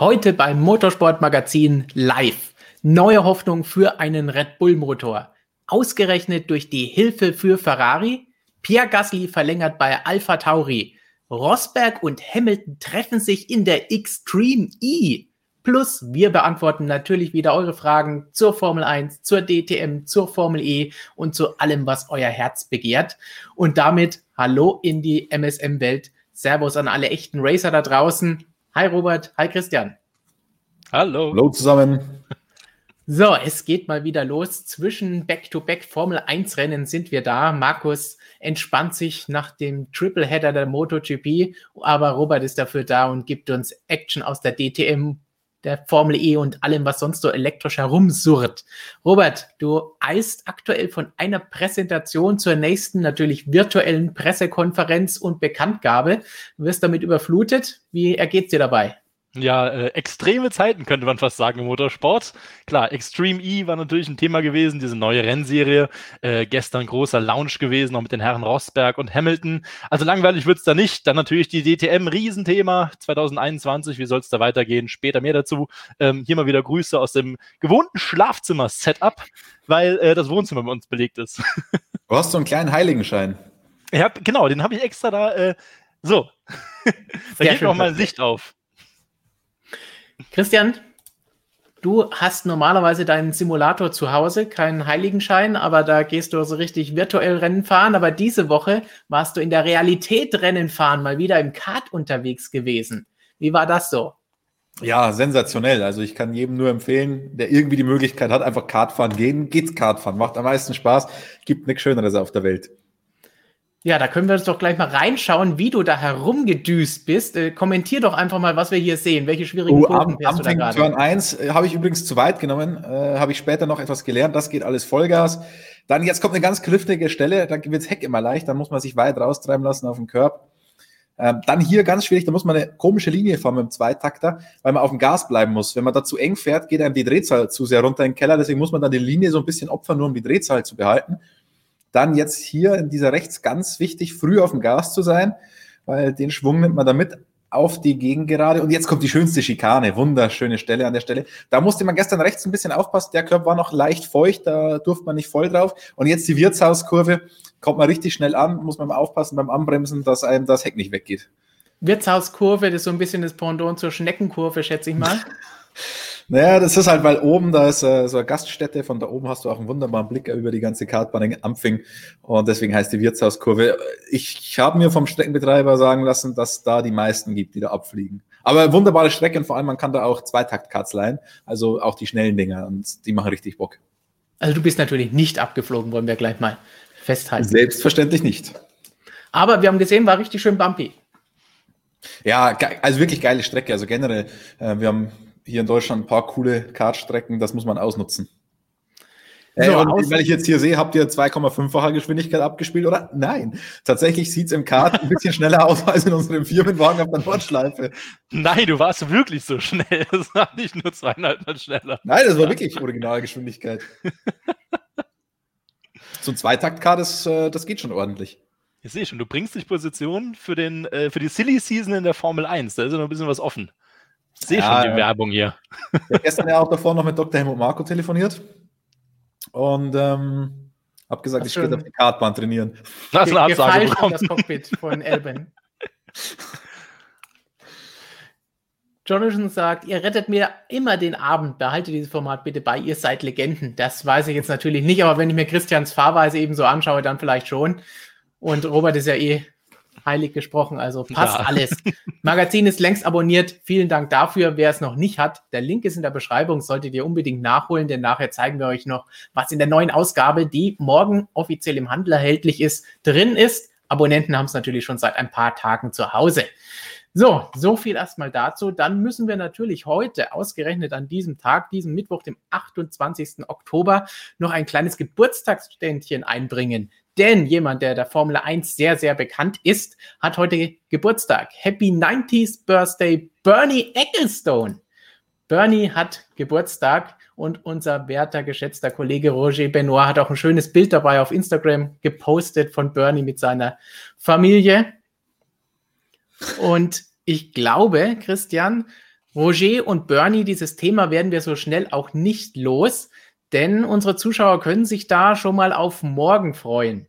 Heute beim Motorsportmagazin live. Neue Hoffnung für einen Red Bull Motor. Ausgerechnet durch die Hilfe für Ferrari. Pierre Gasly verlängert bei Alpha Tauri. Rosberg und Hamilton treffen sich in der Extreme E. Plus, wir beantworten natürlich wieder eure Fragen zur Formel 1, zur DTM, zur Formel E und zu allem, was euer Herz begehrt. Und damit hallo in die MSM-Welt. Servus an alle echten Racer da draußen. Hi Robert, hi Christian. Hallo. Hallo zusammen. So, es geht mal wieder los. Zwischen Back-to-Back Formel 1 Rennen sind wir da. Markus entspannt sich nach dem Tripleheader der MotoGP, aber Robert ist dafür da und gibt uns Action aus der DTM, der Formel E und allem, was sonst so elektrisch herumsurrt. Robert, du eist aktuell von einer Präsentation zur nächsten, natürlich virtuellen Pressekonferenz und Bekanntgabe. Du wirst damit überflutet. Wie ergeht's dir dabei? Ja, äh, extreme Zeiten könnte man fast sagen im Motorsport. Klar, Extreme E war natürlich ein Thema gewesen, diese neue Rennserie. Äh, gestern großer Lounge gewesen, noch mit den Herren Rosberg und Hamilton. Also langweilig wird's da nicht. Dann natürlich die DTM, Riesenthema 2021. Wie soll's da weitergehen? Später mehr dazu. Ähm, hier mal wieder Grüße aus dem gewohnten Schlafzimmer-Setup, weil äh, das Wohnzimmer bei uns belegt ist. Du hast so einen kleinen Heiligenschein. Ja, genau, den habe ich extra da. Äh, so, da geht noch mal ein Licht auf. Christian, du hast normalerweise deinen Simulator zu Hause, keinen Heiligenschein, aber da gehst du so richtig virtuell Rennen fahren. Aber diese Woche warst du in der Realität Rennen fahren, mal wieder im Kart unterwegs gewesen. Wie war das so? Ja, sensationell. Also ich kann jedem nur empfehlen, der irgendwie die Möglichkeit hat, einfach Kart fahren gehen, geht's Kart fahren. Macht am meisten Spaß. Gibt nichts Schöneres auf der Welt. Ja, da können wir uns doch gleich mal reinschauen, wie du da herumgedüst bist. Äh, kommentier doch einfach mal, was wir hier sehen. Welche schwierigen oh, Kurven fährst du da gerade? Turn 1 äh, habe ich übrigens zu weit genommen. Äh, habe ich später noch etwas gelernt. Das geht alles Vollgas. Dann jetzt kommt eine ganz klüftige Stelle. Da wird das Heck immer leicht. Da muss man sich weit raustreiben lassen auf den Körb. Ähm, dann hier ganz schwierig. Da muss man eine komische Linie fahren mit dem Zweitakter, weil man auf dem Gas bleiben muss. Wenn man da zu eng fährt, geht einem die Drehzahl zu sehr runter in den Keller. Deswegen muss man dann die Linie so ein bisschen opfern, nur um die Drehzahl zu behalten. Dann jetzt hier in dieser rechts ganz wichtig, früh auf dem Gas zu sein, weil den Schwung nimmt man damit auf die Gegengerade. Und jetzt kommt die schönste Schikane. Wunderschöne Stelle an der Stelle. Da musste man gestern rechts ein bisschen aufpassen. Der Körper war noch leicht feucht, da durfte man nicht voll drauf. Und jetzt die Wirtshauskurve. Kommt man richtig schnell an, muss man mal aufpassen beim Anbremsen, dass einem das Heck nicht weggeht. Wirtshauskurve, das ist so ein bisschen das Pendant zur Schneckenkurve, schätze ich mal. Naja, das ist halt, weil oben, da ist äh, so eine Gaststätte, von da oben hast du auch einen wunderbaren Blick über die ganze Kartbahn in Ampfing und deswegen heißt die Wirtshauskurve. Ich, ich habe mir vom Streckenbetreiber sagen lassen, dass da die meisten gibt, die da abfliegen. Aber wunderbare Strecke und vor allem, man kann da auch Zweitakt-Karts leihen, also auch die schnellen Dinger und die machen richtig Bock. Also du bist natürlich nicht abgeflogen, wollen wir gleich mal festhalten. Selbstverständlich nicht. Aber wir haben gesehen, war richtig schön bumpy. Ja, also wirklich geile Strecke. Also generell, äh, wir haben hier in Deutschland ein paar coole Kartstrecken, das muss man ausnutzen. So, äh, weil ich jetzt hier sehe, habt ihr 2,5-fache Geschwindigkeit abgespielt oder? Nein. Tatsächlich sieht es im Kart ein bisschen schneller aus als in unserem Firmenwagen auf der Nordschleife. Nein, du warst wirklich so schnell. Das war nicht nur zweieinhalb Mal schneller. Nein, das war wirklich Originalgeschwindigkeit. so ein Zweitakt-Kart, das, äh, das geht schon ordentlich. Ich sehe schon, du bringst dich Position für, den, äh, für die Silly Season in der Formel 1. Da ist ja noch ein bisschen was offen. Sehe ja, schon die Werbung hier. Ich habe gestern ja auch davor noch mit Dr. Helmut Marco telefoniert und ähm, habe gesagt, ich werde auf die Kartbahn trainieren. Lass eine Absage bekommen. das Cockpit von Elben. Jonathan sagt, ihr rettet mir immer den Abend. Behaltet dieses Format bitte bei. Ihr seid Legenden. Das weiß ich jetzt natürlich nicht, aber wenn ich mir Christians Fahrweise eben so anschaue, dann vielleicht schon. Und Robert ist ja eh heilig gesprochen, also passt ja. alles. Magazin ist längst abonniert. Vielen Dank dafür. Wer es noch nicht hat, der Link ist in der Beschreibung, solltet ihr unbedingt nachholen, denn nachher zeigen wir euch noch, was in der neuen Ausgabe, die morgen offiziell im Handel erhältlich ist, drin ist. Abonnenten haben es natürlich schon seit ein paar Tagen zu Hause. So, so viel erstmal dazu. Dann müssen wir natürlich heute, ausgerechnet an diesem Tag, diesem Mittwoch, dem 28. Oktober, noch ein kleines Geburtstagsständchen einbringen. Denn jemand, der der Formel 1 sehr, sehr bekannt ist, hat heute Geburtstag. Happy 90th Birthday, Bernie Ecclestone. Bernie hat Geburtstag und unser werter, geschätzter Kollege Roger Benoit hat auch ein schönes Bild dabei auf Instagram gepostet von Bernie mit seiner Familie. Und ich glaube, Christian, Roger und Bernie, dieses Thema werden wir so schnell auch nicht los, denn unsere Zuschauer können sich da schon mal auf morgen freuen.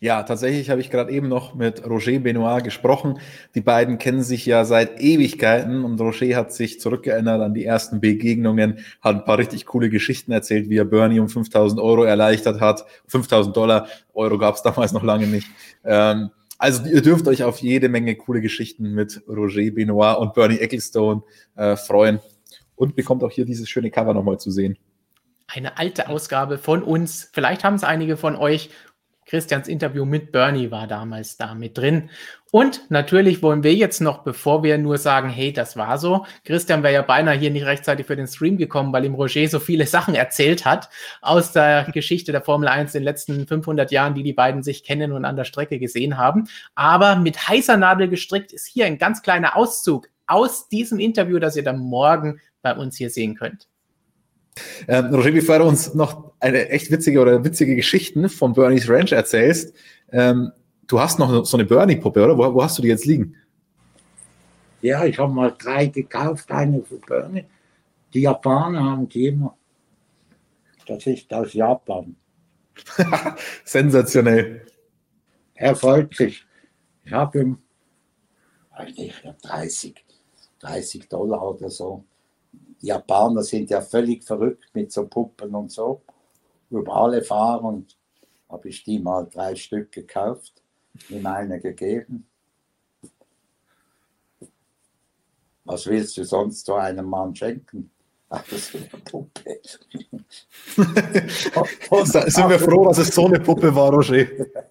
Ja, tatsächlich habe ich gerade eben noch mit Roger Benoit gesprochen. Die beiden kennen sich ja seit Ewigkeiten und Roger hat sich zurückgeerinnert an die ersten Begegnungen, hat ein paar richtig coole Geschichten erzählt, wie er Bernie um 5000 Euro erleichtert hat. 5000 Dollar, Euro gab es damals noch lange nicht. Ähm, also ihr dürft euch auf jede Menge coole Geschichten mit Roger Benoit und Bernie Ecclestone äh, freuen und bekommt auch hier dieses schöne Cover nochmal zu sehen. Eine alte Ausgabe von uns. Vielleicht haben es einige von euch Christians Interview mit Bernie war damals da mit drin. Und natürlich wollen wir jetzt noch, bevor wir nur sagen, hey, das war so, Christian wäre ja beinahe hier nicht rechtzeitig für den Stream gekommen, weil ihm Roger so viele Sachen erzählt hat aus der Geschichte der Formel 1 in den letzten 500 Jahren, die die beiden sich kennen und an der Strecke gesehen haben. Aber mit heißer Nadel gestrickt ist hier ein ganz kleiner Auszug aus diesem Interview, das ihr dann morgen bei uns hier sehen könnt. Ähm, Roger, bevor du uns noch eine echt witzige oder witzige Geschichten von Bernie's Ranch erzählst, ähm, du hast noch so eine Bernie-Puppe, oder? Wo, wo, hast du die jetzt liegen? Ja, ich habe mal drei gekauft, eine für Bernie. Die Japaner haben die immer. Das ist aus Japan. Sensationell. Er freut sich. Ich habe ihm, weiß nicht, 30, 30 Dollar oder so Japaner sind ja völlig verrückt mit so Puppen und so. Über alle fahren und habe ich die mal drei Stück gekauft, ihm eine gegeben. Was willst du sonst so einem Mann schenken? Ist eine Puppe. sind wir froh, dass es so eine Puppe war, Roger.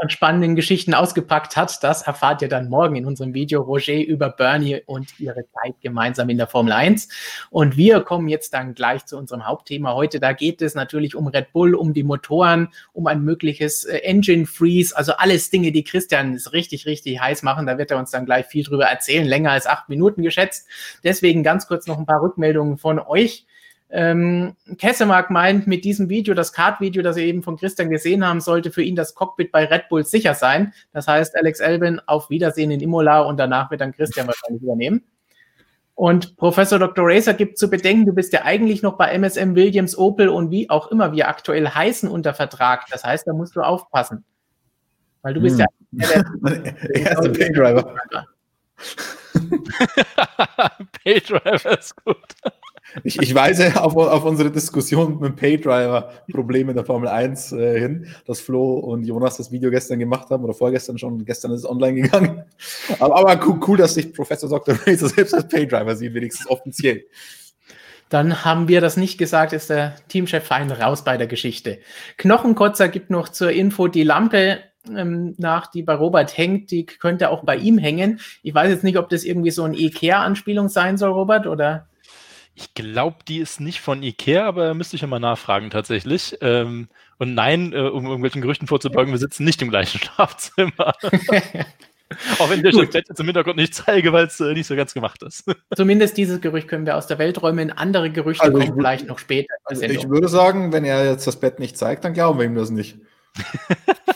an spannenden Geschichten ausgepackt hat, das erfahrt ihr dann morgen in unserem Video Roger über Bernie und ihre Zeit gemeinsam in der Formel 1. Und wir kommen jetzt dann gleich zu unserem Hauptthema heute. Da geht es natürlich um Red Bull, um die Motoren, um ein mögliches äh, Engine Freeze, also alles Dinge, die Christian richtig, richtig heiß machen. Da wird er uns dann gleich viel drüber erzählen, länger als acht Minuten geschätzt. Deswegen ganz kurz noch ein paar Rückmeldungen von euch. Ähm, Kessemark meint, mit diesem Video, das Card-Video, das ihr eben von Christian gesehen haben, sollte für ihn das Cockpit bei Red Bull sicher sein. Das heißt, Alex Elvin auf Wiedersehen in Imola und danach wird dann Christian wahrscheinlich übernehmen. Und Professor Dr. Racer gibt zu bedenken, du bist ja eigentlich noch bei MSM Williams, Opel und wie auch immer wir aktuell heißen unter Vertrag. Das heißt, da musst du aufpassen. Weil du bist hm. ja der erste Paydriver. Paydriver ist gut. Ich, ich weise auf, auf unsere Diskussion mit dem Paydriver-Problem in der Formel 1 äh, hin, dass Flo und Jonas das Video gestern gemacht haben oder vorgestern schon. Gestern ist es online gegangen. Aber, aber cool, cool, dass sich Professor Dr. Racer selbst als Paydriver sieht, wenigstens offiziell. Dann haben wir das nicht gesagt, ist der Teamchef fein raus bei der Geschichte. Knochenkotzer gibt noch zur Info die Lampe ähm, nach, die bei Robert hängt, die könnte auch bei ihm hängen. Ich weiß jetzt nicht, ob das irgendwie so eine Ikea-Anspielung sein soll, Robert, oder? Ich glaube, die ist nicht von Ikea, aber müsste ich ja mal nachfragen tatsächlich. Ähm, und nein, äh, um irgendwelchen Gerüchten vorzubeugen, wir sitzen nicht im gleichen Schlafzimmer. Auch wenn ich das jetzt im Hintergrund nicht zeige, weil es äh, nicht so ganz gemacht ist. Zumindest dieses Gerücht können wir aus der Welt räumen. Andere Gerüchte also kommen vielleicht noch später. Also ich würde sagen, wenn er jetzt das Bett nicht zeigt, dann glauben wir ihm das nicht.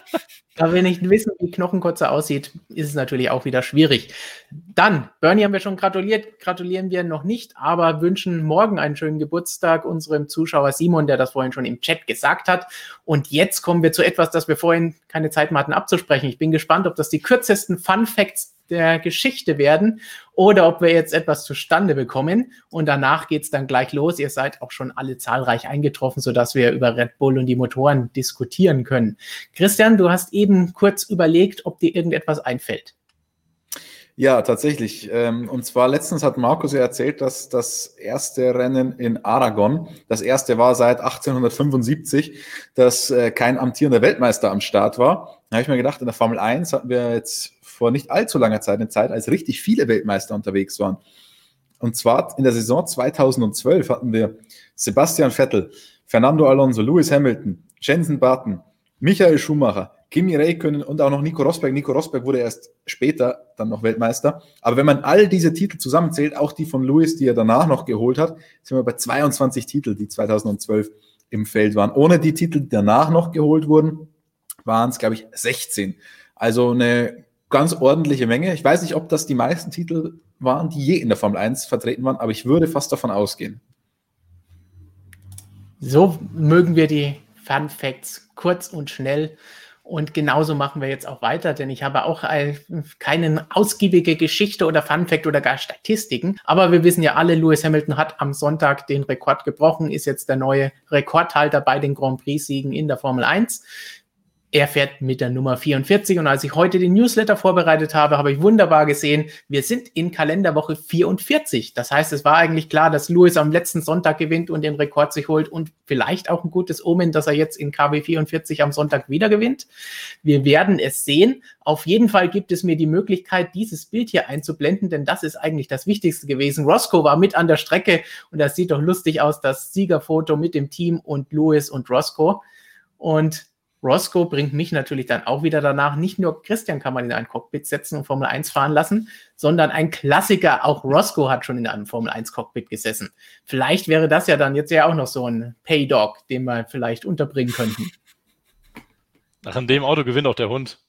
Da wir nicht wissen, wie Knochenkotze aussieht, ist es natürlich auch wieder schwierig. Dann, Bernie haben wir schon gratuliert, gratulieren wir noch nicht, aber wünschen morgen einen schönen Geburtstag unserem Zuschauer Simon, der das vorhin schon im Chat gesagt hat. Und jetzt kommen wir zu etwas, das wir vorhin keine Zeit mehr hatten abzusprechen. Ich bin gespannt, ob das die kürzesten Fun Facts der Geschichte werden oder ob wir jetzt etwas zustande bekommen. Und danach geht es dann gleich los. Ihr seid auch schon alle zahlreich eingetroffen, sodass wir über Red Bull und die Motoren diskutieren können. Christian, du hast eben kurz überlegt, ob dir irgendetwas einfällt. Ja, tatsächlich. Ähm, und zwar letztens hat Markus ja erzählt, dass das erste Rennen in Aragon, das erste war seit 1875, dass äh, kein amtierender Weltmeister am Start war. Da habe ich mir gedacht, in der Formel 1 hatten wir jetzt vor nicht allzu langer Zeit eine Zeit, als richtig viele Weltmeister unterwegs waren. Und zwar in der Saison 2012 hatten wir Sebastian Vettel, Fernando Alonso, Lewis Hamilton, Jensen Button, Michael Schumacher, Kimi Räikkönen und auch noch Nico Rosberg. Nico Rosberg wurde erst später dann noch Weltmeister. Aber wenn man all diese Titel zusammenzählt, auch die von Lewis, die er danach noch geholt hat, sind wir bei 22 Titel, die 2012 im Feld waren. Ohne die Titel, die danach noch geholt wurden, waren es, glaube ich, 16. Also eine ganz ordentliche Menge. Ich weiß nicht, ob das die meisten Titel waren, die je in der Formel 1 vertreten waren, aber ich würde fast davon ausgehen. So mögen wir die Fun Facts kurz und schnell. Und genauso machen wir jetzt auch weiter, denn ich habe auch ein, keine ausgiebige Geschichte oder Fun Fact oder gar Statistiken. Aber wir wissen ja alle, Lewis Hamilton hat am Sonntag den Rekord gebrochen, ist jetzt der neue Rekordhalter bei den Grand Prix-Siegen in der Formel 1. Er fährt mit der Nummer 44 und als ich heute den Newsletter vorbereitet habe, habe ich wunderbar gesehen, wir sind in Kalenderwoche 44. Das heißt, es war eigentlich klar, dass Lewis am letzten Sonntag gewinnt und den Rekord sich holt und vielleicht auch ein gutes Omen, dass er jetzt in KW 44 am Sonntag wieder gewinnt. Wir werden es sehen. Auf jeden Fall gibt es mir die Möglichkeit, dieses Bild hier einzublenden, denn das ist eigentlich das Wichtigste gewesen. Roscoe war mit an der Strecke und das sieht doch lustig aus, das Siegerfoto mit dem Team und Lewis und Roscoe. Und Roscoe bringt mich natürlich dann auch wieder danach. Nicht nur Christian kann man in ein Cockpit setzen und Formel 1 fahren lassen, sondern ein Klassiker, auch Roscoe hat schon in einem Formel 1 Cockpit gesessen. Vielleicht wäre das ja dann jetzt ja auch noch so ein Paydog, den wir vielleicht unterbringen könnten. Ach, in dem Auto gewinnt auch der Hund.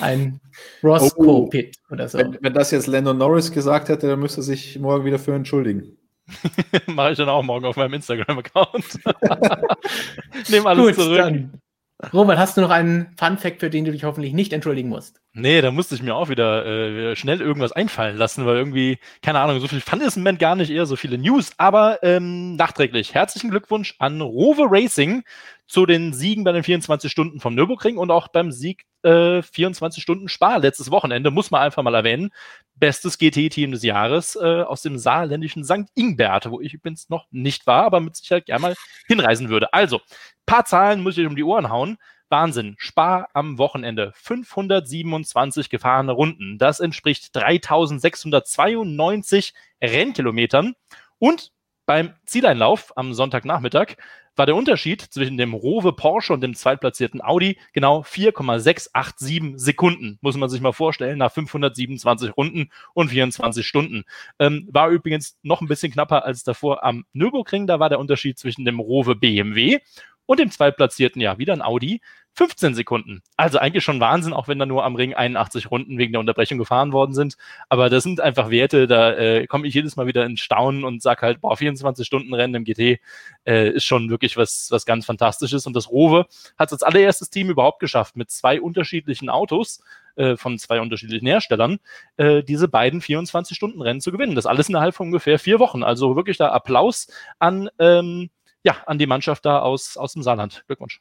Ein Roscoe-Pit oh, oder so. Wenn, wenn, das jetzt Lando Norris gesagt hätte, dann müsste er sich morgen wieder für entschuldigen. Mache ich dann auch morgen auf meinem Instagram-Account. Nehme alles Gut, zurück. Dann. Robert, hast du noch einen Fun-Fact, für den du dich hoffentlich nicht entschuldigen musst? Nee, da musste ich mir auch wieder äh, schnell irgendwas einfallen lassen, weil irgendwie, keine Ahnung, so viel fand es im Moment gar nicht, eher so viele News. Aber ähm, nachträglich herzlichen Glückwunsch an Rover Racing zu den Siegen bei den 24 Stunden vom Nürburgring und auch beim Sieg äh, 24 Stunden Spar letztes Wochenende, muss man einfach mal erwähnen. Bestes GT-Team des Jahres äh, aus dem saarländischen St. Ingbert, wo ich übrigens noch nicht war, aber mit Sicherheit gerne mal hinreisen würde. Also, paar Zahlen muss ich um die Ohren hauen. Wahnsinn. Spar am Wochenende. 527 gefahrene Runden. Das entspricht 3692 Rennkilometern. Und beim Zieleinlauf am Sonntagnachmittag war der Unterschied zwischen dem Rowe Porsche und dem zweitplatzierten Audi genau 4,687 Sekunden. Muss man sich mal vorstellen, nach 527 Runden und 24 Stunden. Ähm, war übrigens noch ein bisschen knapper als davor am Nürburgring. Da war der Unterschied zwischen dem Rowe BMW und dem zweitplatzierten, ja, wieder ein Audi, 15 Sekunden. Also eigentlich schon Wahnsinn, auch wenn da nur am Ring 81 Runden wegen der Unterbrechung gefahren worden sind. Aber das sind einfach Werte, da äh, komme ich jedes Mal wieder in Staunen und sage halt, boah, 24 Stunden Rennen im GT äh, ist schon wirklich was, was ganz Fantastisches. Und das Rowe hat es als allererstes Team überhaupt geschafft, mit zwei unterschiedlichen Autos äh, von zwei unterschiedlichen Herstellern, äh, diese beiden 24-Stunden-Rennen zu gewinnen. Das alles innerhalb von ungefähr vier Wochen. Also wirklich da Applaus an, ähm, ja, an die Mannschaft da aus, aus dem Saarland. Glückwunsch.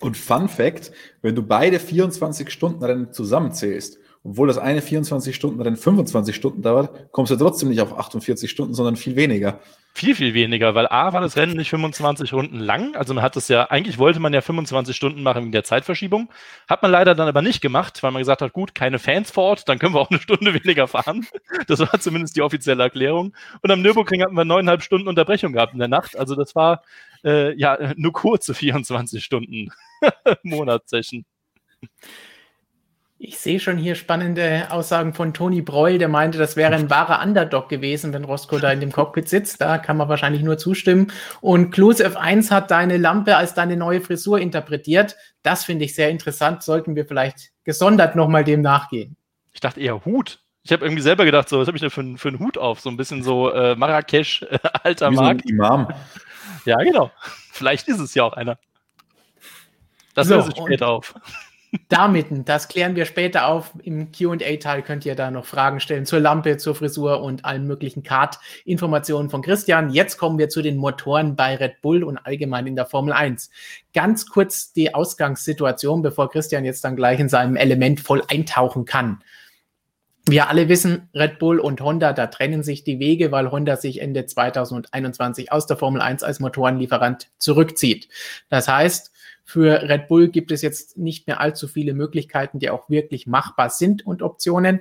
Und Fun Fact, wenn du beide 24 Stunden Rennen zusammenzählst, obwohl das eine 24 Stunden Rennen 25 Stunden dauert, kommst du trotzdem nicht auf 48 Stunden, sondern viel weniger. Viel, viel weniger, weil A war das Rennen nicht 25 Runden lang. Also man hat es ja, eigentlich wollte man ja 25 Stunden machen wegen der Zeitverschiebung. Hat man leider dann aber nicht gemacht, weil man gesagt hat, gut, keine Fans vor Ort, dann können wir auch eine Stunde weniger fahren. Das war zumindest die offizielle Erklärung. Und am Nürburgring hatten wir neuneinhalb Stunden Unterbrechung gehabt in der Nacht. Also das war äh, ja nur kurze 24 Stunden Monatssession. Ich sehe schon hier spannende Aussagen von Toni Breul, der meinte, das wäre ein wahrer Underdog gewesen, wenn Roscoe da in dem Cockpit sitzt. Da kann man wahrscheinlich nur zustimmen. Und Klus F1 hat deine Lampe als deine neue Frisur interpretiert. Das finde ich sehr interessant. Sollten wir vielleicht gesondert nochmal dem nachgehen. Ich dachte eher Hut. Ich habe irgendwie selber gedacht, so, was habe ich denn für, für einen Hut auf? So ein bisschen so äh, Marrakesch, äh, alter Wie Markt. So Imam. Ja, genau. Vielleicht ist es ja auch einer. Das so, löse ich später auf. Damit, das klären wir später auf. Im QA-Teil könnt ihr da noch Fragen stellen zur Lampe, zur Frisur und allen möglichen Kart-Informationen von Christian. Jetzt kommen wir zu den Motoren bei Red Bull und allgemein in der Formel 1. Ganz kurz die Ausgangssituation, bevor Christian jetzt dann gleich in seinem Element voll eintauchen kann. Wir alle wissen, Red Bull und Honda, da trennen sich die Wege, weil Honda sich Ende 2021 aus der Formel 1 als Motorenlieferant zurückzieht. Das heißt, für Red Bull gibt es jetzt nicht mehr allzu viele Möglichkeiten, die auch wirklich machbar sind und Optionen.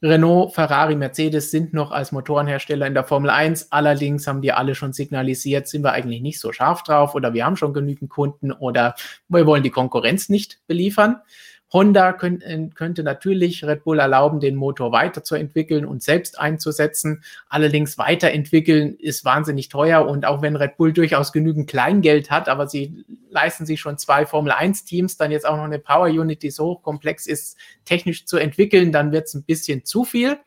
Renault, Ferrari, Mercedes sind noch als Motorenhersteller in der Formel 1. Allerdings haben die alle schon signalisiert, sind wir eigentlich nicht so scharf drauf oder wir haben schon genügend Kunden oder wir wollen die Konkurrenz nicht beliefern. Honda könnt, äh, könnte natürlich Red Bull erlauben, den Motor weiterzuentwickeln und selbst einzusetzen. Allerdings weiterentwickeln ist wahnsinnig teuer und auch wenn Red Bull durchaus genügend Kleingeld hat, aber sie leisten sich schon zwei Formel-1-Teams, dann jetzt auch noch eine Power-Unit, die so komplex ist, technisch zu entwickeln, dann wird es ein bisschen zu viel.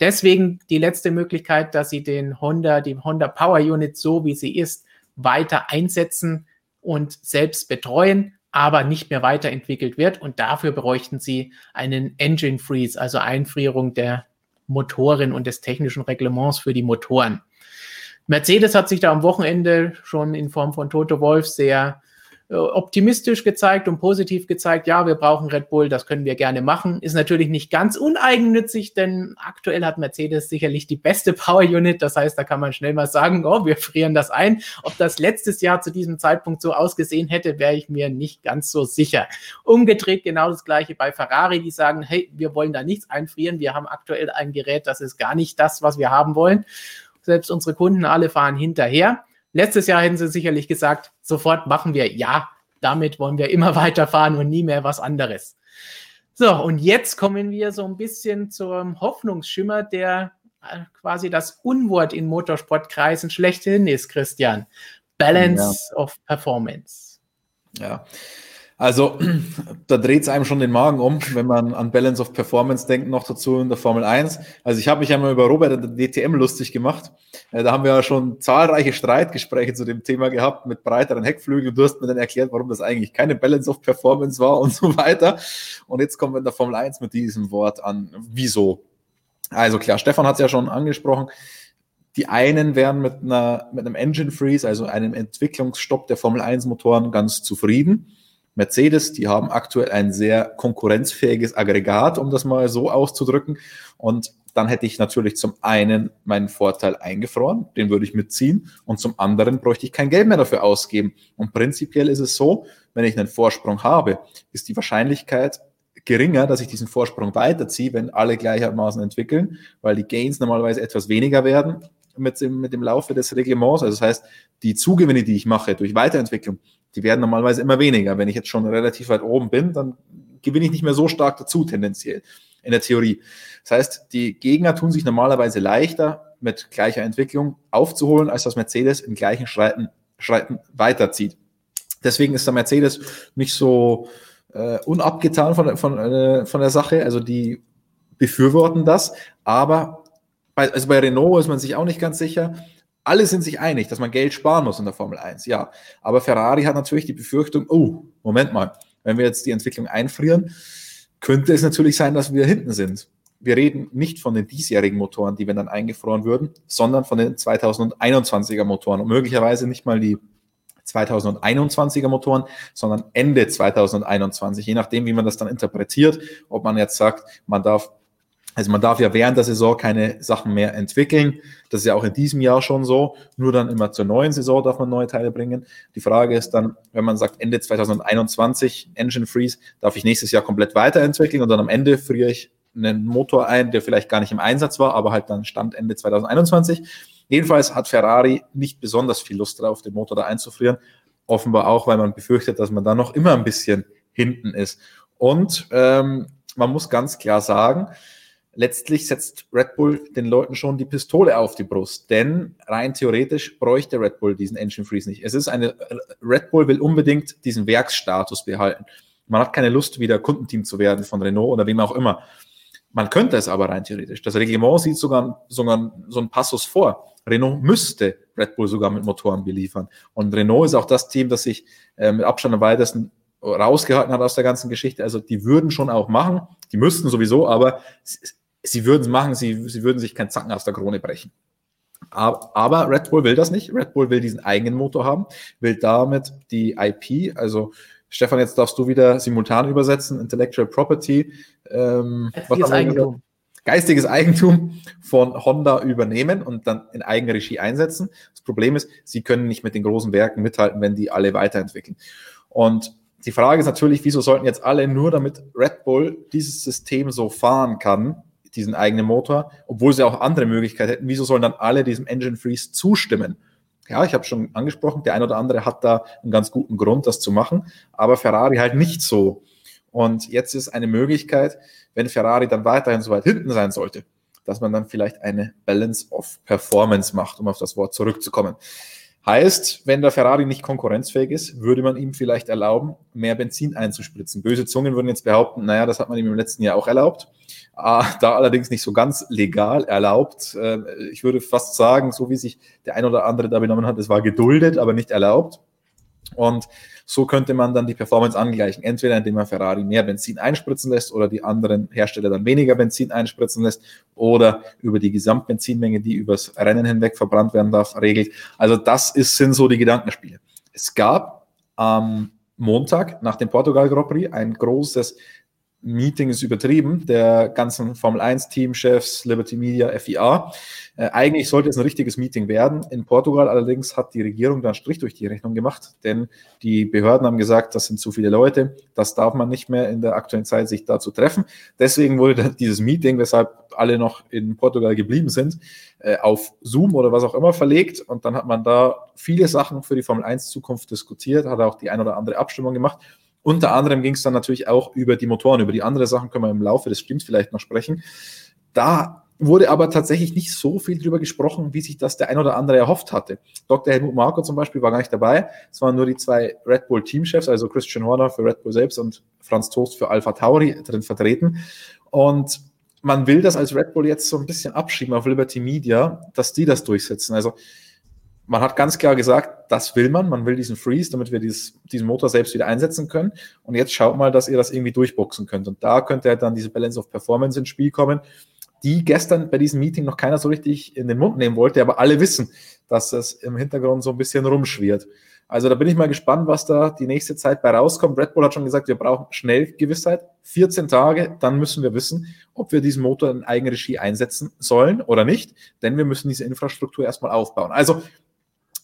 Deswegen die letzte Möglichkeit, dass sie den Honda, die Honda Power Unit so wie sie ist, weiter einsetzen und selbst betreuen, aber nicht mehr weiterentwickelt wird. Und dafür bräuchten sie einen Engine Freeze, also Einfrierung der Motoren und des technischen Reglements für die Motoren. Mercedes hat sich da am Wochenende schon in Form von Toto Wolf sehr optimistisch gezeigt und positiv gezeigt, ja, wir brauchen Red Bull, das können wir gerne machen. Ist natürlich nicht ganz uneigennützig, denn aktuell hat Mercedes sicherlich die beste Power Unit. Das heißt, da kann man schnell mal sagen, oh, wir frieren das ein. Ob das letztes Jahr zu diesem Zeitpunkt so ausgesehen hätte, wäre ich mir nicht ganz so sicher. Umgedreht genau das gleiche bei Ferrari, die sagen, hey, wir wollen da nichts einfrieren. Wir haben aktuell ein Gerät, das ist gar nicht das, was wir haben wollen. Selbst unsere Kunden alle fahren hinterher. Letztes Jahr hätten sie sicherlich gesagt, sofort machen wir ja, damit wollen wir immer weiterfahren und nie mehr was anderes. So, und jetzt kommen wir so ein bisschen zum Hoffnungsschimmer, der äh, quasi das Unwort in Motorsportkreisen schlechthin ist, Christian. Balance ja. of Performance. Ja, also da dreht es einem schon den Magen um, wenn man an Balance of Performance denkt, noch dazu in der Formel 1. Also ich habe mich einmal über Robert in der DTM lustig gemacht. Äh, da haben wir ja schon zahlreiche Streitgespräche zu dem Thema gehabt mit breiteren Heckflügeln. Du hast mir dann erklärt, warum das eigentlich keine Balance of Performance war und so weiter. Und jetzt kommen wir in der Formel 1 mit diesem Wort an. Wieso? Also klar, Stefan hat es ja schon angesprochen. Die einen wären mit, einer, mit einem Engine Freeze, also einem Entwicklungsstopp der Formel 1 Motoren, ganz zufrieden Mercedes, die haben aktuell ein sehr konkurrenzfähiges Aggregat, um das mal so auszudrücken. Und dann hätte ich natürlich zum einen meinen Vorteil eingefroren, den würde ich mitziehen, und zum anderen bräuchte ich kein Geld mehr dafür ausgeben. Und prinzipiell ist es so, wenn ich einen Vorsprung habe, ist die Wahrscheinlichkeit geringer, dass ich diesen Vorsprung weiterziehe, wenn alle gleichermaßen entwickeln, weil die Gains normalerweise etwas weniger werden mit dem, mit dem Laufe des Reglements. Also das heißt, die Zugewinne, die ich mache durch Weiterentwicklung, die werden normalerweise immer weniger. Wenn ich jetzt schon relativ weit oben bin, dann gewinne ich nicht mehr so stark dazu, tendenziell in der Theorie. Das heißt, die Gegner tun sich normalerweise leichter, mit gleicher Entwicklung aufzuholen, als das Mercedes im gleichen Schreiten, Schreiten weiterzieht. Deswegen ist der Mercedes nicht so äh, unabgetan von, von, äh, von der Sache. Also die befürworten das, aber bei, also bei Renault ist man sich auch nicht ganz sicher. Alle sind sich einig, dass man Geld sparen muss in der Formel 1, ja. Aber Ferrari hat natürlich die Befürchtung, oh, Moment mal, wenn wir jetzt die Entwicklung einfrieren, könnte es natürlich sein, dass wir hinten sind. Wir reden nicht von den diesjährigen Motoren, die wir dann eingefroren würden, sondern von den 2021er Motoren und möglicherweise nicht mal die 2021er Motoren, sondern Ende 2021, je nachdem, wie man das dann interpretiert, ob man jetzt sagt, man darf also man darf ja während der Saison keine Sachen mehr entwickeln. Das ist ja auch in diesem Jahr schon so. Nur dann immer zur neuen Saison darf man neue Teile bringen. Die Frage ist dann, wenn man sagt Ende 2021 Engine Freeze, darf ich nächstes Jahr komplett weiterentwickeln und dann am Ende friere ich einen Motor ein, der vielleicht gar nicht im Einsatz war, aber halt dann Stand Ende 2021. Jedenfalls hat Ferrari nicht besonders viel Lust drauf, den Motor da einzufrieren. Offenbar auch, weil man befürchtet, dass man da noch immer ein bisschen hinten ist. Und ähm, man muss ganz klar sagen, letztlich setzt Red Bull den Leuten schon die Pistole auf die Brust, denn rein theoretisch bräuchte Red Bull diesen Engine Freeze nicht. Es ist eine, Red Bull will unbedingt diesen Werksstatus behalten. Man hat keine Lust, wieder Kundenteam zu werden von Renault oder wem auch immer. Man könnte es aber rein theoretisch. Das Reglement sieht sogar, sogar so einen Passus vor. Renault müsste Red Bull sogar mit Motoren beliefern. Und Renault ist auch das Team, das sich äh, mit Abstand am weitesten rausgehalten hat aus der ganzen Geschichte. Also die würden schon auch machen, die müssten sowieso, aber sie würden es machen, sie, sie würden sich keinen Zacken aus der Krone brechen. Aber Red Bull will das nicht. Red Bull will diesen eigenen Motor haben, will damit die IP, also Stefan, jetzt darfst du wieder simultan übersetzen, Intellectual Property, ähm, geistiges Eigentum. geistiges Eigentum von Honda übernehmen und dann in Eigenregie einsetzen. Das Problem ist, sie können nicht mit den großen Werken mithalten, wenn die alle weiterentwickeln. Und die Frage ist natürlich, wieso sollten jetzt alle nur damit Red Bull dieses System so fahren kann, diesen eigenen Motor, obwohl sie auch andere Möglichkeiten hätten. Wieso sollen dann alle diesem Engine Freeze zustimmen? Ja, ich habe schon angesprochen, der ein oder andere hat da einen ganz guten Grund, das zu machen, aber Ferrari halt nicht so. Und jetzt ist eine Möglichkeit, wenn Ferrari dann weiterhin so weit hinten sein sollte, dass man dann vielleicht eine Balance of Performance macht, um auf das Wort zurückzukommen. Heißt, wenn der Ferrari nicht konkurrenzfähig ist, würde man ihm vielleicht erlauben, mehr Benzin einzuspritzen. Böse Zungen würden jetzt behaupten, naja, das hat man ihm im letzten Jahr auch erlaubt. Ah, da allerdings nicht so ganz legal erlaubt. Ähm, ich würde fast sagen, so wie sich der ein oder andere da benommen hat, es war geduldet, aber nicht erlaubt. Und so könnte man dann die Performance angleichen. Entweder indem man Ferrari mehr Benzin einspritzen lässt oder die anderen Hersteller dann weniger Benzin einspritzen lässt oder über die Gesamtbenzinmenge, die übers Rennen hinweg verbrannt werden darf, regelt. Also das ist, sind so die Gedankenspiele. Es gab am Montag nach dem Portugal Grand Prix ein großes Meeting ist übertrieben, der ganzen Formel 1 Teamchefs, Liberty Media, FIA. Äh, eigentlich sollte es ein richtiges Meeting werden. In Portugal allerdings hat die Regierung da einen Strich durch die Rechnung gemacht, denn die Behörden haben gesagt, das sind zu viele Leute, das darf man nicht mehr in der aktuellen Zeit sich dazu treffen. Deswegen wurde dieses Meeting, weshalb alle noch in Portugal geblieben sind, äh, auf Zoom oder was auch immer verlegt. Und dann hat man da viele Sachen für die Formel 1 Zukunft diskutiert, hat auch die ein oder andere Abstimmung gemacht. Unter anderem ging es dann natürlich auch über die Motoren. Über die anderen Sachen können wir im Laufe des Streams vielleicht noch sprechen. Da wurde aber tatsächlich nicht so viel drüber gesprochen, wie sich das der ein oder andere erhofft hatte. Dr. Helmut Marko zum Beispiel war gar nicht dabei. Es waren nur die zwei Red Bull Teamchefs, also Christian Horner für Red Bull selbst und Franz Toast für Alpha Tauri drin vertreten. Und man will das als Red Bull jetzt so ein bisschen abschieben auf Liberty Media, dass die das durchsetzen. Also man hat ganz klar gesagt, das will man, man will diesen Freeze, damit wir dieses, diesen Motor selbst wieder einsetzen können. Und jetzt schaut mal, dass ihr das irgendwie durchboxen könnt. Und da könnte halt dann diese Balance of Performance ins Spiel kommen, die gestern bei diesem Meeting noch keiner so richtig in den Mund nehmen wollte, aber alle wissen, dass es im Hintergrund so ein bisschen rumschwirrt. Also da bin ich mal gespannt, was da die nächste Zeit bei rauskommt. Red Bull hat schon gesagt, wir brauchen schnell Gewissheit. 14 Tage, dann müssen wir wissen, ob wir diesen Motor in Eigenregie einsetzen sollen oder nicht, denn wir müssen diese Infrastruktur erstmal aufbauen. Also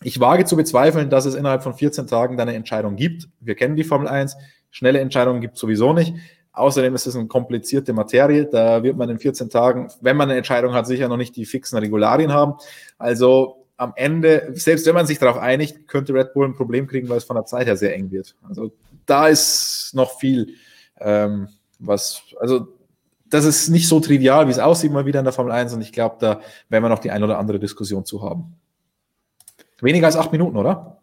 ich wage zu bezweifeln, dass es innerhalb von 14 Tagen dann eine Entscheidung gibt. Wir kennen die Formel 1. Schnelle Entscheidungen gibt es sowieso nicht. Außerdem ist es eine komplizierte Materie. Da wird man in 14 Tagen, wenn man eine Entscheidung hat, sicher noch nicht die fixen Regularien haben. Also am Ende, selbst wenn man sich darauf einigt, könnte Red Bull ein Problem kriegen, weil es von der Zeit her sehr eng wird. Also da ist noch viel, ähm, was, also das ist nicht so trivial, wie es aussieht mal wieder in der Formel 1 und ich glaube, da werden wir noch die ein oder andere Diskussion zu haben. Weniger als acht Minuten, oder?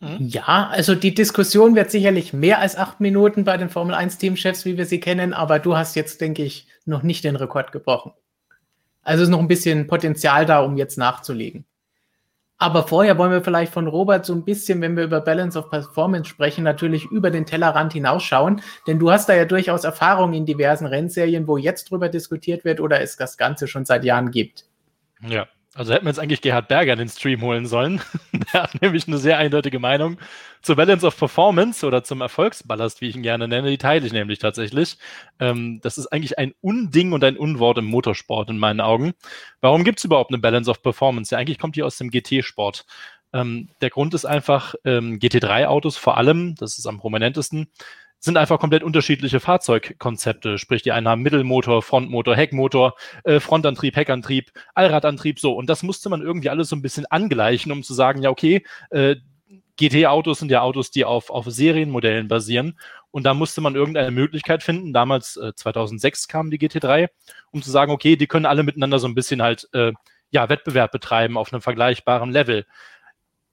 Mhm. Ja, also die Diskussion wird sicherlich mehr als acht Minuten bei den Formel 1 Teamchefs, wie wir sie kennen, aber du hast jetzt, denke ich, noch nicht den Rekord gebrochen. Also ist noch ein bisschen Potenzial da, um jetzt nachzulegen. Aber vorher wollen wir vielleicht von Robert so ein bisschen, wenn wir über Balance of Performance sprechen, natürlich über den Tellerrand hinausschauen. Denn du hast da ja durchaus Erfahrung in diversen Rennserien, wo jetzt drüber diskutiert wird oder es das Ganze schon seit Jahren gibt. Ja, also hätten wir jetzt eigentlich Gerhard Berger in den Stream holen sollen. Der hat nämlich eine sehr eindeutige Meinung zur Balance of Performance oder zum Erfolgsballast, wie ich ihn gerne nenne. Die teile ich nämlich tatsächlich. Ähm, das ist eigentlich ein Unding und ein Unwort im Motorsport in meinen Augen. Warum gibt es überhaupt eine Balance of Performance? Ja, eigentlich kommt die aus dem GT-Sport. Ähm, der Grund ist einfach, ähm, GT3-Autos vor allem, das ist am prominentesten, sind einfach komplett unterschiedliche Fahrzeugkonzepte. Sprich, die einen haben Mittelmotor, Frontmotor, Heckmotor, äh, Frontantrieb, Heckantrieb, Allradantrieb, so. Und das musste man irgendwie alles so ein bisschen angleichen, um zu sagen, ja, okay, äh, GT-Autos sind ja Autos, die auf, auf Serienmodellen basieren. Und da musste man irgendeine Möglichkeit finden. Damals, äh, 2006 kam die GT3, um zu sagen, okay, die können alle miteinander so ein bisschen halt, äh, ja, Wettbewerb betreiben auf einem vergleichbaren Level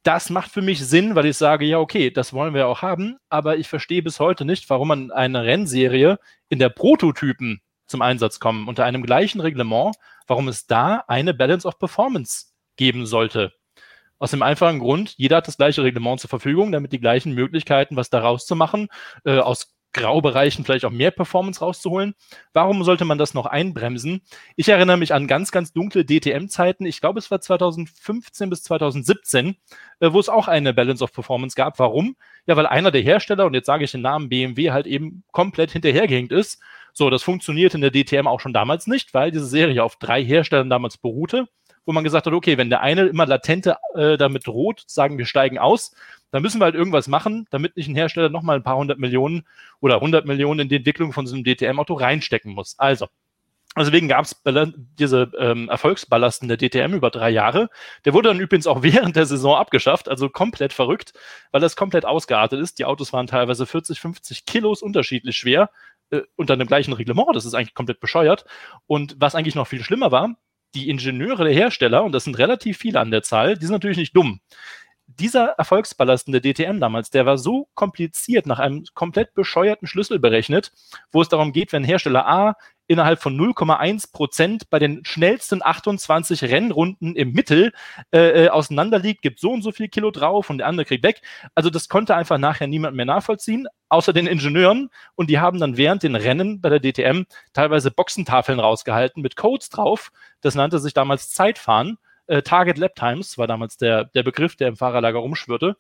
das macht für mich Sinn, weil ich sage, ja, okay, das wollen wir auch haben, aber ich verstehe bis heute nicht, warum man eine Rennserie in der Prototypen zum Einsatz kommen, unter einem gleichen Reglement, warum es da eine Balance of Performance geben sollte. Aus dem einfachen Grund, jeder hat das gleiche Reglement zur Verfügung, damit die gleichen Möglichkeiten, was daraus zu machen, äh, aus Graubereichen vielleicht auch mehr Performance rauszuholen. Warum sollte man das noch einbremsen? Ich erinnere mich an ganz, ganz dunkle DTM-Zeiten. Ich glaube, es war 2015 bis 2017, äh, wo es auch eine Balance of Performance gab. Warum? Ja, weil einer der Hersteller, und jetzt sage ich den Namen BMW, halt eben komplett hinterhergehängt ist. So, das funktioniert in der DTM auch schon damals nicht, weil diese Serie auf drei Herstellern damals beruhte wo man gesagt hat, okay, wenn der eine immer latente äh, damit droht, sagen wir steigen aus, dann müssen wir halt irgendwas machen, damit nicht ein Hersteller nochmal ein paar hundert Millionen oder hundert Millionen in die Entwicklung von so einem DTM-Auto reinstecken muss. Also, Deswegen gab es diese ähm, Erfolgsballast in der DTM über drei Jahre. Der wurde dann übrigens auch während der Saison abgeschafft, also komplett verrückt, weil das komplett ausgeartet ist. Die Autos waren teilweise 40, 50 Kilos unterschiedlich schwer äh, unter dem gleichen Reglement. Das ist eigentlich komplett bescheuert. Und was eigentlich noch viel schlimmer war, die Ingenieure der Hersteller, und das sind relativ viele an der Zahl, die sind natürlich nicht dumm. Dieser Erfolgsballast in der DTM damals, der war so kompliziert, nach einem komplett bescheuerten Schlüssel berechnet, wo es darum geht, wenn Hersteller A innerhalb von 0,1 Prozent bei den schnellsten 28 Rennrunden im Mittel äh, äh, auseinanderliegt, gibt so und so viel Kilo drauf und der andere kriegt weg. Also das konnte einfach nachher niemand mehr nachvollziehen, außer den Ingenieuren. Und die haben dann während den Rennen bei der DTM teilweise Boxentafeln rausgehalten mit Codes drauf. Das nannte sich damals Zeitfahren. Äh, Target Lap Times war damals der, der Begriff, der im Fahrerlager rumschwirrte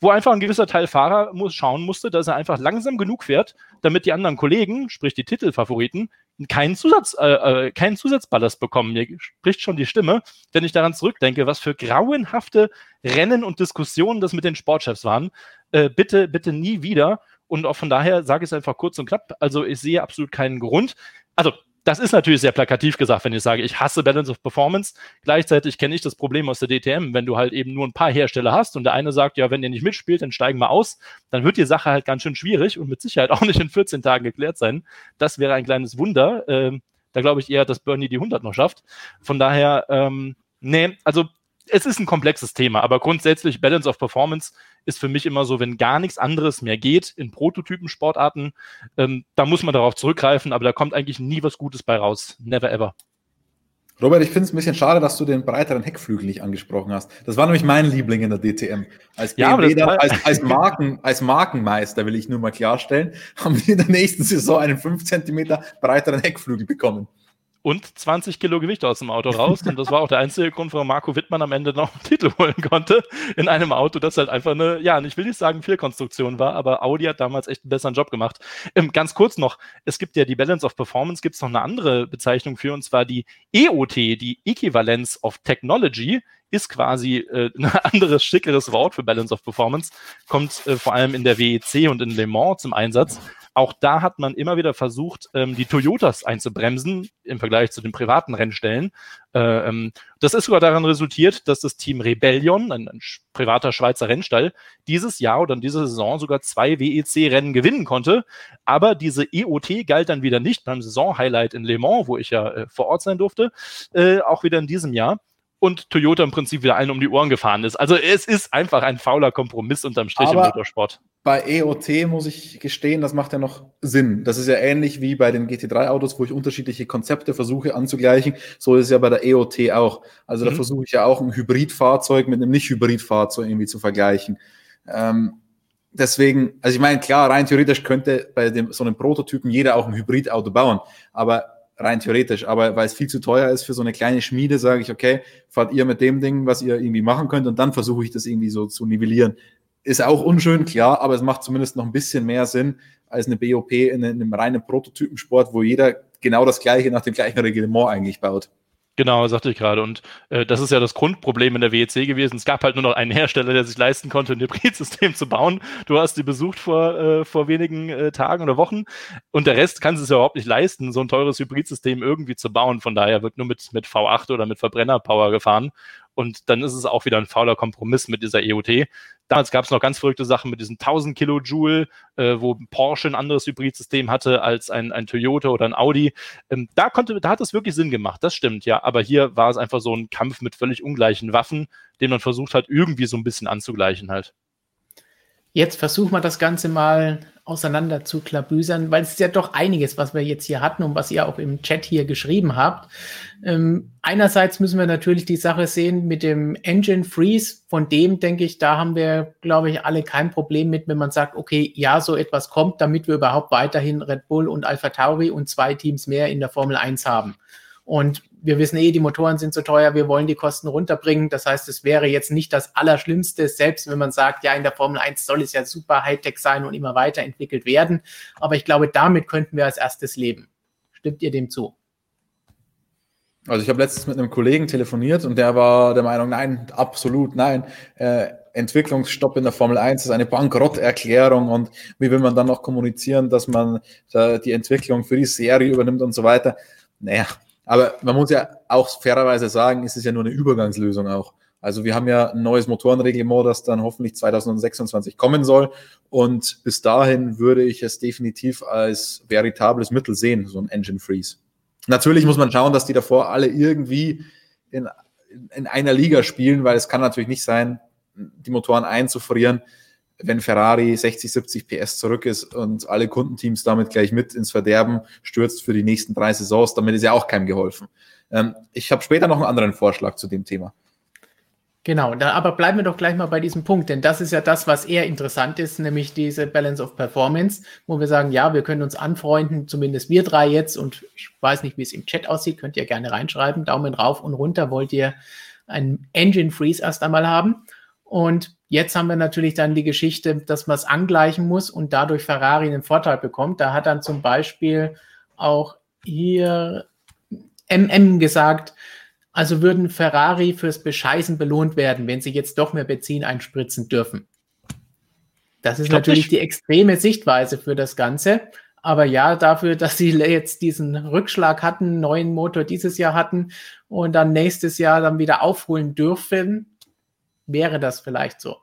wo einfach ein gewisser Teil Fahrer muss, schauen musste, dass er einfach langsam genug fährt, damit die anderen Kollegen, sprich die Titelfavoriten, keinen, Zusatz, äh, äh, keinen Zusatzballast bekommen. Mir spricht schon die Stimme, wenn ich daran zurückdenke, was für grauenhafte Rennen und Diskussionen das mit den Sportchefs waren. Äh, bitte, bitte nie wieder. Und auch von daher sage ich es einfach kurz und knapp. Also ich sehe absolut keinen Grund. Also das ist natürlich sehr plakativ gesagt, wenn ich sage, ich hasse Balance of Performance. Gleichzeitig kenne ich das Problem aus der DTM, wenn du halt eben nur ein paar Hersteller hast und der eine sagt, ja, wenn ihr nicht mitspielt, dann steigen wir aus, dann wird die Sache halt ganz schön schwierig und mit Sicherheit auch nicht in 14 Tagen geklärt sein. Das wäre ein kleines Wunder. Ähm, da glaube ich eher, dass Bernie die 100 noch schafft. Von daher, ähm, nee, also es ist ein komplexes Thema, aber grundsätzlich Balance of Performance ist für mich immer so, wenn gar nichts anderes mehr geht in Prototypen-Sportarten, ähm, da muss man darauf zurückgreifen, aber da kommt eigentlich nie was Gutes bei raus. Never ever. Robert, ich finde es ein bisschen schade, dass du den breiteren Heckflügel nicht angesprochen hast. Das war nämlich mein Liebling in der DTM. Als BMW ja, als, als, Marken, als Markenmeister will ich nur mal klarstellen, haben wir in der nächsten Saison einen 5 cm breiteren Heckflügel bekommen und 20 Kilo Gewicht aus dem Auto raus. Und das war auch der einzige Grund, warum Marco Wittmann am Ende noch einen Titel holen konnte in einem Auto, das halt einfach eine, ja, ich will nicht sagen Fehlkonstruktion war, aber Audi hat damals echt einen besseren Job gemacht. Ähm, ganz kurz noch, es gibt ja die Balance of Performance, gibt es noch eine andere Bezeichnung für, und zwar die EOT, die Equivalence of Technology, ist quasi äh, ein anderes, schickeres Wort für Balance of Performance, kommt äh, vor allem in der WEC und in Le Mans zum Einsatz. Auch da hat man immer wieder versucht, ähm, die Toyotas einzubremsen im Vergleich zu den privaten Rennstellen. Äh, ähm, das ist sogar daran resultiert, dass das Team Rebellion, ein, ein privater Schweizer Rennstall, dieses Jahr oder in dieser Saison sogar zwei WEC-Rennen gewinnen konnte. Aber diese EOT galt dann wieder nicht beim Saisonhighlight in Le Mans, wo ich ja äh, vor Ort sein durfte, äh, auch wieder in diesem Jahr und Toyota im Prinzip wieder allen um die Ohren gefahren ist. Also es ist einfach ein fauler Kompromiss unterm Strich Aber im Motorsport. Bei EOT muss ich gestehen, das macht ja noch Sinn. Das ist ja ähnlich wie bei den GT3-Autos, wo ich unterschiedliche Konzepte versuche anzugleichen. So ist es ja bei der EOT auch. Also da mhm. versuche ich ja auch ein Hybridfahrzeug mit einem Nicht-Hybridfahrzeug irgendwie zu vergleichen. Ähm, deswegen, also ich meine, klar, rein theoretisch könnte bei dem, so einem Prototypen jeder auch ein Hybridauto bauen. Aber rein theoretisch, aber weil es viel zu teuer ist für so eine kleine Schmiede, sage ich, okay, fahrt ihr mit dem Ding, was ihr irgendwie machen könnt und dann versuche ich das irgendwie so zu nivellieren. Ist auch unschön, klar, aber es macht zumindest noch ein bisschen mehr Sinn als eine BOP in einem reinen Prototypensport, wo jeder genau das gleiche nach dem gleichen Reglement eigentlich baut. Genau, sagte ich gerade. Und äh, das ist ja das Grundproblem in der WEC gewesen. Es gab halt nur noch einen Hersteller, der sich leisten konnte, ein Hybridsystem zu bauen. Du hast die besucht vor, äh, vor wenigen äh, Tagen oder Wochen. Und der Rest kann es ja überhaupt nicht leisten, so ein teures Hybridsystem irgendwie zu bauen. Von daher wird nur mit, mit V8 oder mit Verbrennerpower gefahren. Und dann ist es auch wieder ein fauler Kompromiss mit dieser EOT. Damals gab es noch ganz verrückte Sachen mit diesen 1000 Kilojoule, äh, wo Porsche ein anderes Hybridsystem hatte als ein, ein Toyota oder ein Audi. Ähm, da, konnte, da hat es wirklich Sinn gemacht, das stimmt, ja. Aber hier war es einfach so ein Kampf mit völlig ungleichen Waffen, den man versucht hat, irgendwie so ein bisschen anzugleichen halt. Jetzt versuchen wir das Ganze mal auseinander zu klabüsern, weil es ist ja doch einiges, was wir jetzt hier hatten und was ihr auch im Chat hier geschrieben habt. Ähm, einerseits müssen wir natürlich die Sache sehen mit dem Engine Freeze. Von dem denke ich, da haben wir, glaube ich, alle kein Problem mit, wenn man sagt, okay, ja, so etwas kommt, damit wir überhaupt weiterhin Red Bull und Alpha Tauri und zwei Teams mehr in der Formel 1 haben. Und wir wissen eh, die Motoren sind zu teuer, wir wollen die Kosten runterbringen. Das heißt, es wäre jetzt nicht das Allerschlimmste, selbst wenn man sagt, ja, in der Formel 1 soll es ja super Hightech sein und immer weiterentwickelt werden. Aber ich glaube, damit könnten wir als erstes leben. Stimmt ihr dem zu? Also ich habe letztens mit einem Kollegen telefoniert und der war der Meinung, nein, absolut nein. Äh, Entwicklungsstopp in der Formel 1 ist eine Bankrotterklärung und wie will man dann noch kommunizieren, dass man äh, die Entwicklung für die Serie übernimmt und so weiter. Naja, aber man muss ja auch fairerweise sagen, es ist ja nur eine Übergangslösung auch. Also wir haben ja ein neues Motorenreglement, das dann hoffentlich 2026 kommen soll. Und bis dahin würde ich es definitiv als veritables Mittel sehen, so ein Engine Freeze. Natürlich muss man schauen, dass die davor alle irgendwie in, in einer Liga spielen, weil es kann natürlich nicht sein, die Motoren einzufrieren, wenn Ferrari 60, 70 PS zurück ist und alle Kundenteams damit gleich mit ins Verderben stürzt für die nächsten drei Saisons, damit ist ja auch keinem geholfen. Ähm, ich habe später noch einen anderen Vorschlag zu dem Thema. Genau, da, aber bleiben wir doch gleich mal bei diesem Punkt, denn das ist ja das, was eher interessant ist, nämlich diese Balance of Performance, wo wir sagen, ja, wir können uns anfreunden, zumindest wir drei jetzt, und ich weiß nicht, wie es im Chat aussieht, könnt ihr gerne reinschreiben, Daumen rauf und runter, wollt ihr einen Engine Freeze erst einmal haben. Und jetzt haben wir natürlich dann die Geschichte, dass man es angleichen muss und dadurch Ferrari einen Vorteil bekommt. Da hat dann zum Beispiel auch hier MM gesagt, also würden Ferrari fürs Bescheißen belohnt werden, wenn sie jetzt doch mehr Benzin einspritzen dürfen. Das ist natürlich nicht. die extreme Sichtweise für das Ganze. Aber ja, dafür, dass sie jetzt diesen Rückschlag hatten, neuen Motor dieses Jahr hatten und dann nächstes Jahr dann wieder aufholen dürfen, wäre das vielleicht so.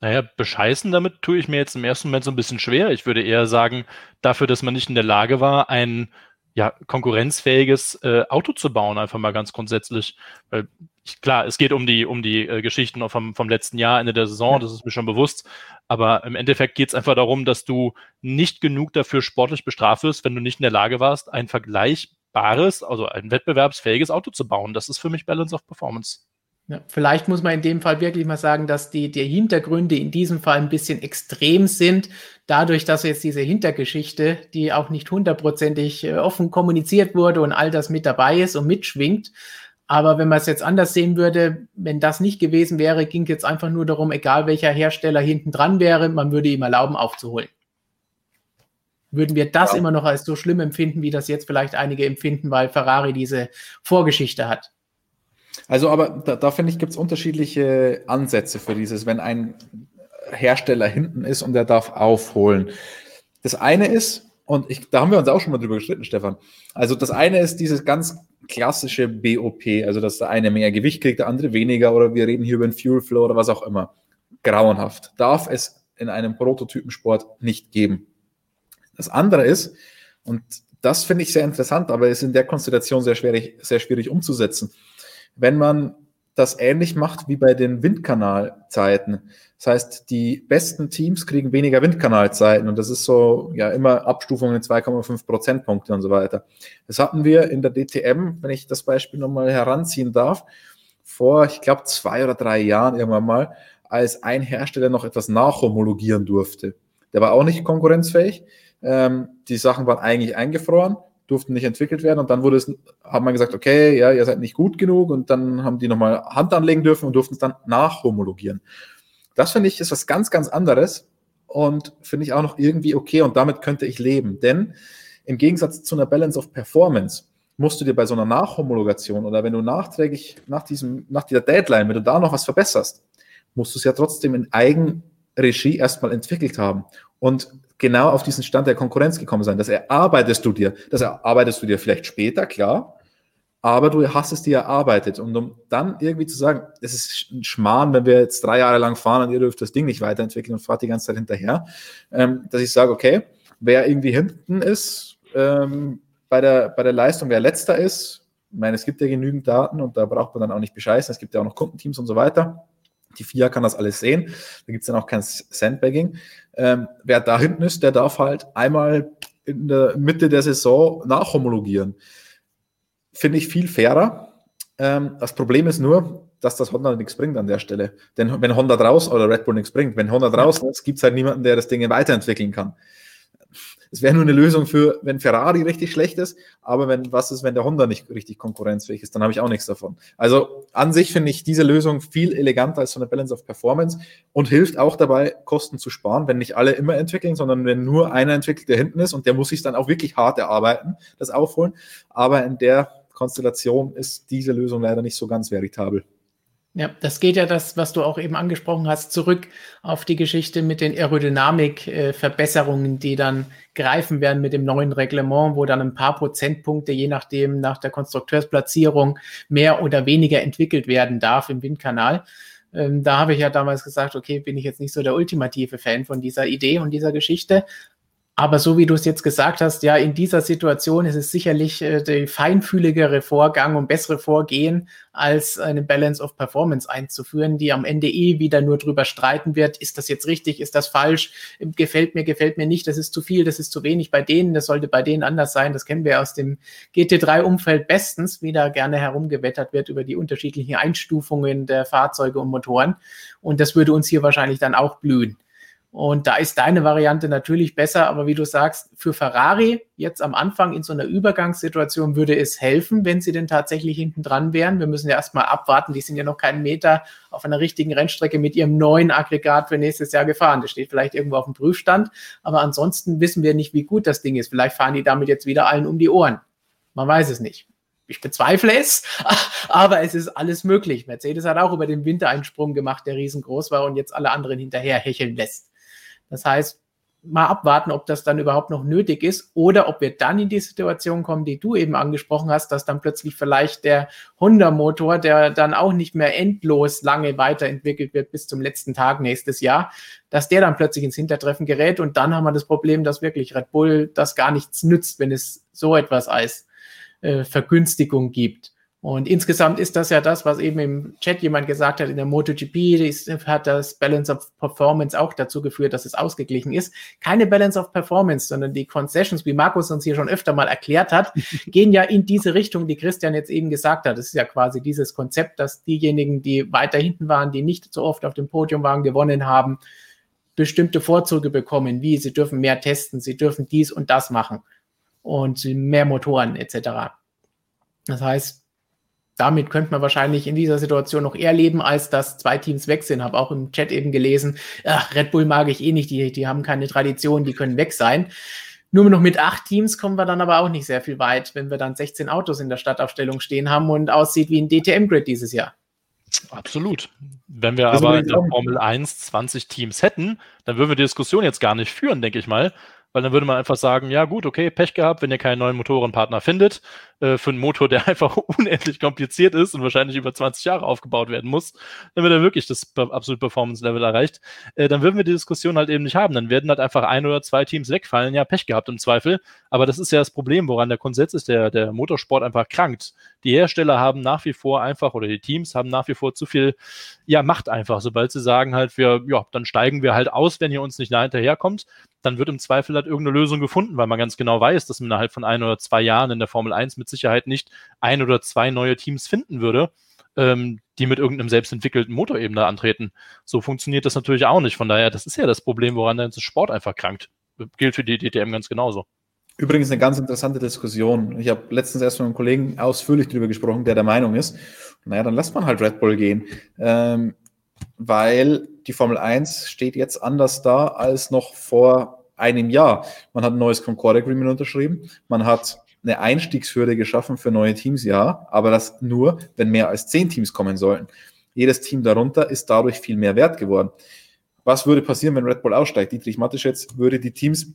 Naja, bescheißen damit tue ich mir jetzt im ersten Moment so ein bisschen schwer. Ich würde eher sagen, dafür, dass man nicht in der Lage war, ein ja, konkurrenzfähiges äh, Auto zu bauen, einfach mal ganz grundsätzlich. Weil ich, klar, es geht um die, um die äh, Geschichten vom, vom letzten Jahr, Ende der Saison, das ist mir schon bewusst. Aber im Endeffekt geht es einfach darum, dass du nicht genug dafür sportlich bestraft wirst, wenn du nicht in der Lage warst, ein vergleichbares, also ein wettbewerbsfähiges Auto zu bauen. Das ist für mich Balance of Performance. Ja, vielleicht muss man in dem Fall wirklich mal sagen, dass die, die Hintergründe in diesem Fall ein bisschen extrem sind, dadurch, dass jetzt diese Hintergeschichte, die auch nicht hundertprozentig äh, offen kommuniziert wurde und all das mit dabei ist und mitschwingt. Aber wenn man es jetzt anders sehen würde, wenn das nicht gewesen wäre, ging jetzt einfach nur darum, egal welcher Hersteller hinten dran wäre, man würde ihm erlauben, aufzuholen. Würden wir das ja. immer noch als so schlimm empfinden, wie das jetzt vielleicht einige empfinden, weil Ferrari diese Vorgeschichte hat? Also, aber da, da finde ich, gibt es unterschiedliche Ansätze für dieses, wenn ein Hersteller hinten ist und der darf aufholen. Das eine ist, und ich, da haben wir uns auch schon mal drüber gestritten, Stefan. Also das eine ist dieses ganz klassische BOP, also dass der eine mehr Gewicht kriegt, der andere weniger, oder wir reden hier über einen Fuel Flow oder was auch immer. Grauenhaft. Darf es in einem Prototypensport nicht geben. Das andere ist, und das finde ich sehr interessant, aber ist in der Konstellation sehr schwierig, sehr schwierig umzusetzen wenn man das ähnlich macht wie bei den Windkanalzeiten. Das heißt, die besten Teams kriegen weniger Windkanalzeiten und das ist so, ja, immer Abstufungen in 2,5 Prozentpunkte und so weiter. Das hatten wir in der DTM, wenn ich das Beispiel nochmal heranziehen darf, vor, ich glaube, zwei oder drei Jahren irgendwann mal, als ein Hersteller noch etwas nachhomologieren durfte. Der war auch nicht konkurrenzfähig. Ähm, die Sachen waren eigentlich eingefroren durften nicht entwickelt werden und dann wurde es, haben wir gesagt, okay, ja, ihr seid nicht gut genug und dann haben die nochmal Hand anlegen dürfen und durften es dann nachhomologieren. Das finde ich ist was ganz, ganz anderes und finde ich auch noch irgendwie okay und damit könnte ich leben, denn im Gegensatz zu einer Balance of Performance musst du dir bei so einer Nachhomologation oder wenn du nachträglich nach diesem, nach dieser Deadline, wenn du da noch was verbesserst, musst du es ja trotzdem in Eigenregie erstmal entwickelt haben. Und genau auf diesen Stand der Konkurrenz gekommen sein. Das erarbeitest du dir. Das erarbeitest du dir vielleicht später, klar. Aber du hast es dir erarbeitet. Und um dann irgendwie zu sagen, es ist ein Schmarrn, wenn wir jetzt drei Jahre lang fahren und ihr dürft das Ding nicht weiterentwickeln und fahrt die ganze Zeit hinterher, ähm, dass ich sage, okay, wer irgendwie hinten ist, ähm, bei, der, bei der Leistung, wer letzter ist, ich meine, es gibt ja genügend Daten und da braucht man dann auch nicht bescheißen. Es gibt ja auch noch Kundenteams und so weiter. Die FIA kann das alles sehen. Da gibt es dann auch kein Sandbagging. Ähm, wer da hinten ist, der darf halt einmal in der Mitte der Saison nachhomologieren. Finde ich viel fairer. Ähm, das Problem ist nur, dass das Honda nichts bringt an der Stelle. Denn wenn Honda draußen oder Red Bull nichts bringt, wenn Honda draußen ist, gibt es halt niemanden, der das Ding weiterentwickeln kann. Es wäre nur eine Lösung für, wenn Ferrari richtig schlecht ist, aber wenn, was ist, wenn der Honda nicht richtig konkurrenzfähig ist, dann habe ich auch nichts davon. Also an sich finde ich diese Lösung viel eleganter als so eine Balance of Performance und hilft auch dabei, Kosten zu sparen, wenn nicht alle immer entwickeln, sondern wenn nur einer entwickelt, der hinten ist und der muss sich dann auch wirklich hart erarbeiten, das aufholen. Aber in der Konstellation ist diese Lösung leider nicht so ganz veritabel. Ja, das geht ja das, was du auch eben angesprochen hast, zurück auf die Geschichte mit den Aerodynamik-Verbesserungen, die dann greifen werden mit dem neuen Reglement, wo dann ein paar Prozentpunkte, je nachdem nach der Konstrukteursplatzierung, mehr oder weniger entwickelt werden darf im Windkanal. Ähm, da habe ich ja damals gesagt, okay, bin ich jetzt nicht so der ultimative Fan von dieser Idee und dieser Geschichte. Aber so wie du es jetzt gesagt hast, ja, in dieser Situation ist es sicherlich äh, der feinfühligere Vorgang und bessere Vorgehen, als eine Balance of Performance einzuführen, die am Ende eh wieder nur drüber streiten wird, ist das jetzt richtig, ist das falsch, gefällt mir, gefällt mir nicht, das ist zu viel, das ist zu wenig bei denen, das sollte bei denen anders sein. Das kennen wir aus dem GT3-Umfeld bestens, wie da gerne herumgewettert wird über die unterschiedlichen Einstufungen der Fahrzeuge und Motoren. Und das würde uns hier wahrscheinlich dann auch blühen. Und da ist deine Variante natürlich besser, aber wie du sagst, für Ferrari jetzt am Anfang in so einer Übergangssituation würde es helfen, wenn sie denn tatsächlich hinten dran wären. Wir müssen ja erstmal abwarten, die sind ja noch keinen Meter auf einer richtigen Rennstrecke mit ihrem neuen Aggregat für nächstes Jahr gefahren. Das steht vielleicht irgendwo auf dem Prüfstand, aber ansonsten wissen wir nicht, wie gut das Ding ist. Vielleicht fahren die damit jetzt wieder allen um die Ohren. Man weiß es nicht ich bezweifle es, aber es ist alles möglich. Mercedes hat auch über den Winter einen Sprung gemacht, der riesengroß war und jetzt alle anderen hinterher hecheln lässt. Das heißt, mal abwarten, ob das dann überhaupt noch nötig ist oder ob wir dann in die Situation kommen, die du eben angesprochen hast, dass dann plötzlich vielleicht der Honda-Motor, der dann auch nicht mehr endlos lange weiterentwickelt wird bis zum letzten Tag nächstes Jahr, dass der dann plötzlich ins Hintertreffen gerät und dann haben wir das Problem, dass wirklich Red Bull das gar nichts nützt, wenn es so etwas als äh, Vergünstigung gibt. Und insgesamt ist das ja das, was eben im Chat jemand gesagt hat, in der MotoGP hat das Balance of Performance auch dazu geführt, dass es ausgeglichen ist. Keine Balance of Performance, sondern die Concessions, wie Markus uns hier schon öfter mal erklärt hat, gehen ja in diese Richtung, die Christian jetzt eben gesagt hat. Das ist ja quasi dieses Konzept, dass diejenigen, die weiter hinten waren, die nicht so oft auf dem Podium waren, gewonnen haben, bestimmte Vorzüge bekommen, wie sie dürfen mehr testen, sie dürfen dies und das machen und mehr Motoren etc. Das heißt, damit könnte man wahrscheinlich in dieser Situation noch eher leben, als dass zwei Teams weg sind. Habe auch im Chat eben gelesen, ach, Red Bull mag ich eh nicht, die, die haben keine Tradition, die können weg sein. Nur noch mit acht Teams kommen wir dann aber auch nicht sehr viel weit, wenn wir dann 16 Autos in der Stadtaufstellung stehen haben und aussieht wie ein DTM-Grid dieses Jahr. Absolut. Wenn wir das aber in der Formel 1 20 Teams hätten, dann würden wir die Diskussion jetzt gar nicht führen, denke ich mal, weil dann würde man einfach sagen, ja gut, okay, Pech gehabt, wenn ihr keinen neuen Motorenpartner findet, äh, für einen Motor, der einfach unendlich kompliziert ist und wahrscheinlich über 20 Jahre aufgebaut werden muss, wird er wirklich das absolute Performance-Level erreicht, äh, dann würden wir die Diskussion halt eben nicht haben. Dann werden halt einfach ein oder zwei Teams wegfallen, ja, Pech gehabt im Zweifel. Aber das ist ja das Problem, woran der Konsens ist, der, der Motorsport einfach krankt. Die Hersteller haben nach wie vor einfach, oder die Teams haben nach wie vor zu viel, ja, Macht einfach. Sobald sie sagen halt, wir, ja, dann steigen wir halt aus, wenn ihr uns nicht hinterherkommt, dann wird im Zweifel halt irgendeine Lösung gefunden, weil man ganz genau weiß, dass man innerhalb von ein oder zwei Jahren in der Formel 1 mit Sicherheit nicht ein oder zwei neue Teams finden würde, ähm, die mit irgendeinem selbstentwickelten Motor eben da antreten. So funktioniert das natürlich auch nicht. Von daher, das ist ja das Problem, woran der Sport einfach krankt. Gilt für die DTM ganz genauso. Übrigens eine ganz interessante Diskussion. Ich habe letztens erst mit einem Kollegen ausführlich darüber gesprochen, der der Meinung ist, naja, dann lässt man halt Red Bull gehen. Ähm, weil die Formel 1 steht jetzt anders da als noch vor einem Jahr. Man hat ein neues Concord Agreement unterschrieben, man hat eine Einstiegshürde geschaffen für neue Teams, ja, aber das nur, wenn mehr als zehn Teams kommen sollten. Jedes Team darunter ist dadurch viel mehr wert geworden. Was würde passieren, wenn Red Bull aussteigt? Dietrich Mateschitz würde die Teams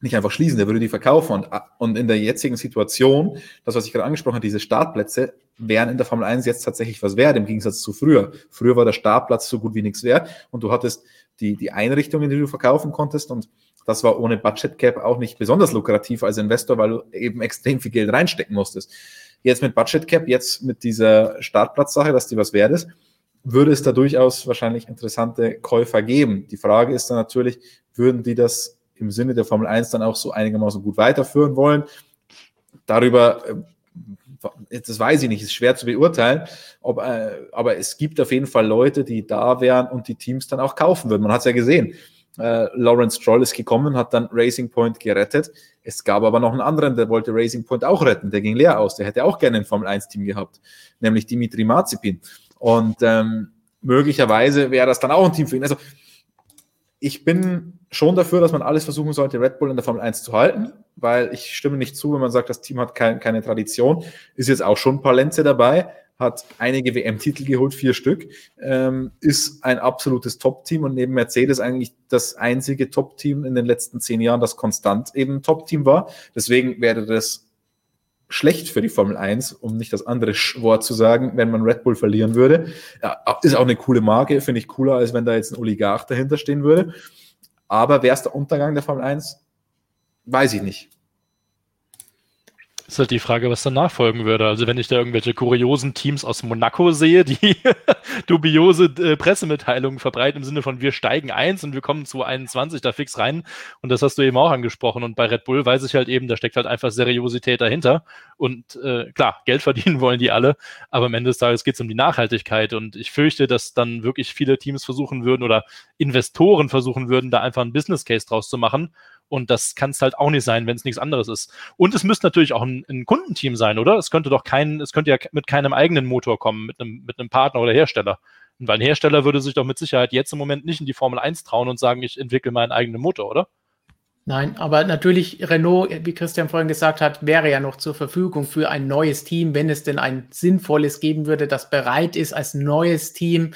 nicht einfach schließen, der würde die verkaufen. Und, und in der jetzigen Situation, das, was ich gerade angesprochen habe, diese Startplätze wären in der Formel 1 jetzt tatsächlich was wert, im Gegensatz zu früher. Früher war der Startplatz so gut wie nichts wert und du hattest die, die Einrichtungen, die du verkaufen konntest und das war ohne Budget Cap auch nicht besonders lukrativ als Investor, weil du eben extrem viel Geld reinstecken musstest. Jetzt mit Budget Cap, jetzt mit dieser Startplatzsache, dass die was wert ist, würde es da durchaus wahrscheinlich interessante Käufer geben. Die Frage ist dann natürlich, würden die das im Sinne der Formel 1 dann auch so einigermaßen gut weiterführen wollen? Darüber äh, das weiß ich nicht, ist schwer zu beurteilen, ob, äh, aber es gibt auf jeden Fall Leute, die da wären und die Teams dann auch kaufen würden. Man hat es ja gesehen. Äh, Lawrence Stroll ist gekommen, hat dann Racing Point gerettet. Es gab aber noch einen anderen, der wollte Racing Point auch retten. Der ging leer aus. Der hätte auch gerne ein Formel 1-Team gehabt, nämlich Dimitri Mazepin. Und ähm, möglicherweise wäre das dann auch ein Team für ihn. Also ich bin schon dafür, dass man alles versuchen sollte, Red Bull in der Formel 1 zu halten, weil ich stimme nicht zu, wenn man sagt, das Team hat kein, keine Tradition. Ist jetzt auch schon ein paar Lenze dabei, hat einige WM-Titel geholt, vier Stück, ähm, ist ein absolutes Top-Team und neben Mercedes eigentlich das einzige Top-Team in den letzten zehn Jahren, das konstant eben Top-Team war. Deswegen wäre das schlecht für die Formel 1, um nicht das andere Wort zu sagen, wenn man Red Bull verlieren würde. Ja, ist auch eine coole Marke, finde ich cooler, als wenn da jetzt ein Oligarch dahinter stehen würde. Aber wäre es der Untergang der Formel 1? weiß ich nicht. Ist halt die Frage, was danach folgen würde. Also wenn ich da irgendwelche kuriosen Teams aus Monaco sehe, die dubiose äh, Pressemitteilungen verbreiten im Sinne von wir steigen eins und wir kommen zu 21 da fix rein. Und das hast du eben auch angesprochen. Und bei Red Bull weiß ich halt eben, da steckt halt einfach Seriosität dahinter. Und äh, klar, Geld verdienen wollen die alle, aber am Ende des Tages geht es um die Nachhaltigkeit. Und ich fürchte, dass dann wirklich viele Teams versuchen würden oder Investoren versuchen würden, da einfach einen Business Case draus zu machen und das kann es halt auch nicht sein, wenn es nichts anderes ist. Und es müsste natürlich auch ein, ein, Kundenteam sein, oder? Es könnte doch kein, es könnte ja mit keinem eigenen Motor kommen, mit einem, mit einem Partner oder Hersteller. Und weil ein Hersteller würde sich doch mit Sicherheit jetzt im Moment nicht in die Formel 1 trauen und sagen, ich entwickle meinen eigenen Motor, oder? Nein, aber natürlich Renault, wie Christian vorhin gesagt hat, wäre ja noch zur Verfügung für ein neues Team, wenn es denn ein sinnvolles geben würde, das bereit ist, als neues Team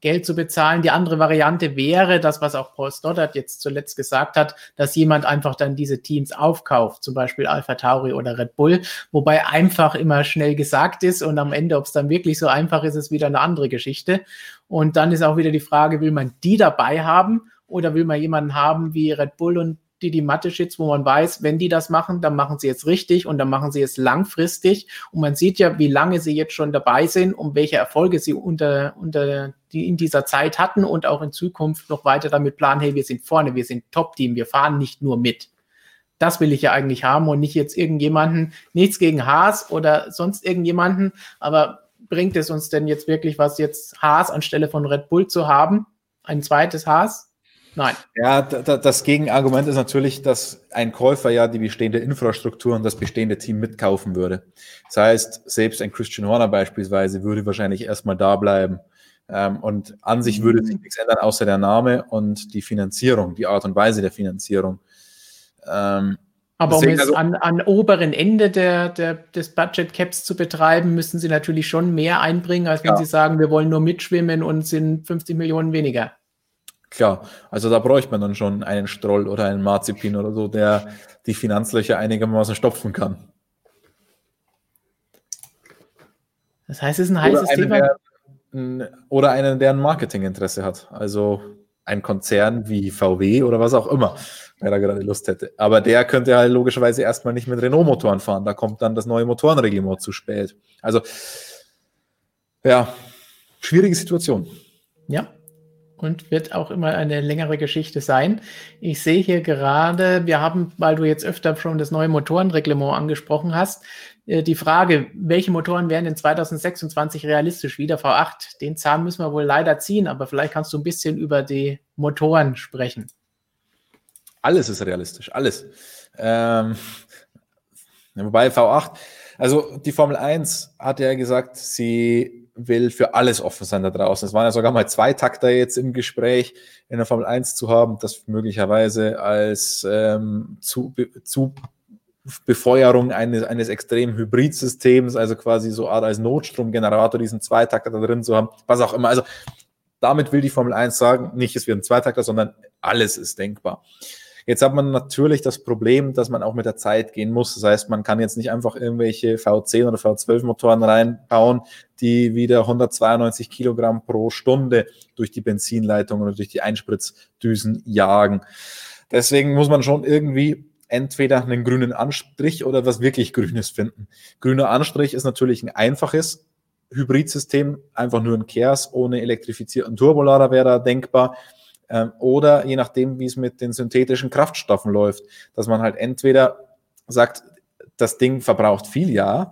Geld zu bezahlen. Die andere Variante wäre, das, was auch Paul Stoddard jetzt zuletzt gesagt hat, dass jemand einfach dann diese Teams aufkauft, zum Beispiel Alpha Tauri oder Red Bull, wobei einfach immer schnell gesagt ist und am Ende, ob es dann wirklich so einfach ist, ist wieder eine andere Geschichte. Und dann ist auch wieder die Frage, will man die dabei haben oder will man jemanden haben wie Red Bull und die die Mathe-Shits, wo man weiß, wenn die das machen, dann machen sie jetzt richtig und dann machen sie es langfristig. Und man sieht ja, wie lange sie jetzt schon dabei sind und welche Erfolge sie unter, unter die in dieser Zeit hatten und auch in Zukunft noch weiter damit planen, hey, wir sind vorne, wir sind Top-Team, wir fahren nicht nur mit. Das will ich ja eigentlich haben und nicht jetzt irgendjemanden, nichts gegen Haas oder sonst irgendjemanden, aber bringt es uns denn jetzt wirklich was, jetzt Haas anstelle von Red Bull zu haben? Ein zweites Haas? Nein. Ja, das Gegenargument ist natürlich, dass ein Käufer ja die bestehende Infrastruktur und das bestehende Team mitkaufen würde. Das heißt, selbst ein Christian Horner beispielsweise würde wahrscheinlich erstmal da bleiben. Ähm, und an sich würde sich nichts ändern, außer der Name und die Finanzierung, die Art und Weise der Finanzierung. Ähm, aber um es also, an, an oberen Ende der, der, des Budget Caps zu betreiben, müssen sie natürlich schon mehr einbringen, als wenn ja. sie sagen, wir wollen nur mitschwimmen und sind 50 Millionen weniger. Klar, also da bräuchte man dann schon einen Stroll oder einen Marzipin oder so, der die Finanzlöcher einigermaßen stopfen kann. Das heißt, es ist ein heißes oder Thema. Der, oder einen, der ein Marketinginteresse hat. Also ein Konzern wie VW oder was auch immer, wer da gerade Lust hätte. Aber der könnte halt logischerweise erstmal nicht mit Renault-Motoren fahren. Da kommt dann das neue Motorenreglement zu spät. Also, ja, schwierige Situation. Ja, und wird auch immer eine längere Geschichte sein. Ich sehe hier gerade, wir haben, weil du jetzt öfter schon das neue Motorenreglement angesprochen hast, äh, die Frage, welche Motoren wären in 2026 realistisch? Wieder V8. Den Zahn müssen wir wohl leider ziehen, aber vielleicht kannst du ein bisschen über die Motoren sprechen. Alles ist realistisch, alles. Ähm, wobei V8, also die Formel 1 hat ja gesagt, sie will für alles offen sein da draußen. Es waren ja sogar mal zwei Takter jetzt im Gespräch in der Formel 1 zu haben, das möglicherweise als ähm, zu, zu Befeuerung eines, eines extremen Hybridsystems, also quasi so Art als Notstromgenerator, diesen Zweitakter da drin zu haben, was auch immer. Also damit will die Formel 1 sagen, nicht es wird ein Zweitakter, sondern alles ist denkbar. Jetzt hat man natürlich das Problem, dass man auch mit der Zeit gehen muss. Das heißt, man kann jetzt nicht einfach irgendwelche V10 oder V12 Motoren reinbauen, die wieder 192 Kilogramm pro Stunde durch die Benzinleitung oder durch die Einspritzdüsen jagen. Deswegen muss man schon irgendwie entweder einen grünen Anstrich oder was wirklich Grünes finden. Grüner Anstrich ist natürlich ein einfaches Hybridsystem, einfach nur ein Kers ohne elektrifizierten Turbolader wäre da denkbar. Ähm, oder je nachdem, wie es mit den synthetischen Kraftstoffen läuft, dass man halt entweder sagt, das Ding verbraucht viel, ja,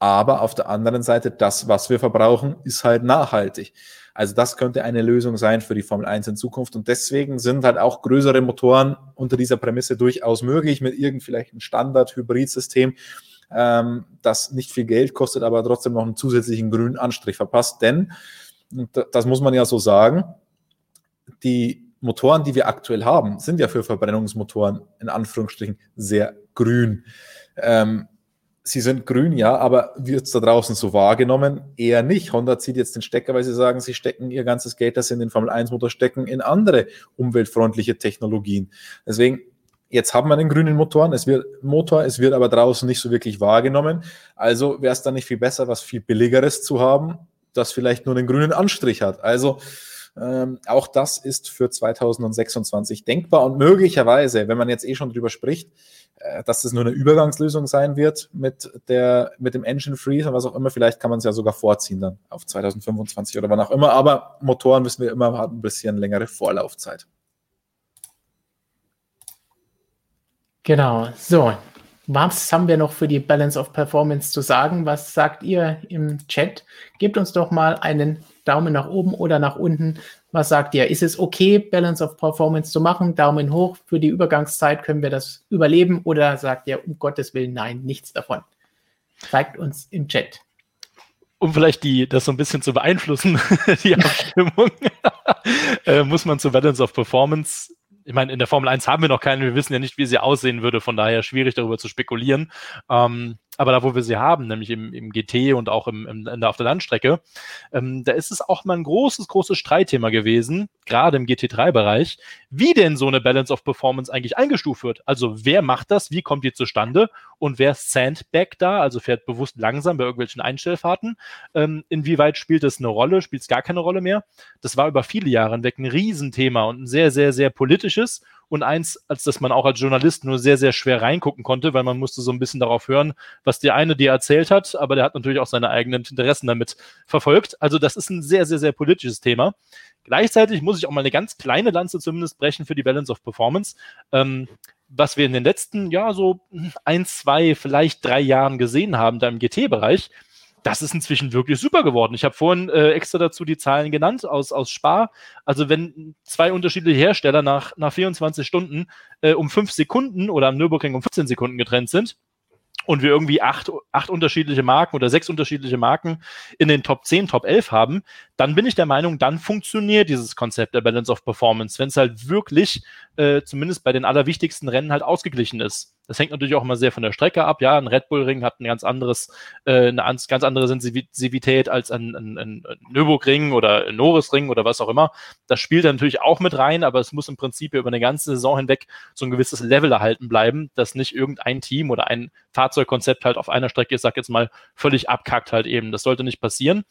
aber auf der anderen Seite, das, was wir verbrauchen, ist halt nachhaltig. Also das könnte eine Lösung sein für die Formel 1 in Zukunft. Und deswegen sind halt auch größere Motoren unter dieser Prämisse durchaus möglich mit irgend vielleicht ein Standard-Hybridsystem, ähm, das nicht viel Geld kostet, aber trotzdem noch einen zusätzlichen grünen Anstrich verpasst. Denn, das muss man ja so sagen, die Motoren, die wir aktuell haben, sind ja für Verbrennungsmotoren in Anführungsstrichen sehr grün. Ähm, sie sind grün, ja, aber wird es da draußen so wahrgenommen? Eher nicht. Honda zieht jetzt den Stecker, weil sie sagen, sie stecken ihr ganzes Geld, das sie in den Formel 1 Motor stecken, in andere umweltfreundliche Technologien. Deswegen, jetzt haben wir einen grünen Motor, es wird Motor, es wird aber draußen nicht so wirklich wahrgenommen. Also wäre es dann nicht viel besser, was viel billigeres zu haben, das vielleicht nur einen grünen Anstrich hat. Also Ähm, auch das ist für 2026 denkbar und möglicherweise, wenn man jetzt eh schon drüber spricht, äh, dass das nur eine Übergangslösung sein wird mit, der, mit dem Engine Freeze und was auch immer, vielleicht kann man es ja sogar vorziehen dann auf 2025 oder wann auch immer, aber Motoren wissen wir immer, haben ein bisschen längere Vorlaufzeit. Genau, so. Was haben wir noch für die Balance of Performance zu sagen? Was sagt ihr im Chat? Gebt uns doch mal einen Daumen nach oben oder nach unten. Was sagt ihr? Ist es okay, Balance of Performance zu machen? Daumen hoch. Für die Übergangszeit können wir das überleben? Oder sagt ihr, um Gottes Willen, nein, nichts davon? Zeigt uns im Chat. Um vielleicht die, das so ein bisschen zu beeinflussen, die Abstimmung, äh, muss man zu Balance of Performance ich meine, in der Formel 1 haben wir noch keine, wir wissen ja nicht, wie sie aussehen würde, von daher schwierig darüber zu spekulieren. Ähm, aber da, wo wir sie haben, nämlich im, im GT und auch im, im, in der, auf der Landstrecke, ähm, da ist es auch mal ein großes, großes Streitthema gewesen, gerade im GT3-Bereich, wie denn so eine Balance of Performance eigentlich eingestuft wird. Also wer macht das, wie kommt die zustande und wer sandbag da, also fährt bewusst langsam bei irgendwelchen Einstellfahrten. Ähm, inwieweit spielt das eine Rolle, spielt es gar keine Rolle mehr? Das war über viele Jahre hinweg ein Riesenthema und ein sehr, sehr, sehr politisches und eins, als dass man auch als Journalist nur sehr, sehr schwer reingucken konnte, weil man musste so ein bisschen darauf hören, was der eine dir erzählt hat, aber der hat natürlich auch seine eigenen Interessen damit verfolgt. Also das ist ein sehr, sehr, sehr politisches Thema. Gleichzeitig muss ich auch mal eine ganz kleine Lanze zumindest brechen für die Balance of Performance. Ähm, was wir in den letzten, ja, so ein, zwei, vielleicht drei Jahren gesehen haben, da im GT-Bereich, das ist inzwischen wirklich super geworden. Ich habe vorhin äh, extra dazu die Zahlen genannt aus, aus Spar. Also wenn zwei unterschiedliche Hersteller nach, nach 24 Stunden äh, um fünf Sekunden oder am Nürburgring um 15 Sekunden getrennt sind, und wir irgendwie acht, acht unterschiedliche Marken oder sechs unterschiedliche Marken in den Top 10, Top 11 haben, dann bin ich der Meinung, dann funktioniert dieses Konzept der Balance of Performance, wenn es halt wirklich äh, zumindest bei den allerwichtigsten Rennen halt ausgeglichen ist. Das hängt natürlich auch immer sehr von der Strecke ab. Ja, ein Red Bull Ring hat ein ganz anderes, äh, eine ganz andere Sensivität als ein, ein, ein Nürburgring oder ein Norris Ring oder was auch immer. Das spielt natürlich auch mit rein, aber es muss im Prinzip über eine ganze Saison hinweg so ein gewisses Level erhalten bleiben, dass nicht irgendein Team oder ein Fahrzeugkonzept halt auf einer Strecke, ich sag jetzt mal, völlig abkackt halt eben. Das sollte nicht passieren.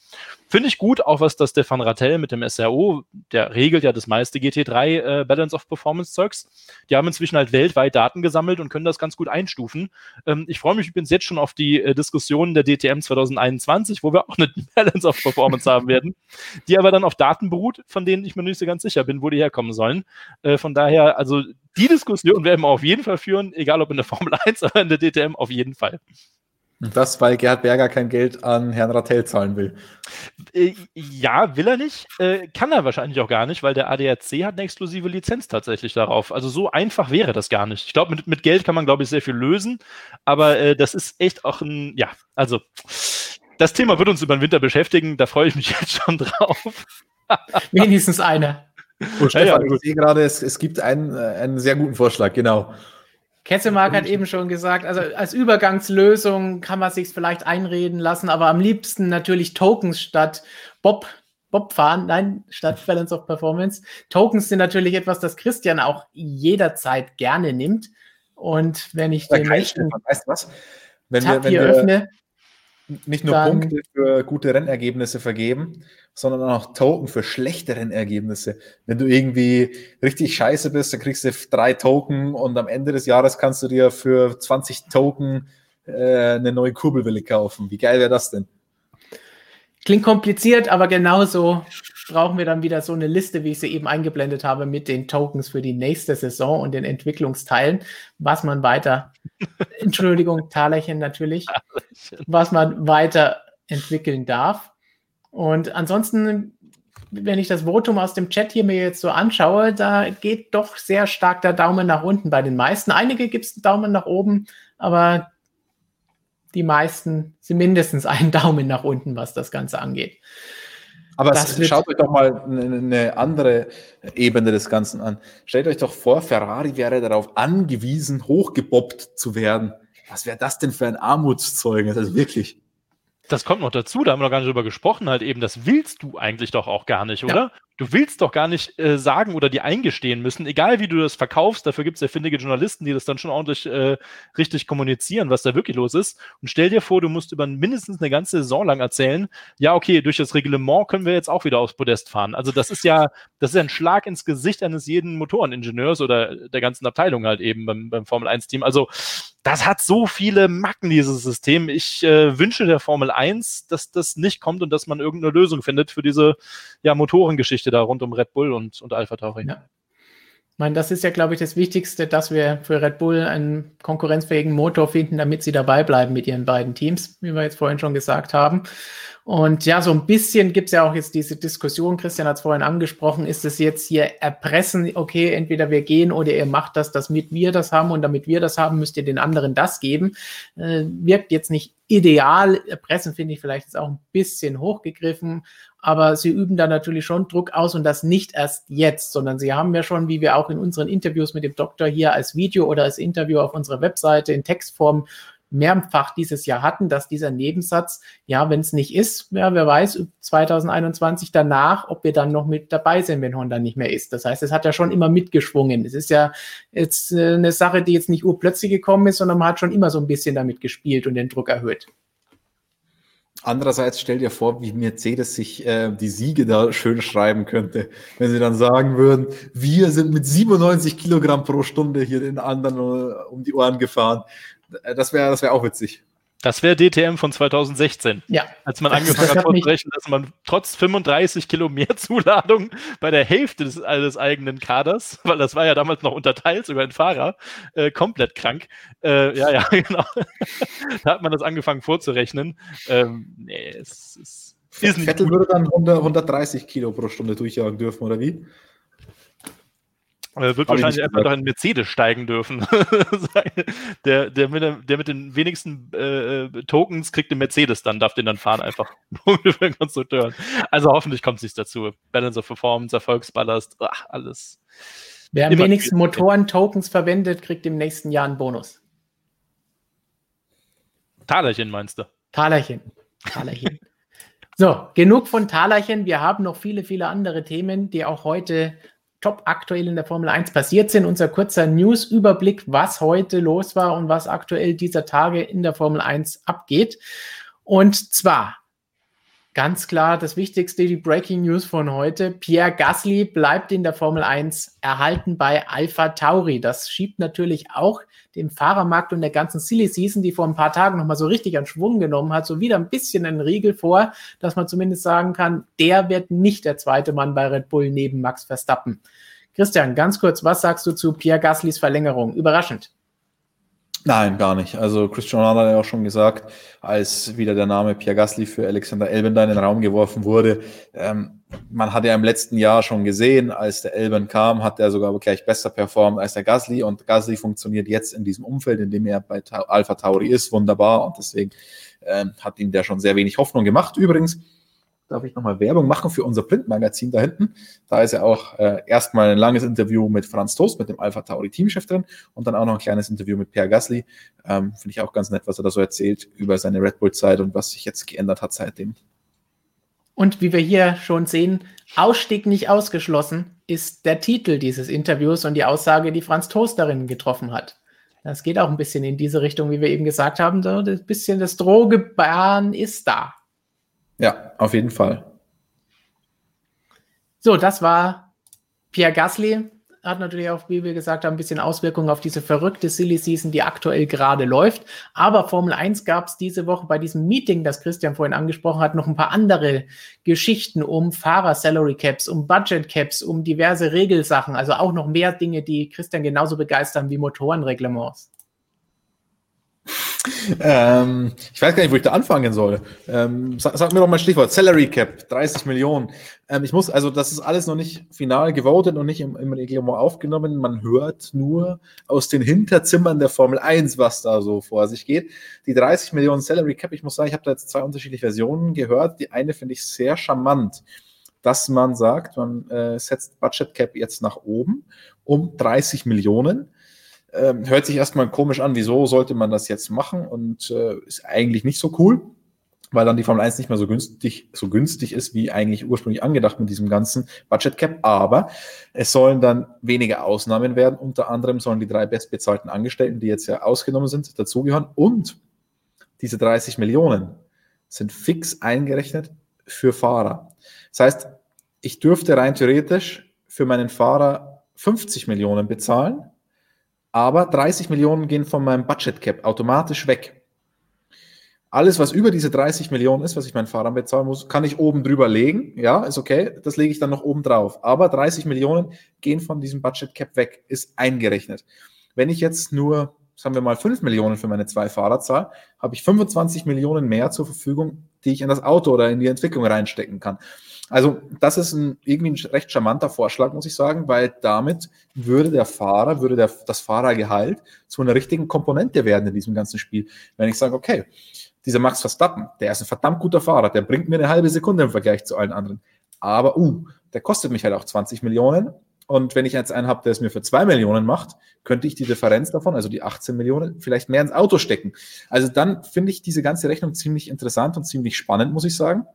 Finde ich gut, auch was das Stefan Rattel mit dem SRO, der regelt ja das meiste GT3 äh, Balance of Performance Zeugs. Die haben inzwischen halt weltweit Daten gesammelt und können das ganz gut einstufen. Ähm, ich freue mich übrigens jetzt schon auf die äh, Diskussionen der DTM 2021, wo wir auch eine Balance of Performance haben werden, die aber dann auf Daten beruht, von denen ich mir nicht so ganz sicher bin, wo die herkommen sollen. Äh, von daher, also die Diskussion werden wir auf jeden Fall führen, egal ob in der Formel 1 oder in der DTM, auf jeden Fall. Und das, weil Gerhard Berger kein Geld an Herrn Rattel zahlen will. Äh, ja, will er nicht. Äh, kann er wahrscheinlich auch gar nicht, weil der ADAC hat eine exklusive Lizenz tatsächlich darauf. Also so einfach wäre das gar nicht. Ich glaube, mit, mit Geld kann man, glaube ich, sehr viel lösen. Aber äh, das ist echt auch ein, ja, also das Thema wird uns über den Winter beschäftigen. Da freue ich mich jetzt schon drauf. Wenigstens einer. Oh, Stefan, ja, ja, ich sehe gerade, es, es gibt einen, äh, einen sehr guten Vorschlag, genau. Ketzemark hat eben schon gesagt, also als Übergangslösung kann man sich vielleicht einreden lassen, aber am liebsten natürlich Tokens statt Bob, Bob fahren, nein, statt Balance of Performance. Tokens sind natürlich etwas, das Christian auch jederzeit gerne nimmt. Und wenn ich den Menschen weißt was? Wenn wir, wenn wir öffne, nicht nur Punkte für gute Rennergebnisse vergeben, sondern auch Token für schlechte Rennergebnisse. Wenn du irgendwie richtig scheiße bist, dann kriegst du drei Token und am Ende des Jahres kannst du dir für 20 Token äh, eine neue Kurbelwelle kaufen. Wie geil wäre das denn? Klingt kompliziert, aber genauso brauchen wir dann wieder so eine Liste, wie ich sie eben eingeblendet habe, mit den Tokens für die nächste Saison und den Entwicklungsteilen, was man weiter, Entschuldigung, Talerchen natürlich, was man weiter entwickeln darf. Und ansonsten, wenn ich das Votum aus dem Chat hier mir jetzt so anschaue, da geht doch sehr stark der Daumen nach unten bei den meisten. Einige gibt es einen Daumen nach oben, aber die meisten sind mindestens einen Daumen nach unten, was das Ganze angeht. Aber schaut euch doch mal eine andere Ebene des Ganzen an. Stellt euch doch vor, Ferrari wäre darauf angewiesen, hochgebobbt zu werden. Was wäre das denn für ein Armutszeugnis? Also wirklich. Das kommt noch dazu, da haben wir noch gar nicht drüber gesprochen, halt eben, das willst du eigentlich doch auch gar nicht, oder? Ja. du willst doch gar nicht äh, sagen oder dir eingestehen müssen, egal wie du das verkaufst, dafür gibt es ja findige Journalisten, die das dann schon ordentlich äh, richtig kommunizieren, was da wirklich los ist. Und stell dir vor, du musst über mindestens eine ganze Saison lang erzählen, ja, okay, durch das Reglement können wir jetzt auch wieder aufs Podest fahren. Also das ist ja, das ist ja ein Schlag ins Gesicht eines jeden Motoreningenieurs oder der ganzen Abteilung halt eben beim, beim Formel 1-Team. Also das hat so viele Macken, dieses System. Ich äh, wünsche der Formel 1, dass das nicht kommt und dass man irgendeine Lösung findet für diese ja, Motorengeschichte da rund um Red Bull und, und Alpha Tauri. Ja. Ich meine, das ist ja, glaube ich, das Wichtigste, dass wir für Red Bull einen konkurrenzfähigen Motor finden, damit sie dabei bleiben mit ihren beiden Teams, wie wir jetzt vorhin schon gesagt haben. Und ja, so ein bisschen gibt es ja auch jetzt diese Diskussion, Christian hat es vorhin angesprochen, ist es jetzt hier Erpressen, okay, entweder wir gehen oder ihr macht das, damit wir das haben und damit wir das haben, müsst ihr den anderen das geben. Äh, wirkt jetzt nicht ideal. Erpressen finde ich vielleicht jetzt auch ein bisschen hochgegriffen, aber sie üben da natürlich schon Druck aus und das nicht erst jetzt, sondern sie haben ja schon, wie wir auch in unseren Interviews mit dem Doktor hier als Video oder als Interview auf unserer Webseite in Textform mehrfach dieses Jahr hatten, dass dieser Nebensatz, ja, wenn es nicht ist, ja, wer weiß, 2021 danach, ob wir dann noch mit dabei sind, wenn Honda nicht mehr ist. Das heißt, es hat ja schon immer mitgeschwungen. Es ist ja jetzt äh, eine Sache, die jetzt nicht urplötzlich gekommen ist, sondern man hat schon immer so ein bisschen damit gespielt und den Druck erhöht. Andererseits stell dir vor, wie Mercedes sich äh, die Siege da schön schreiben könnte, wenn sie dann sagen würden, wir sind mit 97 Kilogramm pro Stunde hier den anderen uh, um die Ohren gefahren. Äh, das wäre das wär auch witzig. Das wäre DTM von 2016. Ja. Als man angefangen hat vorzurechnen, dass man trotz 35 Kilo mehr Zuladung bei der Hälfte des, des, eigenen Kaders, weil das war ja damals noch unterteilt, sogar ein Fahrer, äh, komplett krank. Äh, ja, ja, genau. da hat man das angefangen vorzurechnen. Ähm, nee, es, es ist nicht Vettel gut. würde dann 100, 130 Kilo pro Stunde durchjagen dürfen, oder wie? Äh, wird Hab wahrscheinlich einfach noch in Mercedes steigen dürfen. der, der, mit, der mit den wenigsten äh, äh, Tokens kriegt den Mercedes dann, darf den dann fahren, einfach für den Konstrukteuren. Also hoffentlich kommt es nicht dazu. Balance of Performance, Erfolgsballast, ach, alles. Wer am wenigsten Motoren-Tokens verwendet, kriegt im nächsten Jahr einen Bonus. Talerchen meinst du? Talerchen. Talerchen. so, genug von Talerchen. Wir haben noch viele, viele andere Themen, die auch heute top aktuell in der Formel 1 passiert sind. Unser kurzer News-Überblick, was heute los war und was aktuell dieser Tage in der Formel 1 abgeht. Und zwar ganz klar das Wichtigste, die Breaking News von heute. Pierre Gasly bleibt in der Formel 1 erhalten bei Alpha Tauri. Das schiebt natürlich auch dem Fahrermarkt und der ganzen Silly Season, die vor ein paar Tagen nochmal so richtig an Schwung genommen hat, so wieder ein bisschen einen Riegel vor, dass man zumindest sagen kann, der wird nicht der zweite Mann bei Red Bull neben Max Verstappen. Christian, ganz kurz, was sagst du zu Pierre Gaslys Verlängerung? Überraschend. Nein, gar nicht. Also Christian Horner hat ja auch schon gesagt, als wieder der Name Pierre Gasly für Alexander Elben da in den Raum geworfen wurde, ähm, man hat ja im letzten Jahr schon gesehen, als der Elben kam, hat er sogar gleich besser performt als der Gasly und Gasly funktioniert jetzt in diesem Umfeld, in dem er bei Alpha Tauri ist, wunderbar und deswegen ähm, hat ihm der schon sehr wenig Hoffnung gemacht. Übrigens, darf ich nochmal Werbung machen für unser Printmagazin da hinten. Da ist ja auch äh, erstmal ein langes Interview mit Franz Toast, mit dem Alpha Tauri Teamchef drin und dann auch noch ein kleines Interview mit Pierre Gasly. Ähm, Finde ich auch ganz nett, was er da so erzählt über seine Red Bull-Zeit und was sich jetzt geändert hat seitdem. Und wie wir hier schon sehen, Ausstieg nicht ausgeschlossen ist der Titel dieses Interviews und die Aussage, die Franz Toast darin getroffen hat. Das geht auch ein bisschen in diese Richtung, wie wir eben gesagt haben. So ein bisschen das Drohgebaren ist da. Ja, auf jeden Fall. So, das war Pierre Gasly. Hat natürlich auch, wie wir gesagt haben, ein bisschen Auswirkungen auf diese verrückte Silly Season, die aktuell gerade läuft. Aber Formel 1 gab es diese Woche bei diesem Meeting, das Christian vorhin angesprochen hat, noch ein paar andere Geschichten um Fahrer-Salary Caps, um Budget Caps, um diverse Regelsachen. Also auch noch mehr Dinge, die Christian genauso begeistern wie Motorenreglements. Ähm, ich weiß gar nicht, wo ich da anfangen soll. Ähm, sag, sag, mir doch mal Stichwort. Salary Cap, 30 Millionen. Ähm, ich muss, also das ist alles noch nicht final gewotet und nicht im, im Reglement aufgenommen. Man hört nur aus den Hinterzimmern der Formel 1, was da so vor sich geht. Die 30 Millionen Salary Cap, ich muss sagen, ich habe da jetzt zwei unterschiedliche Versionen gehört. Die eine finde ich sehr charmant, dass man sagt, man äh, setzt Budget Cap jetzt nach oben um 30 Millionen ähm, hört sich erstmal komisch an, wieso sollte man das jetzt machen und äh, ist eigentlich nicht so cool. weil dann die Formel 1 nicht mehr so günstig, so günstig ist, wie eigentlich ursprünglich angedacht mit diesem ganzen Budget Cap. Aber es sollen dann weniger Ausnahmen werden. Unter anderem sollen die drei bestbezahlten Angestellten, die jetzt ja ausgenommen sind, dazugehören. Und diese 30 Millionen sind fix eingerechnet für Fahrer. Das heißt, ich dürfte rein theoretisch für meinen Fahrer 50 Millionen bezahlen, aber 30 Millionen gehen von meinem Budget Cap automatisch weg. Alles, was über diese 30 Millionen ist, was ich meinen Fahrern bezahlen muss, kann ich oben drüber legen. Ja, ist okay. Das lege ich dann noch oben drauf. Aber 30 Millionen gehen von diesem Budget Cap weg, ist eingerechnet. Wenn ich jetzt nur, sagen wir mal, 5 Millionen für meine zwei Fahrer zahle, habe ich 25 Millionen mehr zur Verfügung, die ich in das Auto oder in die Entwicklung reinstecken kann. Also das ist ein irgendwie ein recht charmanter Vorschlag, muss ich sagen, weil damit würde der Fahrer, würde der, das Fahrergehalt zu einer richtigen Komponente werden in diesem ganzen Spiel. Wenn ich sage, okay, dieser Max Verstappen, der ist ein verdammt guter Fahrer, der bringt mir eine halbe Sekunde im Vergleich zu allen anderen. Aber, uh, der kostet mich halt auch 20 Millionen. Und wenn ich jetzt einen habe, der es mir für zwei Millionen macht, könnte ich die Differenz davon, also die 18 Millionen, vielleicht mehr ins Auto stecken. Also dann finde ich diese ganze Rechnung ziemlich interessant und ziemlich spannend, muss ich sagen.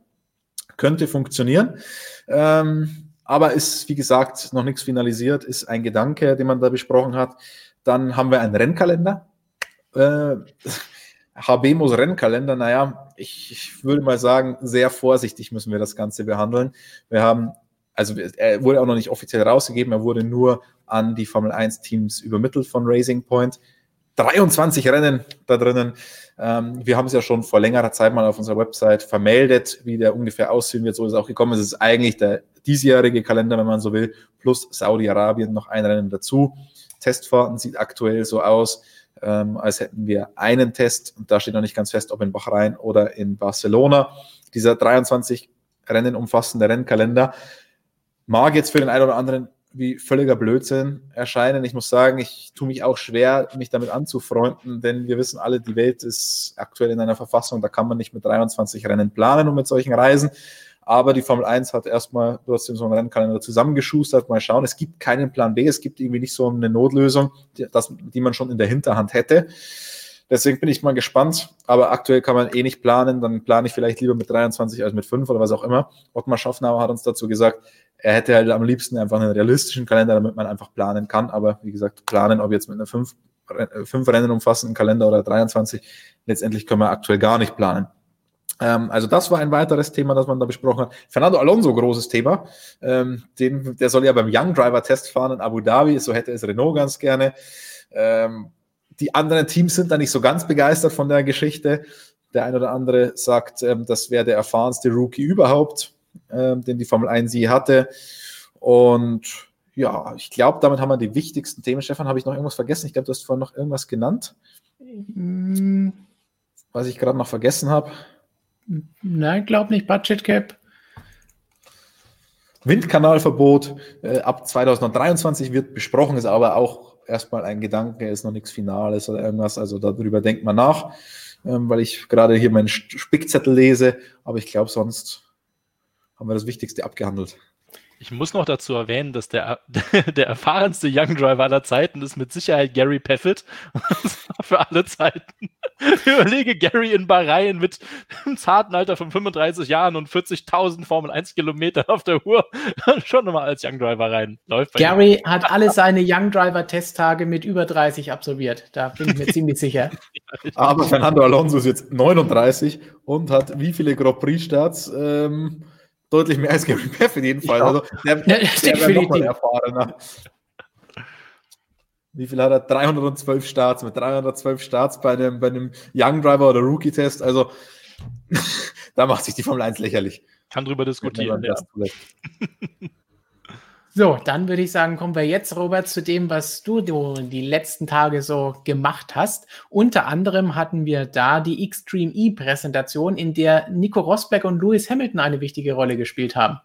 Könnte funktionieren. Ähm, aber ist, wie gesagt, noch nichts finalisiert, ist ein Gedanke, den man da besprochen hat. Dann haben wir einen Rennkalender. Äh, HBMOs Rennkalender, naja, ich, ich würde mal sagen, sehr vorsichtig müssen wir das Ganze behandeln. Wir haben, also er wurde auch noch nicht offiziell rausgegeben, er wurde nur an die Formel 1 Teams übermittelt von Racing Point. 23 Rennen da drinnen. Ähm, wir haben es ja schon vor längerer Zeit mal auf unserer Website vermeldet, wie der ungefähr aussehen wird. So ist es auch gekommen. Es ist eigentlich der diesjährige Kalender, wenn man so will, plus Saudi-Arabien noch ein Rennen dazu. Testfahrten sieht aktuell so aus ähm, als hätten wir einen Test und da steht noch nicht ganz fest, ob in Bahrain oder in Barcelona. Dieser 23 Rennen umfassende Rennkalender mag jetzt für den einen oder anderen wie völliger Blödsinn erscheinen. Ich muss sagen, ich tue mich auch schwer, mich damit anzufreunden, denn wir wissen alle, die Welt ist aktuell in einer Verfassung, da kann man nicht mit 23 Rennen planen und mit solchen Reisen. Aber die Formel 1 hat erstmal trotzdem so einen Rennkalender zusammengeschustert. Mal schauen, es gibt keinen Plan B, es gibt irgendwie nicht so eine Notlösung, die, das, die man schon in der Hinterhand hätte. Deswegen bin ich mal gespannt. Aber aktuell kann man eh nicht planen. Dann plane ich vielleicht lieber mit 23 als mit 5 oder was auch immer. Ottmar Schaffnauer hat uns dazu gesagt, er hätte halt am liebsten einfach einen realistischen Kalender, damit man einfach planen kann. Aber wie gesagt, planen, ob jetzt mit einer 5, 5 Rennen umfassenden Kalender oder 23, letztendlich können wir aktuell gar nicht planen. Ähm, also das war ein weiteres Thema, das man da besprochen hat. Fernando Alonso, großes Thema. Ähm, den, der soll ja beim Young Driver Test fahren in Abu Dhabi, so hätte es Renault ganz gerne. Ähm, die anderen Teams sind da nicht so ganz begeistert von der Geschichte. Der eine oder andere sagt, ähm, das wäre der erfahrenste Rookie überhaupt, ähm, den die Formel 1 je hatte. Und ja, ich glaube, damit haben wir die wichtigsten Themen. Stefan, habe ich noch irgendwas vergessen? Ich glaube, du hast vorhin noch irgendwas genannt. Mhm. Was ich gerade noch vergessen habe. Nein, glaube nicht. Budget Cap. Windkanalverbot äh, ab 2023 wird besprochen, ist aber auch erstmal ein Gedanke, ist noch nichts Finales oder irgendwas. Also darüber denkt man nach, ähm, weil ich gerade hier meinen Spickzettel lese. Aber ich glaube, sonst haben wir das Wichtigste abgehandelt. Ich muss noch dazu erwähnen, dass der, der erfahrenste Young Driver aller Zeiten ist mit Sicherheit Gary Paffett. für alle Zeiten. Ich überlege Gary in Bahrain mit einem zarten Alter von 35 Jahren und 40.000 Formel 1 Kilometer auf der Uhr schon nochmal als Young Driver rein. Läuft Gary ihm. hat alle seine Young Driver Testtage mit über 30 absolviert. Da bin ich mir ziemlich sicher. Aber Fernando Alonso ist jetzt 39 und hat wie viele Grand Prix Starts? Ähm, deutlich mehr als Gary Peff in jedem Fall. Also der, der, der wäre nochmal erfahrener. Wie viel hat er? 312 Starts. Mit 312 Starts bei einem, bei einem Young Driver oder Rookie-Test. Also da macht sich die Formel 1 lächerlich. Kann drüber diskutieren. Ja. So, dann würde ich sagen, kommen wir jetzt, Robert, zu dem, was du die letzten Tage so gemacht hast. Unter anderem hatten wir da die Extreme E-Präsentation, in der Nico Rosberg und Lewis Hamilton eine wichtige Rolle gespielt haben.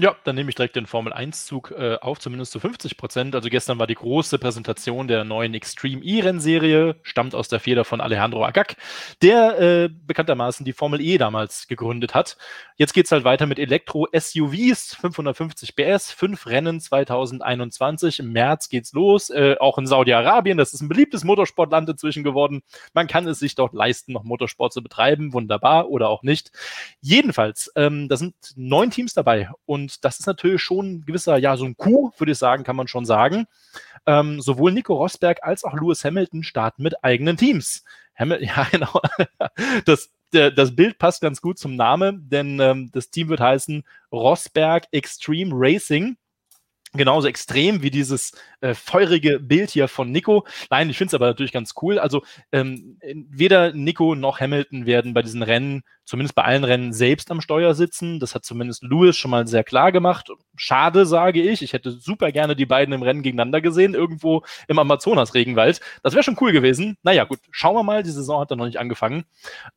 Ja, dann nehme ich direkt den Formel-1-Zug äh, auf, zumindest zu 50 Prozent. Also gestern war die große Präsentation der neuen Extreme E-Rennserie, stammt aus der Feder von Alejandro Agag, der äh, bekanntermaßen die Formel E damals gegründet hat. Jetzt geht es halt weiter mit Elektro-SUVs, 550 PS, fünf Rennen 2021. Im März geht's los, äh, auch in Saudi-Arabien. Das ist ein beliebtes Motorsportland inzwischen geworden. Man kann es sich dort leisten, noch Motorsport zu betreiben. Wunderbar oder auch nicht. Jedenfalls, ähm, da sind neun Teams dabei und das ist natürlich schon ein gewisser, ja, so ein Coup, würde ich sagen, kann man schon sagen. Ähm, sowohl Nico Rosberg als auch Lewis Hamilton starten mit eigenen Teams. Hamil ja, genau. Das, das Bild passt ganz gut zum Namen, denn ähm, das Team wird heißen Rosberg Extreme Racing genauso extrem wie dieses äh, feurige Bild hier von Nico. Nein, ich finde es aber natürlich ganz cool. Also ähm, weder Nico noch Hamilton werden bei diesen Rennen, zumindest bei allen Rennen, selbst am Steuer sitzen. Das hat zumindest Lewis schon mal sehr klar gemacht. Schade, sage ich. Ich hätte super gerne die beiden im Rennen gegeneinander gesehen, irgendwo im Amazonas-Regenwald. Das wäre schon cool gewesen. Naja, gut, schauen wir mal. Die Saison hat dann noch nicht angefangen.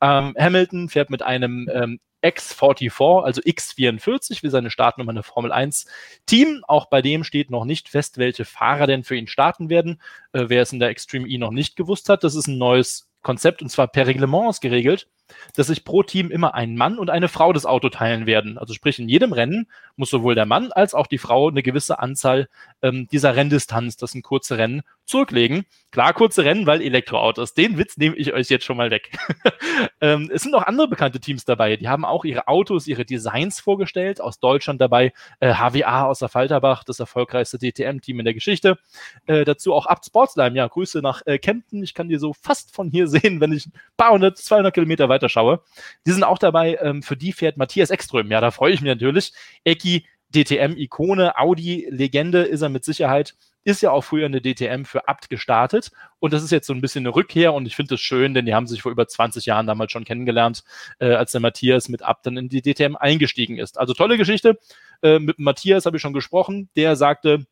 Ähm, Hamilton fährt mit einem ähm, X44, also X44, wie seine Startnummer in der Formel 1 Team. Auch bei dem steht noch nicht fest, welche Fahrer denn für ihn starten werden. Äh, wer es in der Extreme E noch nicht gewusst hat, das ist ein neues Konzept und zwar per Reglement geregelt dass sich pro Team immer ein Mann und eine Frau das Auto teilen werden. Also sprich, in jedem Rennen muss sowohl der Mann als auch die Frau eine gewisse Anzahl ähm, dieser Renndistanz, das sind kurze Rennen, zurücklegen. Klar, kurze Rennen, weil Elektroautos. Den Witz nehme ich euch jetzt schon mal weg. ähm, es sind noch andere bekannte Teams dabei. Die haben auch ihre Autos, ihre Designs vorgestellt. Aus Deutschland dabei äh, HWA aus der Falterbach, das erfolgreichste DTM-Team in der Geschichte. Äh, dazu auch Abt Sportsline. Ja, Grüße nach äh, Kempten. Ich kann die so fast von hier sehen, wenn ich ein paar hundert, 200 Kilometer weiter schaue. Die sind auch dabei. Ähm, für die fährt Matthias Ekström. Ja, da freue ich mich natürlich. Eki, DTM-Ikone, Audi-Legende ist er mit Sicherheit. Ist ja auch früher eine DTM für Abt gestartet. Und das ist jetzt so ein bisschen eine Rückkehr. Und ich finde das schön, denn die haben sich vor über 20 Jahren damals schon kennengelernt, äh, als der Matthias mit Abt dann in die DTM eingestiegen ist. Also tolle Geschichte. Äh, mit Matthias habe ich schon gesprochen. Der sagte,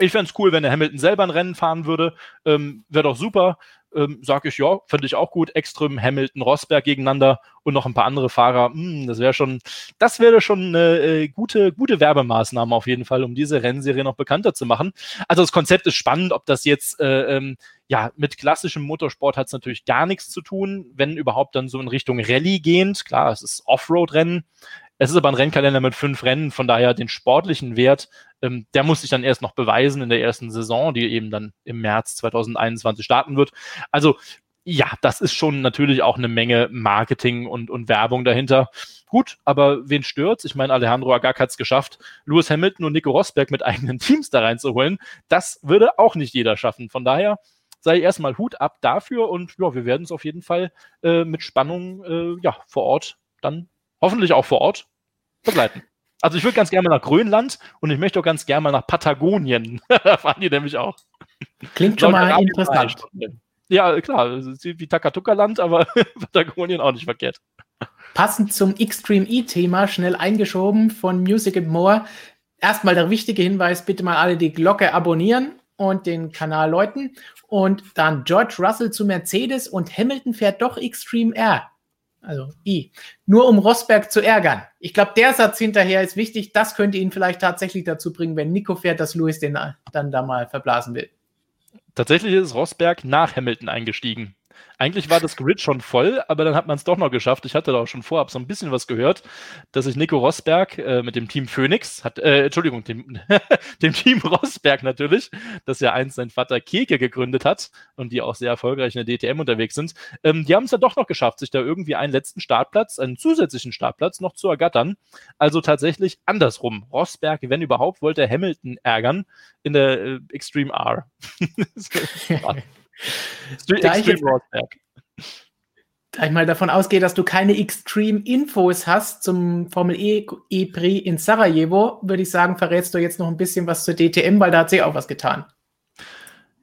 ich fände es cool, wenn der Hamilton selber ein Rennen fahren würde. Ähm, Wäre doch super ähm, sage ich, ja, finde ich auch gut. Ekström, Hamilton, Rosberg gegeneinander und noch ein paar andere Fahrer. Hm, das wäre schon, das wäre schon eine äh, gute, gute Werbemaßnahme auf jeden Fall, um diese Rennserie noch bekannter zu machen. Also das Konzept ist spannend, ob das jetzt äh, ähm, ja, mit klassischem Motorsport hat es natürlich gar nichts zu tun, wenn überhaupt dann so in Richtung Rallye gehend. Klar, es ist Offroad-Rennen. Es ist aber ein Rennkalender mit fünf Rennen, von daher den sportlichen Wert, ähm, der muss sich dann erst noch beweisen in der ersten Saison, die eben dann im März 2021 starten wird. Also ja, das ist schon natürlich auch eine Menge Marketing und, und Werbung dahinter. Gut, aber wen stört's? Ich meine, Alejandro Agag hat es geschafft, Lewis Hamilton und Nico Rosberg mit eigenen Teams da reinzuholen. Das würde auch nicht jeder schaffen. Von daher sei erstmal Hut ab dafür und ja, wir werden es auf jeden Fall äh, mit Spannung äh, ja, vor Ort dann hoffentlich auch vor Ort begleiten. Also ich würde ganz gerne mal nach Grönland und ich möchte auch ganz gerne mal nach Patagonien. da fahren die nämlich auch. Klingt schon mal interessant. Ja, klar, wie Takatuka-Land, aber Patagonien auch nicht verkehrt. Passend zum Extreme E-Thema, schnell eingeschoben von Music and More. Erstmal der wichtige Hinweis, bitte mal alle die Glocke abonnieren und den Kanal läuten. Und dann George Russell zu Mercedes und Hamilton fährt doch Extreme R also I, nur um Rosberg zu ärgern. Ich glaube, der Satz hinterher ist wichtig. Das könnte ihn vielleicht tatsächlich dazu bringen, wenn Nico fährt, dass Lewis den dann da mal verblasen will. Tatsächlich ist Rosberg nach Hamilton eingestiegen. Eigentlich war das Grid schon voll, aber dann hat man es doch noch geschafft. Ich hatte da auch schon vorab so ein bisschen was gehört, dass sich Nico Rosberg äh, mit dem Team Phoenix hat, äh, Entschuldigung, dem, dem Team Rosberg natürlich, das ja einst sein Vater Keke gegründet hat und die auch sehr erfolgreich in der DTM unterwegs sind. Ähm, die haben es ja doch noch geschafft, sich da irgendwie einen letzten Startplatz, einen zusätzlichen Startplatz noch zu ergattern. Also tatsächlich andersrum. Rosberg, wenn überhaupt, wollte Hamilton ärgern in der äh, Extreme R. da, ich jetzt, da ich mal davon ausgehe, dass du keine Extreme-Infos hast zum Formel E E-Prix in Sarajevo, würde ich sagen, verrätst du jetzt noch ein bisschen was zur DTM, weil da hat sie auch was getan.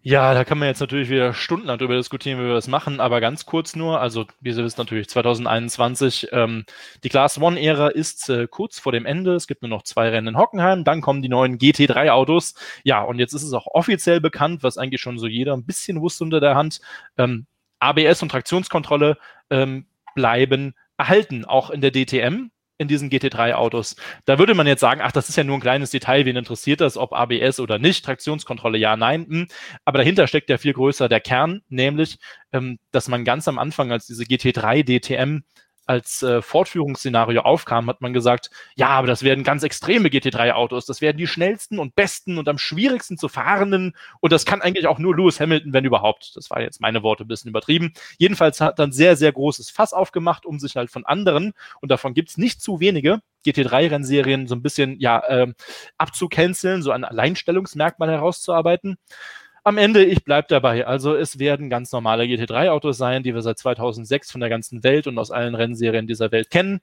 Ja, da kann man jetzt natürlich wieder stundenlang darüber diskutieren, wie wir das machen, aber ganz kurz nur, also wie Sie wissen natürlich 2021, ähm, die Class One-Ära ist äh, kurz vor dem Ende, es gibt nur noch zwei Rennen in Hockenheim, dann kommen die neuen GT3-Autos, ja, und jetzt ist es auch offiziell bekannt, was eigentlich schon so jeder ein bisschen wusste unter der Hand, ähm, ABS und Traktionskontrolle ähm, bleiben erhalten, auch in der DTM, in diesen GT3-Autos. Da würde man jetzt sagen, ach, das ist ja nur ein kleines Detail, wen interessiert das, ob ABS oder nicht, Traktionskontrolle ja, nein. Hm. Aber dahinter steckt ja viel größer der Kern, nämlich, ähm, dass man ganz am Anfang, als diese GT3 DTM als äh, Fortführungsszenario aufkam, hat man gesagt, ja, aber das werden ganz extreme GT3-Autos, das werden die schnellsten und besten und am schwierigsten zu fahrenden und das kann eigentlich auch nur Lewis Hamilton, wenn überhaupt. Das war jetzt meine Worte ein bisschen übertrieben. Jedenfalls hat dann sehr, sehr großes Fass aufgemacht, um sich halt von anderen, und davon gibt es nicht zu wenige, GT3-Rennserien so ein bisschen ja, äh, abzucanceln, so ein Alleinstellungsmerkmal herauszuarbeiten am Ende, ich bleibe dabei. Also es werden ganz normale GT3-Autos sein, die wir seit 2006 von der ganzen Welt und aus allen Rennserien dieser Welt kennen,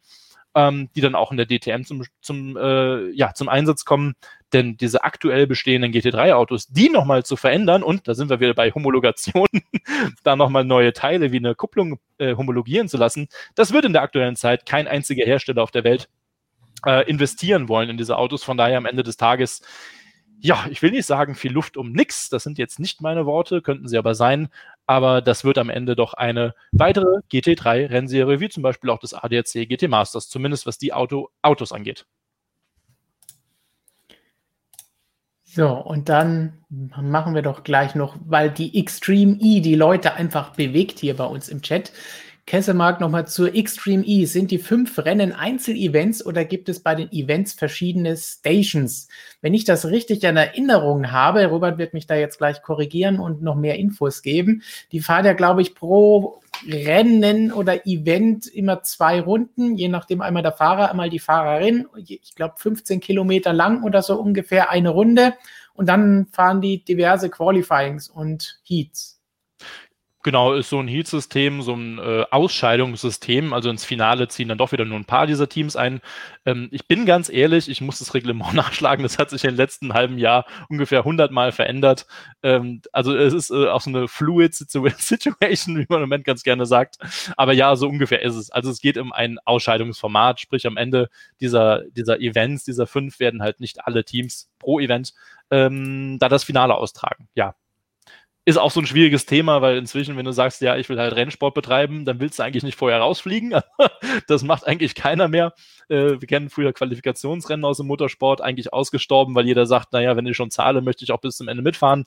ähm, die dann auch in der DTM zum, zum, äh, ja, zum Einsatz kommen. Denn diese aktuell bestehenden GT3-Autos, die nochmal zu verändern, und da sind wir wieder bei Homologation, da nochmal neue Teile wie eine Kupplung äh, homologieren zu lassen, das wird in der aktuellen Zeit kein einziger Hersteller auf der Welt äh, investieren wollen in diese Autos. Von daher am Ende des Tages ja, ich will nicht sagen, viel Luft um nix. Das sind jetzt nicht meine Worte, könnten sie aber sein. Aber das wird am Ende doch eine weitere GT3-Rennserie, wie zum Beispiel auch das ADAC GT Masters, zumindest was die Auto Autos angeht. So, und dann machen wir doch gleich noch, weil die Extreme E die Leute einfach bewegt hier bei uns im Chat. Kessemark nochmal zur Extreme E. Sind die fünf Rennen Einzelevents oder gibt es bei den Events verschiedene Stations? Wenn ich das richtig in Erinnerung habe, Robert wird mich da jetzt gleich korrigieren und noch mehr Infos geben. Die fahren ja, glaube ich, pro Rennen oder Event immer zwei Runden, je nachdem einmal der Fahrer, einmal die Fahrerin. Ich glaube 15 Kilometer lang oder so ungefähr eine Runde. Und dann fahren die diverse Qualifyings und Heats. Genau, ist so ein Heat-System, so ein äh, Ausscheidungssystem. Also ins Finale ziehen dann doch wieder nur ein paar dieser Teams ein. Ähm, ich bin ganz ehrlich, ich muss das Reglement nachschlagen. Das hat sich im letzten halben Jahr ungefähr 100 Mal verändert. Ähm, also es ist äh, auch so eine fluid Situation, wie man im Moment ganz gerne sagt. Aber ja, so ungefähr ist es. Also es geht um ein Ausscheidungsformat, sprich am Ende dieser, dieser Events, dieser fünf, werden halt nicht alle Teams pro Event ähm, da das Finale austragen. Ja, ist auch so ein schwieriges Thema, weil inzwischen, wenn du sagst, ja, ich will halt Rennsport betreiben, dann willst du eigentlich nicht vorher rausfliegen. das macht eigentlich keiner mehr. Äh, wir kennen früher Qualifikationsrennen aus dem Motorsport, eigentlich ausgestorben, weil jeder sagt, naja, wenn ich schon zahle, möchte ich auch bis zum Ende mitfahren.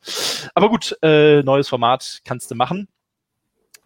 Aber gut, äh, neues Format kannst du machen.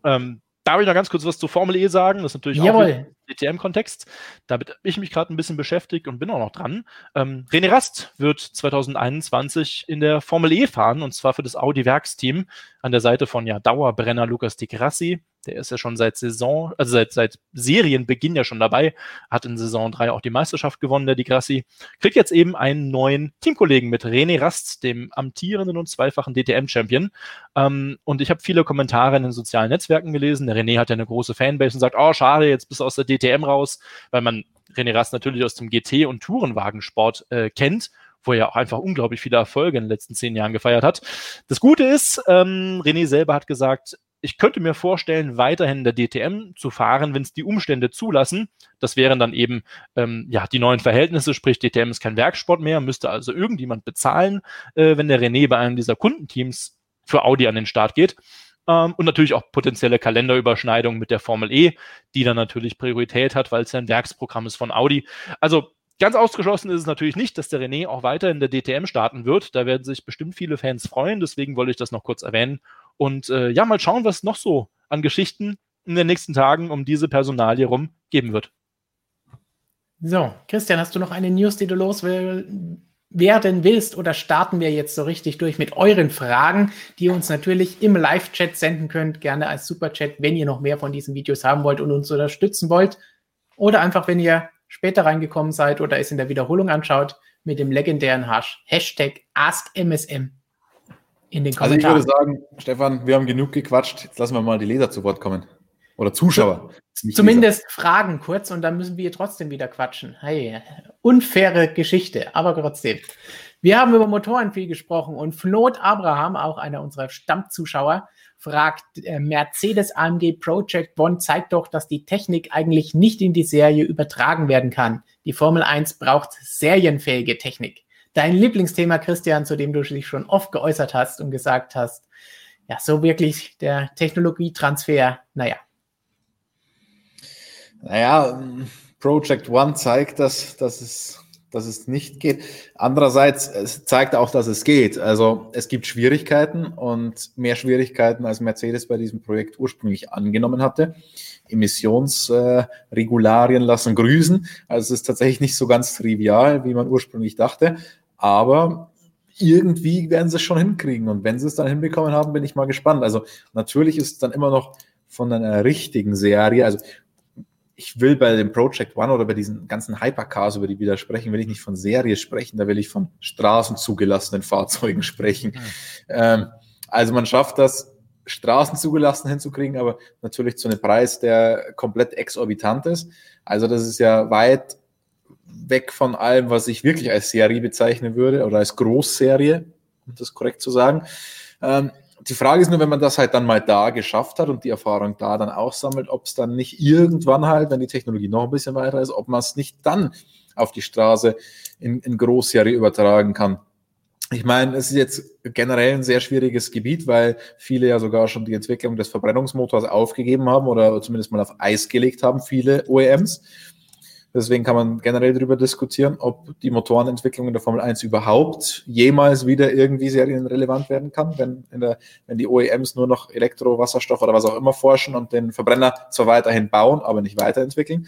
Ähm, Darf ich noch ganz kurz was zur Formel E sagen? Das ist natürlich Jawohl. DTM-Kontext. Damit habe ich mich gerade ein bisschen beschäftigt und bin auch noch dran. Ähm, René Rast wird 2021 in der Formel E fahren und zwar für das Audi-Werksteam an der Seite von ja, Dauerbrenner Lukas Di Grassi. Der ist ja schon seit Saison, also seit, seit Serienbeginn ja schon dabei, hat in Saison 3 auch die Meisterschaft gewonnen, der Di Grassi. Kriegt jetzt eben einen neuen Teamkollegen mit René Rast, dem amtierenden und zweifachen DTM-Champion. Ähm, und ich habe viele Kommentare in den sozialen Netzwerken gelesen. Der René hat ja eine große Fanbase und sagt, oh, schade, jetzt bist du aus der DTM raus, weil man René Rast natürlich aus dem GT- und Tourenwagensport äh, kennt wo er auch einfach unglaublich viele Erfolge in den letzten zehn Jahren gefeiert hat. Das Gute ist, ähm, René selber hat gesagt, ich könnte mir vorstellen, weiterhin in der DTM zu fahren, wenn es die Umstände zulassen. Das wären dann eben ähm, ja die neuen Verhältnisse, sprich DTM ist kein Werksport mehr, müsste also irgendjemand bezahlen, äh, wenn der René bei einem dieser Kundenteams für Audi an den Start geht. Ähm, und natürlich auch potenzielle Kalenderüberschneidungen mit der Formel E, die dann natürlich Priorität hat, weil es ja ein Werksprogramm ist von Audi. Also Ganz ausgeschlossen ist es natürlich nicht, dass der René auch weiter in der DTM starten wird. Da werden sich bestimmt viele Fans freuen. Deswegen wollte ich das noch kurz erwähnen. Und äh, ja, mal schauen, was noch so an Geschichten in den nächsten Tagen um diese Personalie rum geben wird. So, Christian, hast du noch eine News, die du loswerden willst? Oder starten wir jetzt so richtig durch mit euren Fragen, die ihr uns natürlich im Live-Chat senden könnt, gerne als Superchat, wenn ihr noch mehr von diesen Videos haben wollt und uns unterstützen wollt. Oder einfach, wenn ihr später reingekommen seid oder es in der Wiederholung anschaut, mit dem legendären Hashtag AskMSM in den Kommentaren. Also ich würde sagen, Stefan, wir haben genug gequatscht. Jetzt lassen wir mal die Leser zu Wort kommen. Oder Zuschauer. Zumindest Leser. Fragen kurz und dann müssen wir trotzdem wieder quatschen. Hey, unfaire Geschichte, aber trotzdem. Wir haben über Motoren viel gesprochen und Flot Abraham, auch einer unserer Stammzuschauer, fragt, äh, Mercedes AMG Project One zeigt doch, dass die Technik eigentlich nicht in die Serie übertragen werden kann. Die Formel 1 braucht serienfähige Technik. Dein Lieblingsthema, Christian, zu dem du dich schon oft geäußert hast und gesagt hast, ja, so wirklich der Technologietransfer, naja. Naja, Project One zeigt, dass, dass, es, dass es nicht geht. Andererseits es zeigt auch, dass es geht. Also es gibt Schwierigkeiten und mehr Schwierigkeiten, als Mercedes bei diesem Projekt ursprünglich angenommen hatte. Emissionsregularien äh, lassen grüßen. Also es ist tatsächlich nicht so ganz trivial, wie man ursprünglich dachte. Aber irgendwie werden sie es schon hinkriegen. Und wenn sie es dann hinbekommen haben, bin ich mal gespannt. Also natürlich ist es dann immer noch von einer richtigen Serie. Also ich will bei dem Project One oder bei diesen ganzen Hypercars, über die wir da sprechen, will ich nicht von Serie sprechen, da will ich von straßenzugelassenen Fahrzeugen sprechen. Mhm. Ähm, also man schafft das, straßenzugelassen hinzukriegen, aber natürlich zu einem Preis, der komplett exorbitant ist. Also das ist ja weit weg von allem, was ich wirklich als Serie bezeichnen würde oder als Großserie, um das korrekt zu sagen. Ähm, die Frage ist nur, wenn man das halt dann mal da geschafft hat und die Erfahrung da dann auch sammelt, ob es dann nicht irgendwann halt, wenn die Technologie noch ein bisschen weiter ist, ob man es nicht dann auf die Straße in, in Großserie übertragen kann. Ich meine, es ist jetzt generell ein sehr schwieriges Gebiet, weil viele ja sogar schon die Entwicklung des Verbrennungsmotors aufgegeben haben oder zumindest mal auf Eis gelegt haben, viele OEMs. Deswegen kann man generell darüber diskutieren, ob die Motorenentwicklung in der Formel 1 überhaupt jemals wieder irgendwie serienrelevant werden kann, wenn, der, wenn die OEMs nur noch Elektro, Wasserstoff oder was auch immer forschen und den Verbrenner zwar weiterhin bauen, aber nicht weiterentwickeln.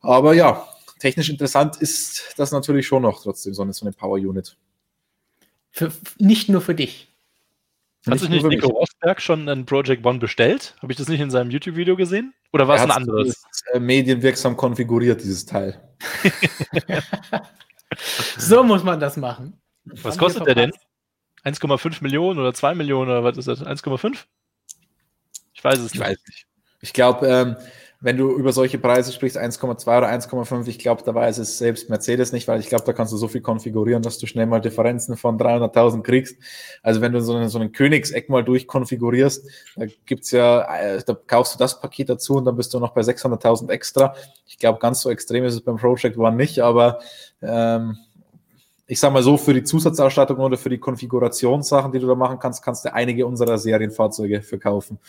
Aber ja, technisch interessant ist das natürlich schon noch trotzdem, so eine, so eine Power Unit. Für, nicht nur für dich. Hat sich nicht Nico Rosberg schon ein Project One bestellt? Habe ich das nicht in seinem YouTube-Video gesehen? Oder war es ein anderes? Äh, medienwirksam konfiguriert, dieses Teil. so muss man das machen. Was kostet der denn? 1,5 Millionen oder 2 Millionen oder was ist das? 1,5? Ich weiß es ich nicht. Weiß nicht. Ich glaube, ähm, wenn du über solche Preise sprichst, 1,2 oder 1,5, ich glaube, da weiß es selbst Mercedes nicht, weil ich glaube, da kannst du so viel konfigurieren, dass du schnell mal Differenzen von 300.000 kriegst. Also wenn du so, einen, so einen Königseck mal durchkonfigurierst, da gibt's ja, äh, da kaufst du das Paket dazu und dann bist du noch bei 600.000 extra. Ich glaube, ganz so extrem ist es beim Project One nicht, aber ähm, ich sag mal so, für die Zusatzausstattung oder für die Konfigurationssachen, die du da machen kannst, kannst du einige unserer Serienfahrzeuge verkaufen.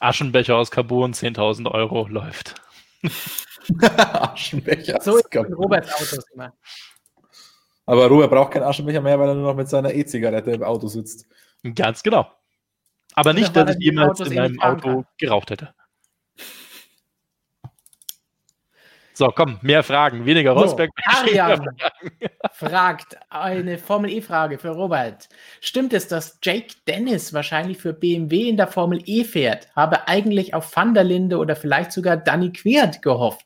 Aschenbecher aus Carbon, 10.000 Euro, läuft. Aschenbecher. So ist Roberts Autos immer. Aber Robert braucht keinen Aschenbecher mehr, weil er nur noch mit seiner E-Zigarette im Auto sitzt. Ganz genau. Aber nicht, dass ich jemals in meinem Auto geraucht hätte. So, komm, mehr Fragen, weniger Rosberg. So, Arian fragt eine Formel E-Frage für Robert. Stimmt es, dass Jake Dennis wahrscheinlich für BMW in der Formel E fährt? Habe eigentlich auf Van der Linde oder vielleicht sogar Danny Quert gehofft.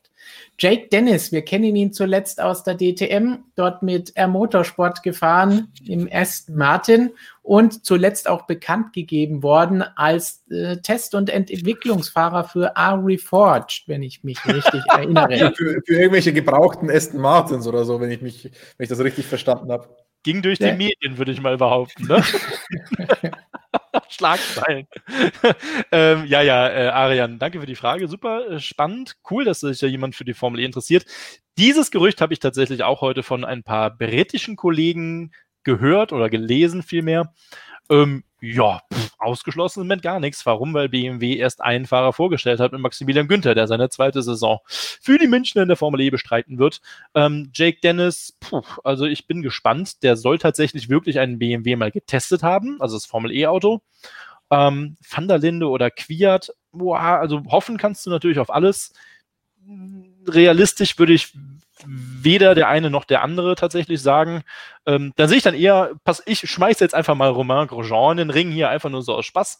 Jake Dennis, wir kennen ihn zuletzt aus der DTM, dort mit R Motorsport gefahren im Aston Martin und zuletzt auch bekannt gegeben worden als äh, Test- und Entwicklungsfahrer für R-Reforged, wenn ich mich richtig erinnere. für, für, irgendwelche gebrauchten Aston Martins oder so, wenn ich mich, wenn ich das richtig verstanden habe. Ging durch ja. die Medien, würde ich mal behaupten. Ne? Schlagzeilen. ähm, ja, ja, äh, Arian, danke für die Frage. Super äh, spannend. Cool, dass sich ja jemand für die Formel E interessiert. Dieses Gerücht habe ich tatsächlich auch heute von ein paar britischen Kollegen gehört oder gelesen vielmehr. Ähm, ja, pff, ausgeschlossen mit gar nichts. Warum? Weil BMW erst einen Fahrer vorgestellt hat mit Maximilian Günther, der seine zweite Saison für die Münchner in der Formel E bestreiten wird. Ähm, Jake Dennis, puh, also ich bin gespannt. Der soll tatsächlich wirklich einen BMW mal getestet haben, also das Formel E-Auto. Ähm, Van der Linde oder Quiat, boah, also hoffen kannst du natürlich auf alles. Realistisch würde ich weder der eine noch der andere tatsächlich sagen. Ähm, dann sehe ich dann eher, pass, ich schmeiße jetzt einfach mal Romain Grosjean in den Ring hier einfach nur so aus Spaß.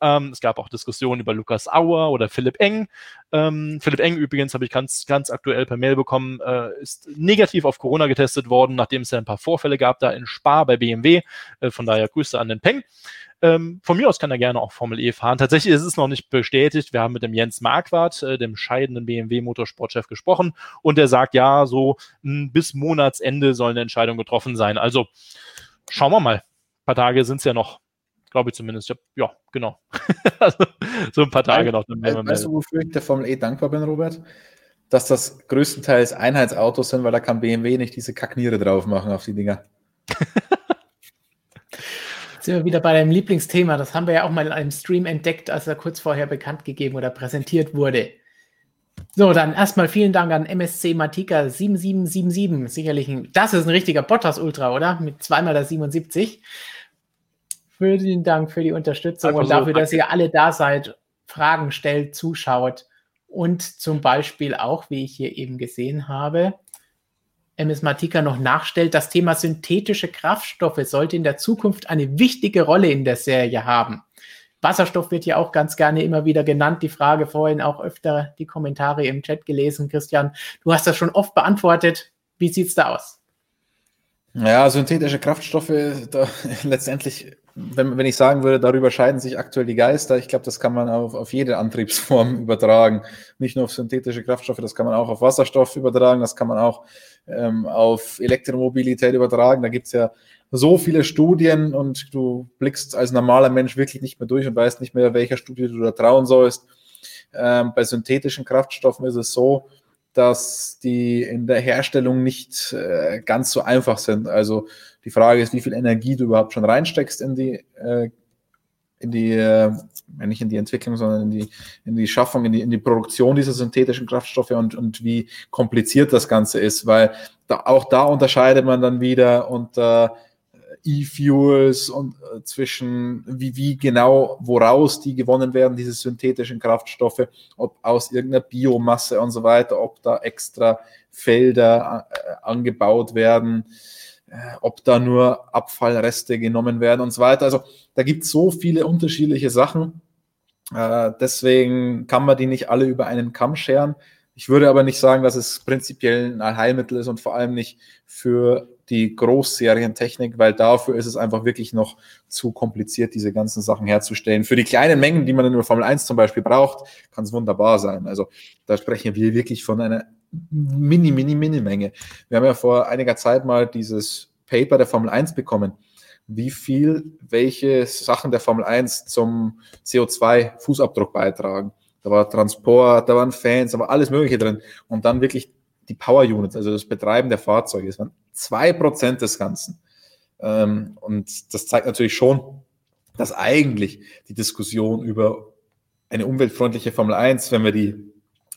Ähm, es gab auch Diskussionen über Lukas Auer oder Philipp Eng. Ähm, Philipp Eng übrigens habe ich ganz, ganz aktuell per Mail bekommen, äh, ist negativ auf Corona getestet worden, nachdem es ja ein paar Vorfälle gab da in Spa bei BMW. Äh, von daher Grüße an den Peng. Ähm, von mir aus kann er gerne auch Formel E fahren. Tatsächlich ist es noch nicht bestätigt. Wir haben mit dem Jens Marquardt, äh, dem scheidenden BMW-Motorsportchef, gesprochen und der sagt, ja, so mh, hm, bis Monatsende soll eine Entscheidung getroffen sein. Also schauen wir mal. Ein paar Tage sind es ja noch. Glaube ich zumindest. Ja, genau. also, so ein paar Tage noch. Dann weißt, weißt du, wofür ich der Formel E dankbar bin, Robert? Dass das größtenteils Einheitsautos sind, weil da kann BMW nicht diese Kackniere drauf machen auf die Dinger. Jetzt sind wir wieder bei deinem Lieblingsthema. Das haben wir ja auch mal in einem Stream entdeckt, als er kurz vorher bekannt gegeben oder präsentiert wurde. So, dann erstmal vielen Dank an MSC Matika 7777. Sicherlich ein, das ist ein richtiger Bottas Ultra, oder? Mit zweimal der 77. Vielen Dank für die Unterstützung Einfach und dafür, so, dass ihr alle da seid, Fragen stellt, zuschaut und zum Beispiel auch, wie ich hier eben gesehen habe, MS Matika noch nachstellt, das Thema synthetische Kraftstoffe sollte in der Zukunft eine wichtige Rolle in der Serie haben. Wasserstoff wird ja auch ganz gerne immer wieder genannt. Die Frage vorhin auch öfter die Kommentare im Chat gelesen. Christian, du hast das schon oft beantwortet. Wie sieht es da aus? Ja, synthetische Kraftstoffe, da, letztendlich, wenn, wenn ich sagen würde, darüber scheiden sich aktuell die Geister. Ich glaube, das kann man auf, auf jede Antriebsform übertragen. Nicht nur auf synthetische Kraftstoffe, das kann man auch auf Wasserstoff übertragen, das kann man auch ähm, auf Elektromobilität übertragen. Da gibt es ja so viele Studien und du blickst als normaler Mensch wirklich nicht mehr durch und weißt nicht mehr, welcher Studie du da trauen sollst. Ähm, bei synthetischen Kraftstoffen ist es so, dass die in der Herstellung nicht äh, ganz so einfach sind. Also die Frage ist, wie viel Energie du überhaupt schon reinsteckst in die, äh, in die, äh, nicht in die Entwicklung, sondern in die, in die Schaffung, in die, in die Produktion dieser synthetischen Kraftstoffe und, und wie kompliziert das Ganze ist, weil da, auch da unterscheidet man dann wieder unter E-Fuels und äh, zwischen wie, wie genau, woraus die gewonnen werden, diese synthetischen Kraftstoffe, ob aus irgendeiner Biomasse und so weiter, ob da extra Felder äh, angebaut werden, äh, ob da nur Abfallreste genommen werden und so weiter. Also da gibt es so viele unterschiedliche Sachen. Äh, deswegen kann man die nicht alle über einen Kamm scheren. Ich würde aber nicht sagen, dass es prinzipiell ein Allheilmittel ist und vor allem nicht für die Großserientechnik, weil dafür ist es einfach wirklich noch zu kompliziert, diese ganzen Sachen herzustellen. Für die kleinen Mengen, die man in der Formel 1 zum Beispiel braucht, kann es wunderbar sein. Also da sprechen wir wirklich von einer mini, mini, mini Menge. Wir haben ja vor einiger Zeit mal dieses Paper der Formel 1 bekommen wie viel welche Sachen der Formel 1 zum CO2-Fußabdruck beitragen. Da war Transport, da waren Fans, da war alles Mögliche drin. Und dann wirklich die Power Units, also das Betreiben der Fahrzeuge, das waren zwei Prozent des Ganzen. Ähm, und das zeigt natürlich schon, dass eigentlich die Diskussion über eine umweltfreundliche Formel 1, wenn wir die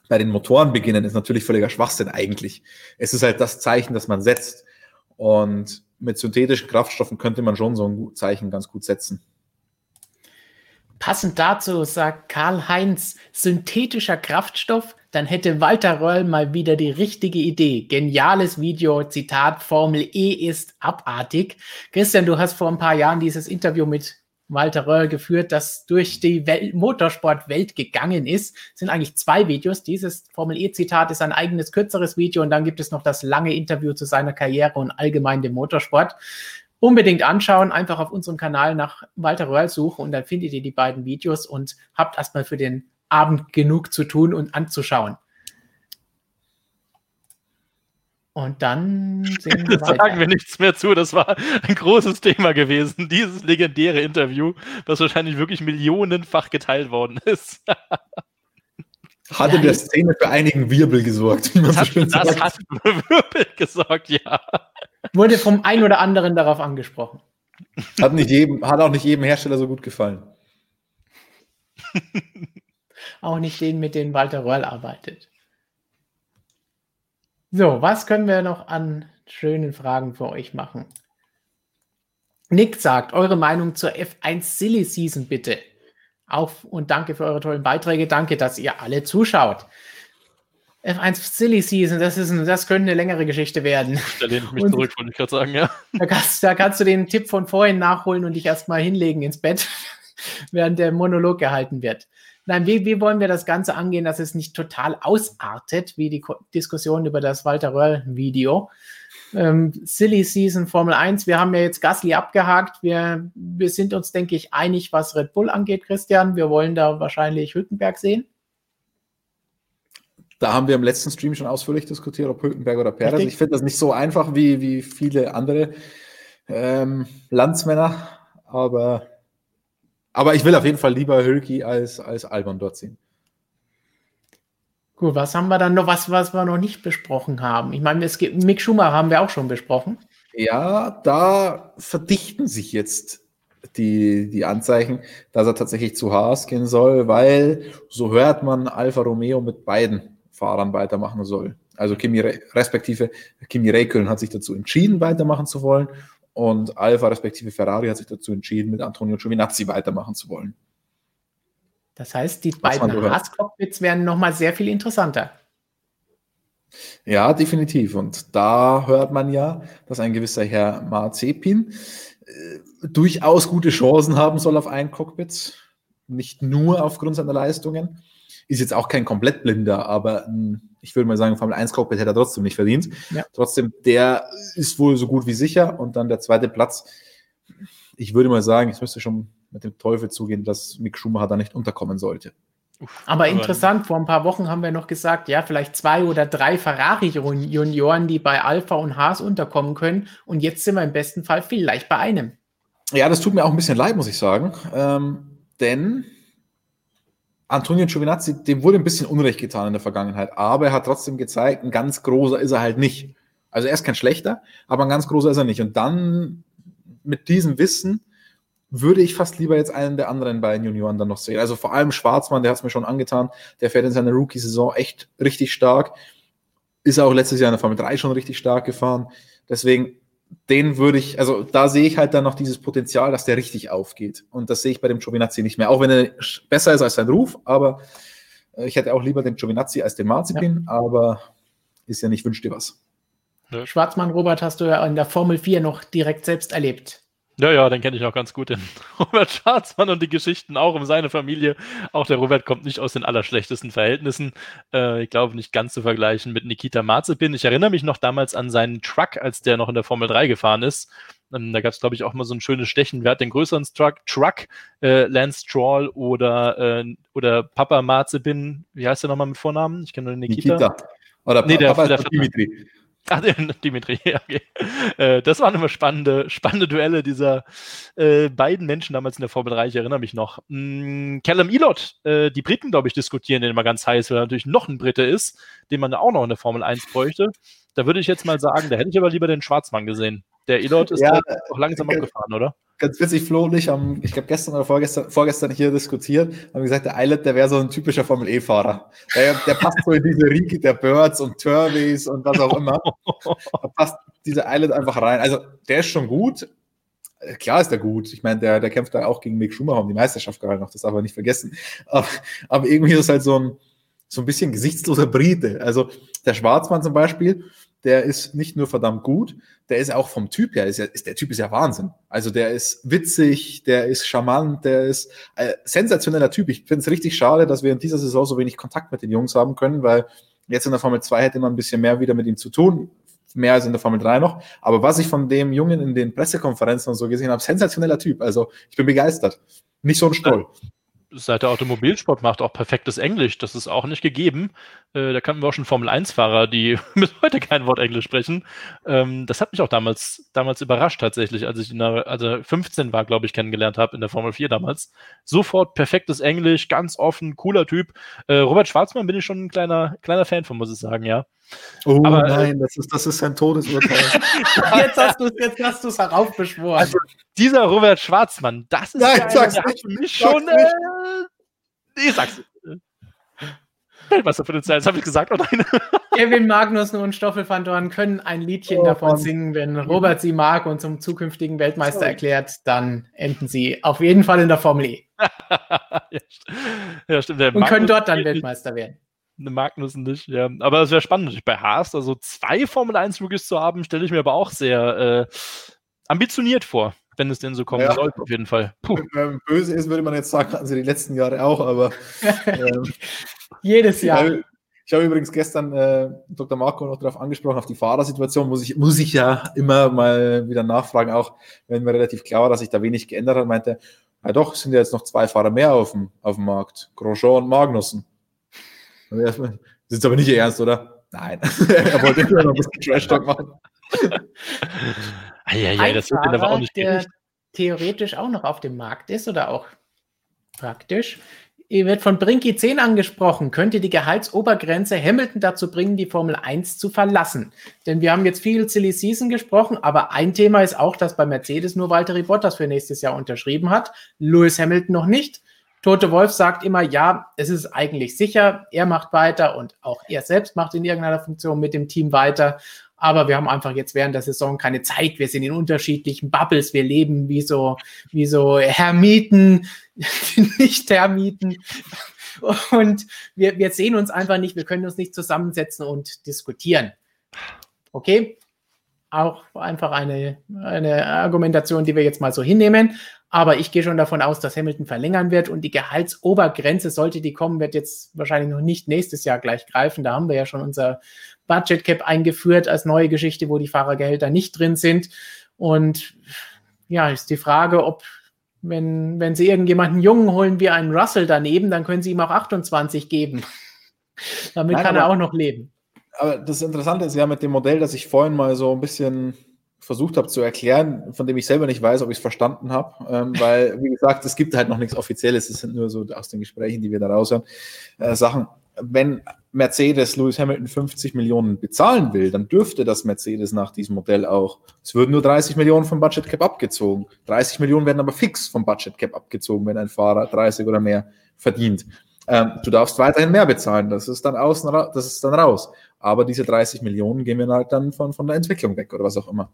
bei den Motoren beginnen, ist natürlich völliger Schwachsinn eigentlich. Es ist halt das Zeichen, das man setzt. Und mit synthetischen Kraftstoffen könnte man schon so ein Zeichen ganz gut setzen. Passend dazu sagt Karl-Heinz, synthetischer Kraftstoff, dann hätte Walter Röll mal wieder die richtige Idee. Geniales Video, Zitat, Formel E ist abartig. Christian, du hast vor ein paar Jahren dieses Interview mit Walter Röll geführt, das durch die Welt Motorsportwelt gegangen ist. Es sind eigentlich zwei Videos. Dieses Formel E-Zitat ist ein eigenes kürzeres Video und dann gibt es noch das lange Interview zu seiner Karriere und allgemein dem Motorsport unbedingt anschauen, einfach auf unserem Kanal nach Walter Röhrl suchen und dann findet ihr die beiden Videos und habt erstmal für den Abend genug zu tun und anzuschauen. Und dann sehen wir weiter. Sagen wir nichts mehr zu. Das war ein großes Thema gewesen. Dieses legendäre Interview, das wahrscheinlich wirklich millionenfach geteilt worden ist. Hat in der Szene für einigen Wirbel gesorgt, wie man das so schön hat, sagt. Das hat für Wirbel gesorgt, ja. Wurde vom einen oder anderen darauf angesprochen. Hat, nicht jedem, hat auch nicht jedem Hersteller so gut gefallen. auch nicht denen, mit denen Walter Röhrl arbeitet. So, was können wir noch an schönen Fragen für euch machen? Nick sagt, eure Meinung zur F1 Silly Season bitte. Auf und danke für eure tollen Beiträge. Danke, dass ihr alle zuschaut. F1 Silly Season, das, ist ein, das könnte eine längere Geschichte werden. Da lehne ich mich und zurück, wollte ich gerade sagen, ja. Da kannst, da kannst, du den Tipp von vorhin nachholen und dich erstmal hinlegen ins Bett, während der Monolog gehalten wird. Nein, wie, wie wollen wir das Ganze angehen, dass es nicht total ausartet, wie die Ko Diskussion über das Walter Röhrl-Video? Ähm, Silly Season Formel 1, wir haben ja jetzt Gasly abgehakt. Wir, wir sind uns, denke ich, einig, was Red Bull angeht, Christian. Wir wollen da wahrscheinlich Hülkenberg sehen. Da haben wir im letzten Stream schon ausführlich diskutiert, ob Hülkenberg oder Perez. Ich finde das nicht so einfach wie, wie viele andere ähm, Landsmänner, aber, aber ich will auf jeden Fall lieber Hülki als, als Albon dort sehen. Gut, was haben wir dann noch, was, was wir noch nicht besprochen haben? Ich meine, es gibt Mick Schumacher haben wir auch schon besprochen. Ja, da verdichten sich jetzt die, die Anzeichen, dass er tatsächlich zu Haas gehen soll, weil so hört man Alfa Romeo mit beiden Fahrern weitermachen soll. Also Kimi, respektive Kimi Räikkönen hat sich dazu entschieden, weitermachen zu wollen und Alfa respektive Ferrari hat sich dazu entschieden, mit Antonio Giovinazzi weitermachen zu wollen. Das heißt, die beiden Haas-Cockpits werden nochmal sehr viel interessanter. Ja, definitiv. Und da hört man ja, dass ein gewisser Herr Marzepin äh, durchaus gute Chancen haben soll auf ein Cockpit. Nicht nur aufgrund seiner Leistungen. Ist jetzt auch kein komplett blinder, aber ein, ich würde mal sagen, Formel 1 Cockpit hätte er trotzdem nicht verdient. Ja. Trotzdem, der ist wohl so gut wie sicher. Und dann der zweite Platz. Ich würde mal sagen, ich müsste schon mit dem Teufel zugehen, dass Mick Schumacher da nicht unterkommen sollte. Aber interessant, vor ein paar Wochen haben wir noch gesagt, ja, vielleicht zwei oder drei Ferrari-Junioren, die bei Alpha und Haas unterkommen können. Und jetzt sind wir im besten Fall vielleicht bei einem. Ja, das tut mir auch ein bisschen leid, muss ich sagen. Ähm, denn Antonio Giovinazzi, dem wurde ein bisschen Unrecht getan in der Vergangenheit. Aber er hat trotzdem gezeigt, ein ganz großer ist er halt nicht. Also er ist kein schlechter, aber ein ganz großer ist er nicht. Und dann mit diesem Wissen würde ich fast lieber jetzt einen der anderen beiden Junioren dann noch sehen. Also vor allem Schwarzmann, der hat es mir schon angetan, der fährt in seiner Rookie-Saison echt richtig stark. Ist auch letztes Jahr in der Formel 3 schon richtig stark gefahren. Deswegen, den würde ich, also da sehe ich halt dann noch dieses Potenzial, dass der richtig aufgeht. Und das sehe ich bei dem Giovinazzi nicht mehr. Auch wenn er besser ist als sein Ruf, aber äh, ich hätte auch lieber den Giovinazzi als den Marzipin, ja. aber ist ja nicht, wünscht dir was. Schwarzmann, Robert, hast du ja in der Formel 4 noch direkt selbst erlebt. Ja, ja, den kenne ich noch ganz gut, den Robert Schwarzmann und die Geschichten auch um seine Familie. Auch der Robert kommt nicht aus den allerschlechtesten Verhältnissen. Äh, ich glaube, nicht ganz zu vergleichen mit Nikita Marzipin. Ich erinnere mich noch damals an seinen Truck, als der noch in der Formel 3 gefahren ist. Ähm, da gab es, glaube ich, auch mal so ein schönes Stechen. Wer hat den größeren Truck? Truck, äh, Lance Stroll oder, äh, oder Papa Marzipin. Wie heißt der nochmal mit Vornamen? Ich kenne nur den Nikita. Nikita. Oder nee, Papa der, der Dimitri. Ach, Dimitri, okay. Äh, das waren immer spannende, spannende Duelle dieser äh, beiden Menschen damals in der Formel 3, ich erinnere mich noch. Mm, Callum Elot, äh, die Briten, glaube ich, diskutieren den immer ganz heiß, weil er natürlich noch ein Brite ist, den man auch noch in der Formel 1 bräuchte. Da würde ich jetzt mal sagen, da hätte ich aber lieber den Schwarzmann gesehen. Der Elot ist ja, auch langsam abgefahren, oder? Ganz witzig, Flo und ich haben, ich glaube, gestern oder vorgestern, vorgestern hier diskutiert, haben gesagt, der Eilert, der wäre so ein typischer Formel-E-Fahrer. Der, der, passt so in diese Riege der Birds und Turveys und was auch immer. Da passt dieser Eilert einfach rein. Also, der ist schon gut. Klar ist der gut. Ich meine, der, der kämpft da auch gegen Mick Schumacher um die Meisterschaft gerade noch, das darf man nicht vergessen. Aber, aber irgendwie ist es halt so ein, so ein bisschen gesichtsloser Brite. Also, der Schwarzmann zum Beispiel, der ist nicht nur verdammt gut, der ist auch vom Typ her, ist ja, ist, der Typ ist ja Wahnsinn. Also der ist witzig, der ist charmant, der ist äh, sensationeller Typ. Ich finde es richtig schade, dass wir in dieser Saison so wenig Kontakt mit den Jungs haben können, weil jetzt in der Formel 2 hätte man ein bisschen mehr wieder mit ihm zu tun, mehr als in der Formel 3 noch. Aber was ich von dem Jungen in den Pressekonferenzen und so gesehen habe, sensationeller Typ. Also ich bin begeistert. Nicht so ein Stoll seit der Automobilsport macht, auch perfektes Englisch. Das ist auch nicht gegeben. Äh, da kannten wir auch schon Formel-1-Fahrer, die bis heute kein Wort Englisch sprechen. Ähm, das hat mich auch damals, damals überrascht tatsächlich, als ich in der, also 15 war, glaube ich, kennengelernt habe in der Formel 4 damals. Sofort perfektes Englisch, ganz offen, cooler Typ. Äh, Robert Schwarzmann bin ich schon ein kleiner, kleiner Fan von, muss ich sagen, ja. Oh Aber, äh, nein, das ist, das ist ein Todesurteil. jetzt hast du es jetzt hast du's heraufbeschworen. Also, dieser Robert Schwarzmann, das ist nein, der, sag's der nicht, für mich schon. Äh, ich sag's. Weltmeisterpotenzial, das habe ich gesagt, oder nein? Kevin Magnussen und Stoffel van Dorn können ein Liedchen oh, davon Mann. singen. Wenn Robert sie mag und zum zukünftigen Weltmeister erklärt, dann enden sie auf jeden Fall in der Formel E. ja, stimmt. und können dort dann Weltmeister werden. Magnussen nicht, ja. Aber es wäre spannend, bei Haas, also zwei Formel 1 Rookies zu haben, stelle ich mir aber auch sehr äh, ambitioniert vor, wenn es denn so kommen ja. sollte, auf jeden Fall. Puh. Wenn man böse ist, würde man jetzt sagen, also die letzten Jahre auch, aber ähm, jedes Jahr. Ich habe übrigens gestern äh, Dr. Marco noch darauf angesprochen, auf die Fahrersituation. Muss ich, muss ich ja immer mal wieder nachfragen, auch wenn mir relativ klar war, dass sich da wenig geändert hat. Meinte, ja doch, es sind ja jetzt noch zwei Fahrer mehr auf dem, auf dem Markt. Grosjean und Magnussen. Das ist aber nicht Ihr Ernst, oder? Nein. er wollte immer noch ein bisschen Trash-Talk machen. Ja, ja, das wird aber auch nicht der theoretisch auch noch auf dem Markt ist oder auch praktisch. Ihr wird von Brinky 10 angesprochen. Könnte die Gehaltsobergrenze Hamilton dazu bringen, die Formel 1 zu verlassen? Denn wir haben jetzt viel Silly Season gesprochen, aber ein Thema ist auch, dass bei Mercedes nur Valtteri Bottas für nächstes Jahr unterschrieben hat, Lewis Hamilton noch nicht. Tote Wolf sagt immer, ja, es ist eigentlich sicher, er macht weiter und auch er selbst macht in irgendeiner Funktion mit dem Team weiter. Aber wir haben einfach jetzt während der Saison keine Zeit. Wir sind in unterschiedlichen Bubbles. Wir leben wie so, wie so Hermiten, nicht Hermiten. Und wir, wir sehen uns einfach nicht. Wir können uns nicht zusammensetzen und diskutieren. Okay? Auch einfach eine, eine Argumentation, die wir jetzt mal so hinnehmen. Aber ich gehe schon davon aus, dass Hamilton verlängern wird und die Gehaltsobergrenze, sollte die kommen, wird jetzt wahrscheinlich noch nicht nächstes Jahr gleich greifen. Da haben wir ja schon unser Budget Cap eingeführt als neue Geschichte, wo die Fahrergehälter nicht drin sind. Und ja, ist die Frage, ob, wenn, wenn sie irgendjemanden Jungen holen wie einen Russell daneben, dann können sie ihm auch 28 geben. Damit Nein, kann aber, er auch noch leben. Aber das Interessante ist ja mit dem Modell, das ich vorhin mal so ein bisschen versucht habe zu erklären, von dem ich selber nicht weiß, ob ich es verstanden habe, ähm, weil, wie gesagt, es gibt halt noch nichts Offizielles, es sind nur so aus den Gesprächen, die wir da raushören, äh, Sachen. Wenn Mercedes Lewis Hamilton 50 Millionen bezahlen will, dann dürfte das Mercedes nach diesem Modell auch. Es würden nur 30 Millionen vom Budget Cap abgezogen. 30 Millionen werden aber fix vom Budget Cap abgezogen, wenn ein Fahrer 30 oder mehr verdient. Ähm, du darfst weiterhin mehr bezahlen, das ist dann außen, das ist dann raus. Aber diese 30 Millionen gehen wir halt dann von, von der Entwicklung weg oder was auch immer.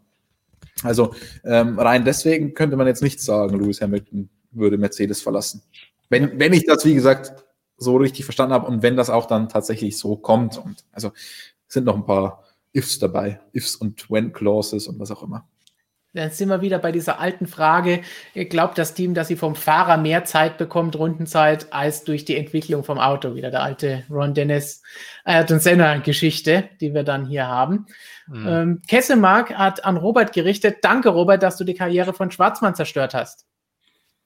Also ähm, rein deswegen könnte man jetzt nicht sagen, Lewis Hamilton würde Mercedes verlassen. Wenn, wenn ich das, wie gesagt, so richtig verstanden habe und wenn das auch dann tatsächlich so kommt. Und also sind noch ein paar Ifs dabei, Ifs und When Clauses und was auch immer. Dann sind wir wieder bei dieser alten Frage. Glaubt das Team, dass sie vom Fahrer mehr Zeit bekommt, Rundenzeit, als durch die Entwicklung vom Auto? Wieder der alte Ron Dennis, Ayrton Senna Geschichte, die wir dann hier haben. Mhm. Ähm, Kessemark hat an Robert gerichtet. Danke, Robert, dass du die Karriere von Schwarzmann zerstört hast.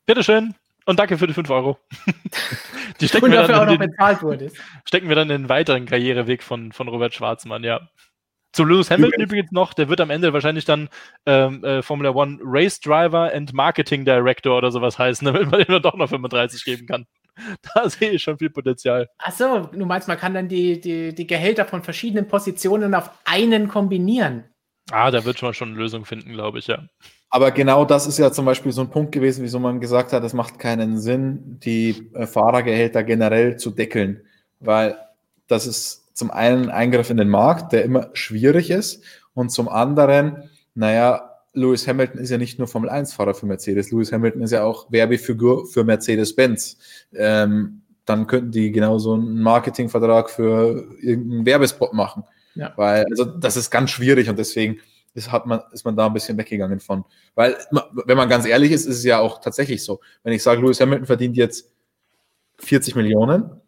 Bitteschön. Und danke für die 5 Euro. die stecken Und wir dafür auch noch den, bezahlt wurdest. Stecken wir dann in den weiteren Karriereweg von, von Robert Schwarzmann, ja. Zu Lewis Hamilton übrigens. übrigens noch, der wird am Ende wahrscheinlich dann ähm, äh, Formula One Race Driver and Marketing Director oder sowas heißen, damit man ihm doch noch 35 geben kann. Da sehe ich schon viel Potenzial. Achso, du meinst, man kann dann die, die, die Gehälter von verschiedenen Positionen auf einen kombinieren. Ah, da wird man schon eine Lösung finden, glaube ich, ja. Aber genau das ist ja zum Beispiel so ein Punkt gewesen, wieso man gesagt hat, es macht keinen Sinn, die äh, Fahrergehälter generell zu deckeln, weil das ist zum einen ein Eingriff in den Markt, der immer schwierig ist, und zum anderen, naja, Lewis Hamilton ist ja nicht nur Formel-1-Fahrer für Mercedes, Lewis Hamilton ist ja auch Werbefigur für Mercedes-Benz. Ähm, dann könnten die genauso einen Marketingvertrag für irgendeinen Werbespot machen. Ja. Weil, also das ist ganz schwierig und deswegen ist, hat man, ist man da ein bisschen weggegangen von. Weil, wenn man ganz ehrlich ist, ist es ja auch tatsächlich so. Wenn ich sage, Lewis Hamilton verdient jetzt 40 Millionen,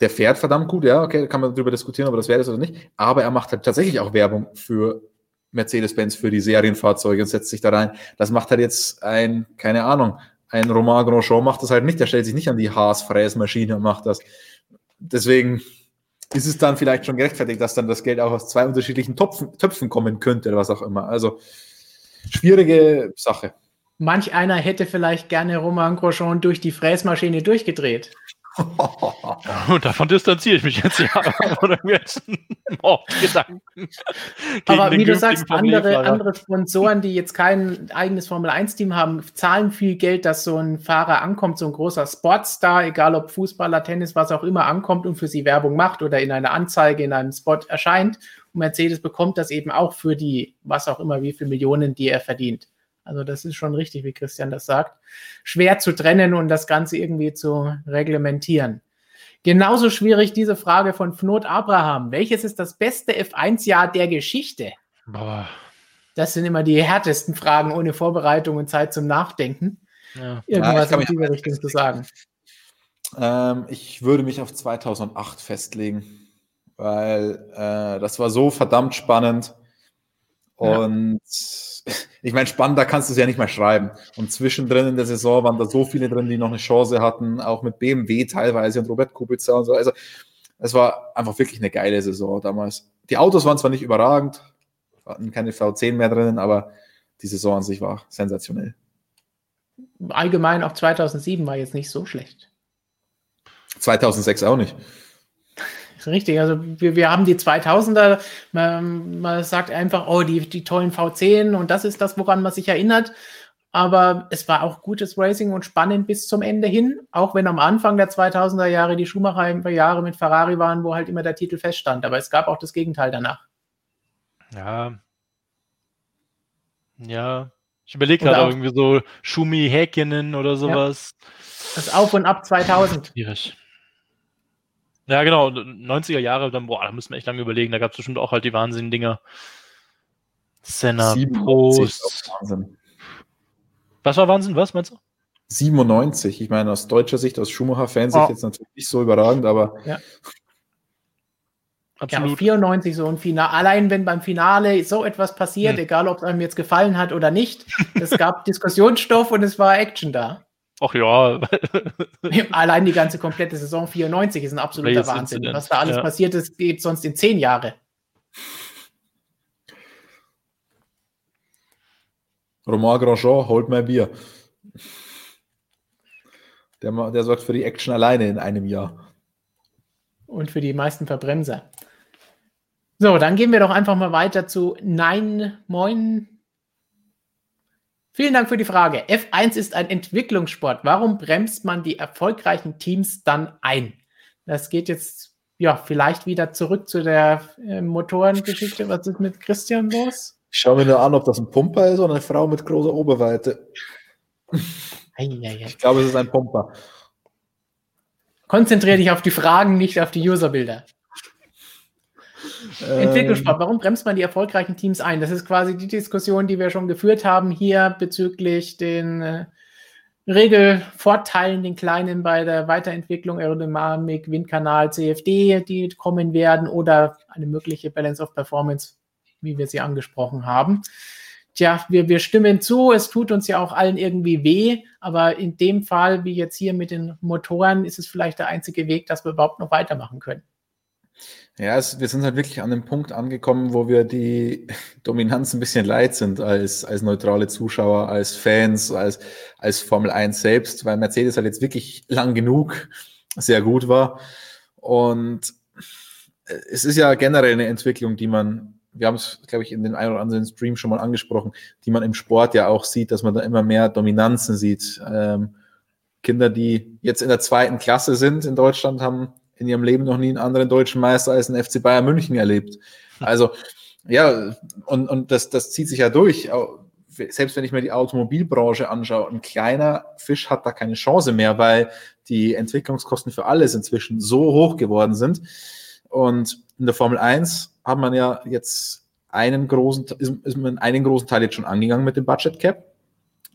der fährt verdammt gut, ja, okay, kann man darüber diskutieren, ob das wäre das oder nicht, aber er macht halt tatsächlich auch Werbung für Mercedes-Benz, für die Serienfahrzeuge und setzt sich da rein. Das macht halt jetzt ein, keine Ahnung, ein Romain Grosjean macht das halt nicht, der stellt sich nicht an die Haas-Fräsmaschine und macht das. Deswegen ist es dann vielleicht schon gerechtfertigt, dass dann das Geld auch aus zwei unterschiedlichen Topfen, Töpfen kommen könnte oder was auch immer. Also schwierige Sache. Manch einer hätte vielleicht gerne Roman Grosjean durch die Fräsmaschine durchgedreht. Und davon distanziere ich mich jetzt ja von irgendwelchen Mordgedanken. Aber wie du sagst, andere, andere Sponsoren, die jetzt kein eigenes Formel-1-Team haben, zahlen viel Geld, dass so ein Fahrer ankommt, so ein großer Sportstar, egal ob Fußballer, Tennis, was auch immer, ankommt und für sie Werbung macht oder in einer Anzeige, in einem Spot erscheint. Und Mercedes bekommt das eben auch für die, was auch immer, wie viele Millionen, die er verdient. Also das ist schon richtig, wie Christian das sagt. Schwer zu trennen und das Ganze irgendwie zu reglementieren. Genauso schwierig diese Frage von Fnot Abraham. Welches ist das beste F1-Jahr der Geschichte? Boah. Das sind immer die härtesten Fragen ohne Vorbereitung und Zeit zum Nachdenken. Ja. Irgendwas ja, in diese Richtung zu sagen. Ähm, ich würde mich auf 2008 festlegen, weil äh, das war so verdammt spannend. Und ja. ich meine, spannender kannst du es ja nicht mehr schreiben. Und zwischendrin in der Saison waren da so viele drin, die noch eine Chance hatten, auch mit BMW teilweise und Robert Kubica und so. Also es war einfach wirklich eine geile Saison damals. Die Autos waren zwar nicht überragend, hatten keine V10 mehr drinnen, aber die Saison an sich war sensationell. Allgemein auch 2007 war jetzt nicht so schlecht. 2006 auch nicht. Richtig, also wir, wir haben die 2000er, man, man sagt einfach, oh, die, die tollen V10 und das ist das, woran man sich erinnert. aber es war auch gutes Racing und spannend bis zum Ende hin, auch wenn am Anfang der 2000er Jahre die Schumacher-Jahre mit Ferrari waren, wo halt immer der Titel feststand. Aber es gab auch das Gegenteil danach. Ja. Ja. Ich überlege gerade irgendwie so Schumi Häkinen oder sowas. Ja. Das Auf und Ab 2000. Schwierig. Ja, genau. 90er Jahre, dann, boah, da müssen wir echt lange überlegen. Da gab es bestimmt auch halt die wahnsinnigen Dinger. Senna, Prost. Was war Wahnsinn? Was meinst du? 97. Ich meine, aus deutscher Sicht, aus Schumacher-Fansicht oh. jetzt natürlich nicht so überragend, aber. Ja. Absolut. Ja, 94 so ein Finale. Allein wenn beim Finale so etwas passiert, hm. egal ob es einem jetzt gefallen hat oder nicht, es gab Diskussionsstoff und es war Action da. Ach ja. Allein die ganze komplette Saison 94 ist ein absoluter Race Wahnsinn. Incident. Was da alles ja. passiert ist, geht sonst in zehn Jahre. Romain Grosjean, holt mein Bier. Der, der sorgt für die Action alleine in einem Jahr. Und für die meisten Verbremser. So, dann gehen wir doch einfach mal weiter zu Nein Moin. Vielen Dank für die Frage. F1 ist ein Entwicklungssport. Warum bremst man die erfolgreichen Teams dann ein? Das geht jetzt ja vielleicht wieder zurück zu der äh, Motorengeschichte. Was ist mit Christian los? Ich schaue mir nur an, ob das ein Pumper ist oder eine Frau mit großer Oberweite. Ich glaube, es ist ein Pumper. Konzentriere dich auf die Fragen, nicht auf die Userbilder. Ähm, Entwicklungssport, warum bremst man die erfolgreichen Teams ein? Das ist quasi die Diskussion, die wir schon geführt haben hier bezüglich den äh, Regelvorteilen, den kleinen bei der Weiterentwicklung Aerodynamik, Windkanal, CFD, die kommen werden oder eine mögliche Balance of Performance wie wir sie angesprochen haben. Tja, wir, wir stimmen zu, es tut uns ja auch allen irgendwie weh, aber in dem Fall, wie jetzt hier mit den Motoren, ist es vielleicht der einzige Weg, dass wir überhaupt noch weitermachen können. Ja, es, wir sind halt wirklich an dem Punkt angekommen, wo wir die Dominanz ein bisschen leid sind als, als neutrale Zuschauer, als Fans, als, als Formel 1 selbst, weil Mercedes halt jetzt wirklich lang genug sehr gut war. Und es ist ja generell eine Entwicklung, die man wir haben es, glaube ich, in den ein oder anderen Stream schon mal angesprochen, die man im Sport ja auch sieht, dass man da immer mehr Dominanzen sieht. Ähm, Kinder, die jetzt in der zweiten Klasse sind in Deutschland, haben in ihrem Leben noch nie einen anderen deutschen Meister als den FC Bayern München erlebt. Also, ja, und, und das, das zieht sich ja durch. Selbst wenn ich mir die Automobilbranche anschaue, ein kleiner Fisch hat da keine Chance mehr, weil die Entwicklungskosten für alles inzwischen so hoch geworden sind. Und in der Formel 1 hat man ja jetzt einen großen, ist, ist man einen großen Teil jetzt schon angegangen mit dem Budget Cap.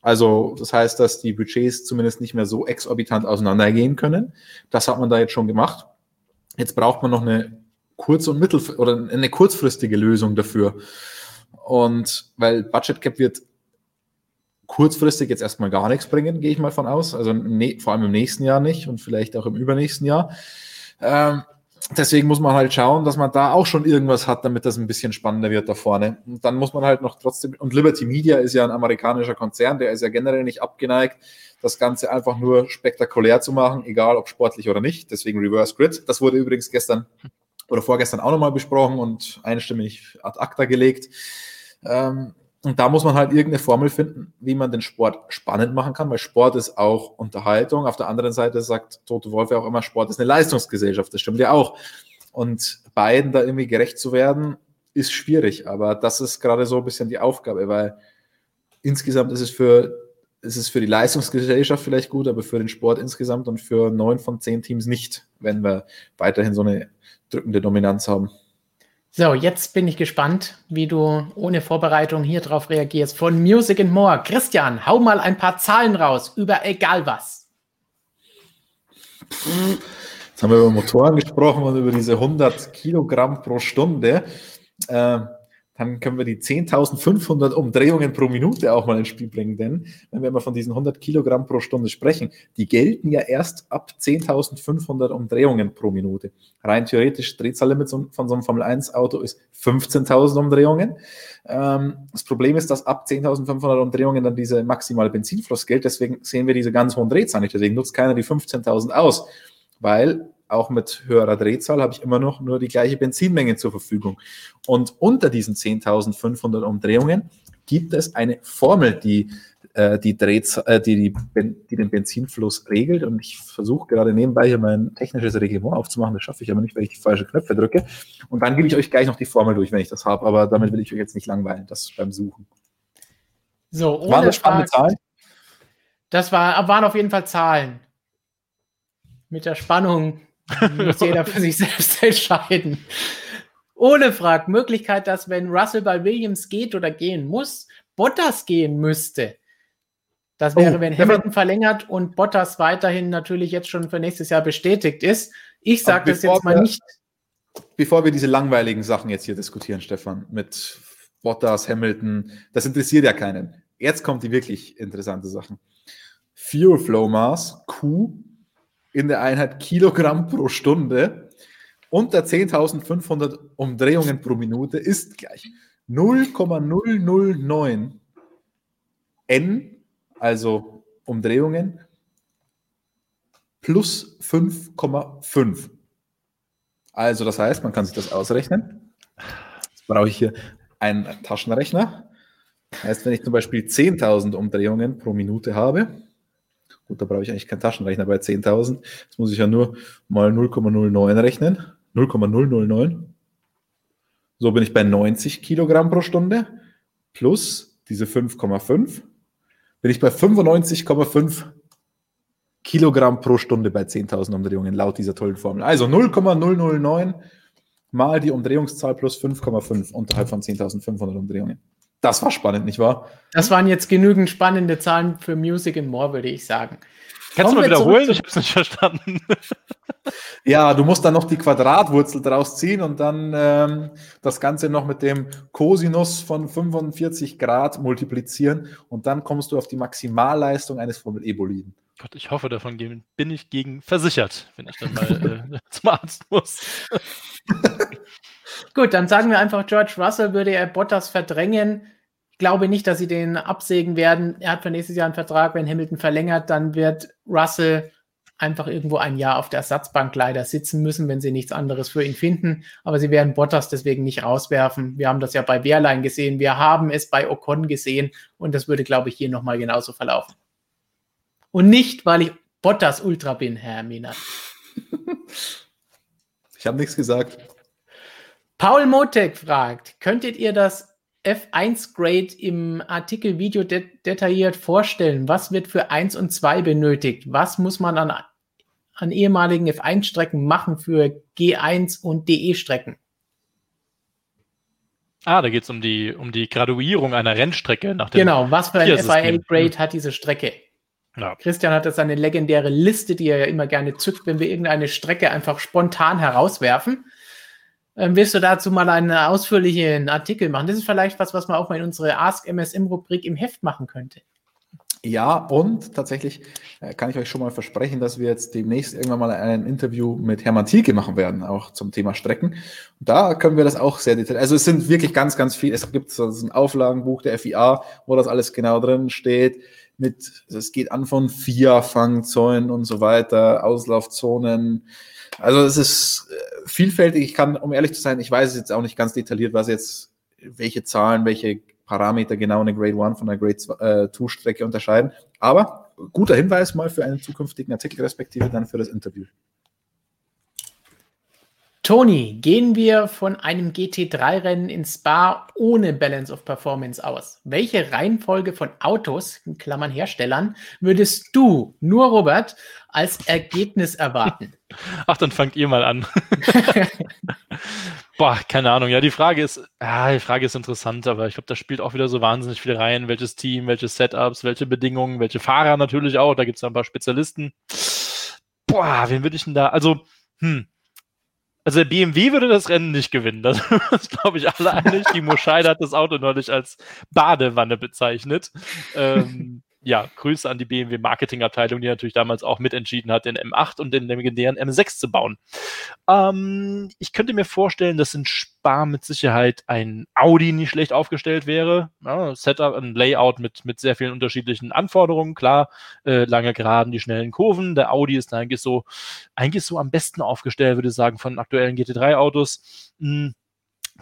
Also das heißt, dass die Budgets zumindest nicht mehr so exorbitant auseinandergehen können. Das hat man da jetzt schon gemacht. Jetzt braucht man noch eine kurz- und mittel- oder eine kurzfristige Lösung dafür. Und weil Budget Cap wird kurzfristig jetzt erstmal gar nichts bringen, gehe ich mal von aus. Also ne, vor allem im nächsten Jahr nicht und vielleicht auch im übernächsten Jahr. Ähm, deswegen muss man halt schauen, dass man da auch schon irgendwas hat, damit das ein bisschen spannender wird da vorne. Und dann muss man halt noch trotzdem, und Liberty Media ist ja ein amerikanischer Konzern, der ist ja generell nicht abgeneigt, das Ganze einfach nur spektakulär zu machen, egal ob sportlich oder nicht. Deswegen Reverse Grid. Das wurde übrigens gestern oder vorgestern auch nochmal besprochen und einstimmig ad acta gelegt. Ähm, und da muss man halt irgendeine Formel finden, wie man den Sport spannend machen kann, weil Sport ist auch Unterhaltung. Auf der anderen Seite sagt Tote Wolf ja auch immer, Sport ist eine Leistungsgesellschaft. Das stimmt ja auch. Und beiden da irgendwie gerecht zu werden, ist schwierig. Aber das ist gerade so ein bisschen die Aufgabe, weil insgesamt ist es für, ist es für die Leistungsgesellschaft vielleicht gut, aber für den Sport insgesamt und für neun von zehn Teams nicht, wenn wir weiterhin so eine drückende Dominanz haben. So, jetzt bin ich gespannt, wie du ohne Vorbereitung hier drauf reagierst. Von Music and More. Christian, hau mal ein paar Zahlen raus über egal was. Jetzt haben wir über Motoren gesprochen und über diese 100 Kilogramm pro Stunde. Äh, dann können wir die 10.500 Umdrehungen pro Minute auch mal ins Spiel bringen. Denn wenn wir immer von diesen 100 Kilogramm pro Stunde sprechen, die gelten ja erst ab 10.500 Umdrehungen pro Minute. Rein theoretisch, Drehzahllimit von so einem Formel-1-Auto ist 15.000 Umdrehungen. Ähm, das Problem ist, dass ab 10.500 Umdrehungen dann diese maximale Benzinfluss gilt. Deswegen sehen wir diese ganz hohen Drehzahlen nicht. Deswegen nutzt keiner die 15.000 aus. Weil auch mit höherer Drehzahl habe ich immer noch nur die gleiche Benzinmenge zur Verfügung. Und unter diesen 10.500 Umdrehungen gibt es eine Formel, die äh, die, Drehz äh, die, die, die den Benzinfluss regelt. Und ich versuche gerade nebenbei hier mein technisches Reglement aufzumachen. Das schaffe ich aber nicht, weil ich die falsche Knöpfe drücke. Und dann gebe ich euch gleich noch die Formel durch, wenn ich das habe. Aber damit will ich euch jetzt nicht langweilen, das beim Suchen. So, ohne Waren das spannende Zahlen? Das war, waren auf jeden Fall Zahlen. Mit der Spannung muss jeder für sich selbst entscheiden. Ole fragt, Möglichkeit, dass wenn Russell bei Williams geht oder gehen muss, Bottas gehen müsste. Das wäre, oh, wenn Hamilton verlängert und Bottas weiterhin natürlich jetzt schon für nächstes Jahr bestätigt ist. Ich sage das jetzt mal wir, nicht. Bevor wir diese langweiligen Sachen jetzt hier diskutieren, Stefan, mit Bottas, Hamilton, das interessiert ja keinen. Jetzt kommt die wirklich interessante Sachen. Fuel Flow Mass, Q, in der Einheit Kilogramm pro Stunde unter 10.500 Umdrehungen pro Minute ist gleich 0,009 n, also Umdrehungen, plus 5,5. Also das heißt, man kann sich das ausrechnen. Jetzt brauche ich hier einen Taschenrechner. Das heißt, wenn ich zum Beispiel 10.000 Umdrehungen pro Minute habe, gut, da brauche ich eigentlich keinen Taschenrechner bei 10.000, jetzt muss ich ja nur mal 0,09 rechnen. 0,009. So bin ich bei 90 Kilogramm pro Stunde plus diese 5,5. Bin ich bei 95,5 Kilogramm pro Stunde bei 10.000 Umdrehungen laut dieser tollen Formel. Also 0,009 mal die Umdrehungszahl plus 5,5 unterhalb von 10.500 Umdrehungen. Das war spannend, nicht wahr? Das waren jetzt genügend spannende Zahlen für Music and More, würde ich sagen. Kannst Kommen du mal wiederholen? Ich habe es nicht verstanden. Ja, du musst dann noch die Quadratwurzel draus ziehen und dann ähm, das Ganze noch mit dem Cosinus von 45 Grad multiplizieren und dann kommst du auf die Maximalleistung eines Formel-E-Boliden. Gott, ich hoffe, davon bin ich gegen versichert, wenn ich dann mal äh, zum Arzt muss. Gut, dann sagen wir einfach, George Russell würde er Bottas verdrängen. Ich glaube nicht, dass sie den absägen werden. Er hat für nächstes Jahr einen Vertrag. Wenn Hamilton verlängert, dann wird Russell einfach irgendwo ein Jahr auf der Ersatzbank leider sitzen müssen, wenn sie nichts anderes für ihn finden. Aber sie werden Bottas deswegen nicht rauswerfen. Wir haben das ja bei Wehrlein gesehen. Wir haben es bei Ocon gesehen. Und das würde, glaube ich, hier nochmal genauso verlaufen. Und nicht, weil ich Bottas Ultra bin, Herr Minat. ich habe nichts gesagt. Paul Motek fragt, könntet ihr das F1-Grade im Artikel Video de detailliert vorstellen? Was wird für 1 und 2 benötigt? Was muss man an, an ehemaligen F1-Strecken machen für G1 und DE-Strecken? Ah, da geht es um die, um die Graduierung einer Rennstrecke nach dem Genau, was für ein FIA-Grade hat diese Strecke? Ja. Christian hat jetzt eine legendäre Liste, die er ja immer gerne zückt, wenn wir irgendeine Strecke einfach spontan herauswerfen. Ähm, willst du dazu mal einen ausführlichen Artikel machen? Das ist vielleicht was, was man auch mal in unsere Ask MSM-Rubrik im Heft machen könnte. Ja, und tatsächlich äh, kann ich euch schon mal versprechen, dass wir jetzt demnächst irgendwann mal ein Interview mit Hermann Thielke machen werden, auch zum Thema Strecken. Und da können wir das auch sehr detailliert. Also es sind wirklich ganz, ganz viel. Es gibt so ein Auflagenbuch der FIA, wo das alles genau drin steht. Mit, es geht an von FIA-Fangzäunen und so weiter, Auslaufzonen, also es ist äh, vielfältig. Ich kann, um ehrlich zu sein, ich weiß es jetzt auch nicht ganz detailliert, was jetzt, welche Zahlen, welche Parameter genau eine Grade 1 von einer Grade 2 äh, Strecke unterscheiden. Aber guter Hinweis mal für einen zukünftigen Artikel, respektive dann für das Interview. Toni, gehen wir von einem GT3-Rennen in Spa ohne Balance of Performance aus? Welche Reihenfolge von Autos, in Klammern Herstellern, würdest du, nur Robert, als Ergebnis erwarten? Ach, dann fangt ihr mal an. Boah, keine Ahnung. Ja, die Frage ist, ja, die Frage ist interessant, aber ich glaube, da spielt auch wieder so wahnsinnig viele Reihen. Welches Team, welche Setups, welche Bedingungen, welche Fahrer natürlich auch. Da gibt es ein paar Spezialisten. Boah, wen würde ich denn da? Also, hm, also der BMW würde das Rennen nicht gewinnen. Das ist, glaube ich, alle einig. Die Moscheid hat das Auto neulich als Badewanne bezeichnet. Ähm, ja, Grüße an die BMW Marketingabteilung, die natürlich damals auch mitentschieden hat, den M8 und den legendären M6 zu bauen. Ähm, ich könnte mir vorstellen, dass in Spa mit Sicherheit ein Audi nicht schlecht aufgestellt wäre. Ja, Setup, ein Layout mit, mit sehr vielen unterschiedlichen Anforderungen. Klar, äh, lange Geraden, die schnellen Kurven. Der Audi ist eigentlich so, eigentlich so am besten aufgestellt, würde ich sagen, von aktuellen GT3-Autos. Hm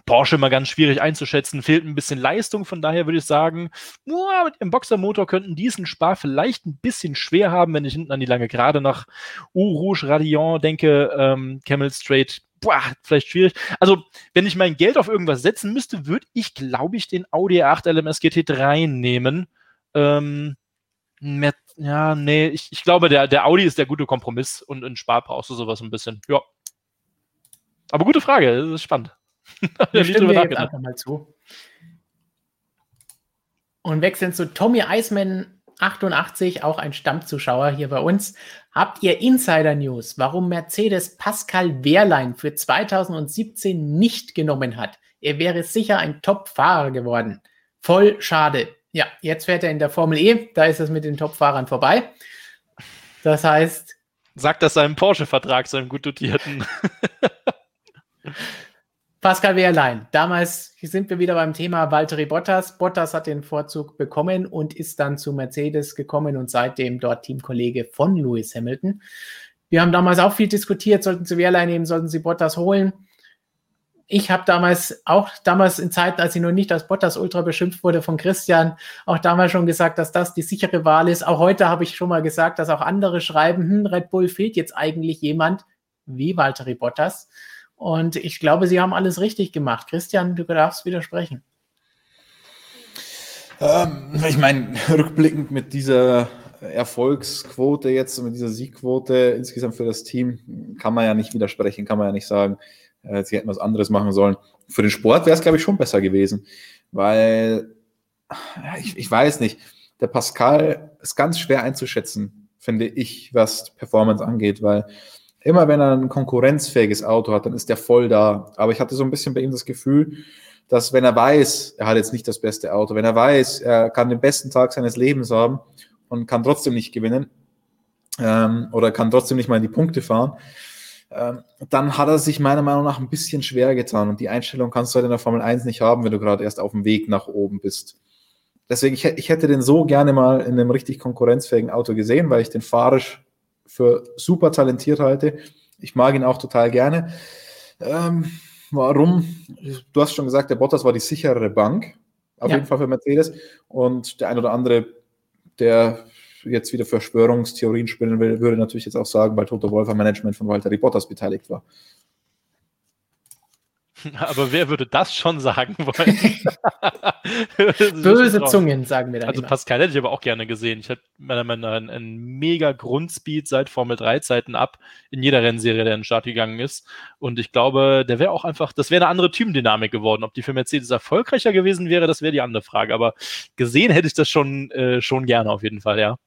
Porsche immer ganz schwierig einzuschätzen, fehlt ein bisschen Leistung, von daher würde ich sagen, nur mit dem Boxermotor könnten diesen Spar vielleicht ein bisschen schwer haben, wenn ich hinten an die lange Gerade nach Eau Radion denke, ähm, Camel Straight, boah, vielleicht schwierig. Also, wenn ich mein Geld auf irgendwas setzen müsste, würde ich, glaube ich, den Audi R8 LMS GT3 nehmen. Ähm, mehr, ja, nee, ich, ich glaube, der, der Audi ist der gute Kompromiss und in Spar brauchst du sowas ein bisschen. Ja. Aber gute Frage, das ist spannend. Wir stimmen wir jetzt einfach mal zu. Und wechseln zu Tommy Eisman 88, auch ein Stammzuschauer hier bei uns. Habt ihr Insider News, warum Mercedes Pascal Wehrlein für 2017 nicht genommen hat? Er wäre sicher ein Top-Fahrer geworden. Voll schade. Ja, jetzt fährt er in der Formel E, da ist es mit den Top-Fahrern vorbei. Das heißt. Sagt das seinem Porsche-Vertrag, seinem gut dotierten. Pascal Wehrlein. Damals sind wir wieder beim Thema Valtteri Bottas. Bottas hat den Vorzug bekommen und ist dann zu Mercedes gekommen und seitdem dort Teamkollege von Lewis Hamilton. Wir haben damals auch viel diskutiert, sollten sie Wehrlein nehmen, sollten sie Bottas holen. Ich habe damals, auch damals in Zeiten, als ich noch nicht als Bottas Ultra beschimpft wurde von Christian, auch damals schon gesagt, dass das die sichere Wahl ist. Auch heute habe ich schon mal gesagt, dass auch andere schreiben, hm, Red Bull fehlt jetzt eigentlich jemand wie Valtteri Bottas. Und ich glaube, sie haben alles richtig gemacht. Christian, du darfst widersprechen. Ähm, ich meine, rückblickend mit dieser Erfolgsquote jetzt, mit dieser Siegquote insgesamt für das Team, kann man ja nicht widersprechen, kann man ja nicht sagen, äh, sie hätten was anderes machen sollen. Für den Sport wäre es, glaube ich, schon besser gewesen, weil ich, ich weiß nicht, der Pascal ist ganz schwer einzuschätzen, finde ich, was Performance angeht, weil immer wenn er ein konkurrenzfähiges Auto hat, dann ist er voll da. Aber ich hatte so ein bisschen bei ihm das Gefühl, dass wenn er weiß, er hat jetzt nicht das beste Auto, wenn er weiß, er kann den besten Tag seines Lebens haben und kann trotzdem nicht gewinnen ähm, oder kann trotzdem nicht mal in die Punkte fahren, ähm, dann hat er sich meiner Meinung nach ein bisschen schwer getan. Und die Einstellung kannst du halt in der Formel 1 nicht haben, wenn du gerade erst auf dem Weg nach oben bist. Deswegen, ich, ich hätte den so gerne mal in einem richtig konkurrenzfähigen Auto gesehen, weil ich den fahrisch für super talentiert halte. Ich mag ihn auch total gerne. Ähm, warum? Du hast schon gesagt, der Bottas war die sichere Bank, auf ja. jeden Fall für Mercedes. Und der ein oder andere, der jetzt wieder Verschwörungstheorien spielen will, würde natürlich jetzt auch sagen, weil Toto Wolf am Management von Walter Bottas beteiligt war. Aber wer würde das schon sagen wollen? Böse Zungen, sagen wir dann. Also immer. Pascal hätte ich aber auch gerne gesehen. Ich hatte meiner Meinung nach einen, einen mega Grundspeed seit Formel 3 Zeiten ab in jeder Rennserie, der in den Start gegangen ist. Und ich glaube, der wäre auch einfach, das wäre eine andere Teamdynamik geworden. Ob die für Mercedes erfolgreicher gewesen wäre, das wäre die andere Frage. Aber gesehen hätte ich das schon, äh, schon gerne auf jeden Fall, ja.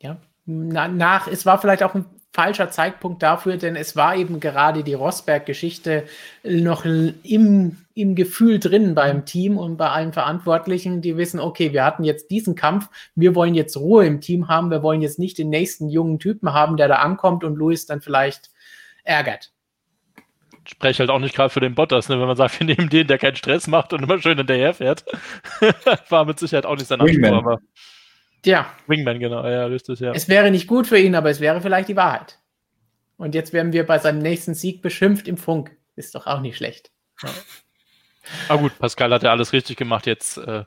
Ja, nach, es war vielleicht auch ein falscher Zeitpunkt dafür, denn es war eben gerade die Rosberg-Geschichte noch im, im Gefühl drin beim Team und bei allen Verantwortlichen, die wissen, okay, wir hatten jetzt diesen Kampf, wir wollen jetzt Ruhe im Team haben, wir wollen jetzt nicht den nächsten jungen Typen haben, der da ankommt und Luis dann vielleicht ärgert. Ich spreche halt auch nicht gerade für den Bottas, ne? wenn man sagt, wir nehmen den, der keinen Stress macht und immer schön hinterher fährt. war mit Sicherheit auch nicht sein Anspruch, aber ja. Wingman, genau, ja, richtig, ja. Es wäre nicht gut für ihn, aber es wäre vielleicht die Wahrheit. Und jetzt werden wir bei seinem nächsten Sieg beschimpft im Funk. Ist doch auch nicht schlecht. Ja. Aber gut, Pascal hat ja alles richtig gemacht jetzt äh,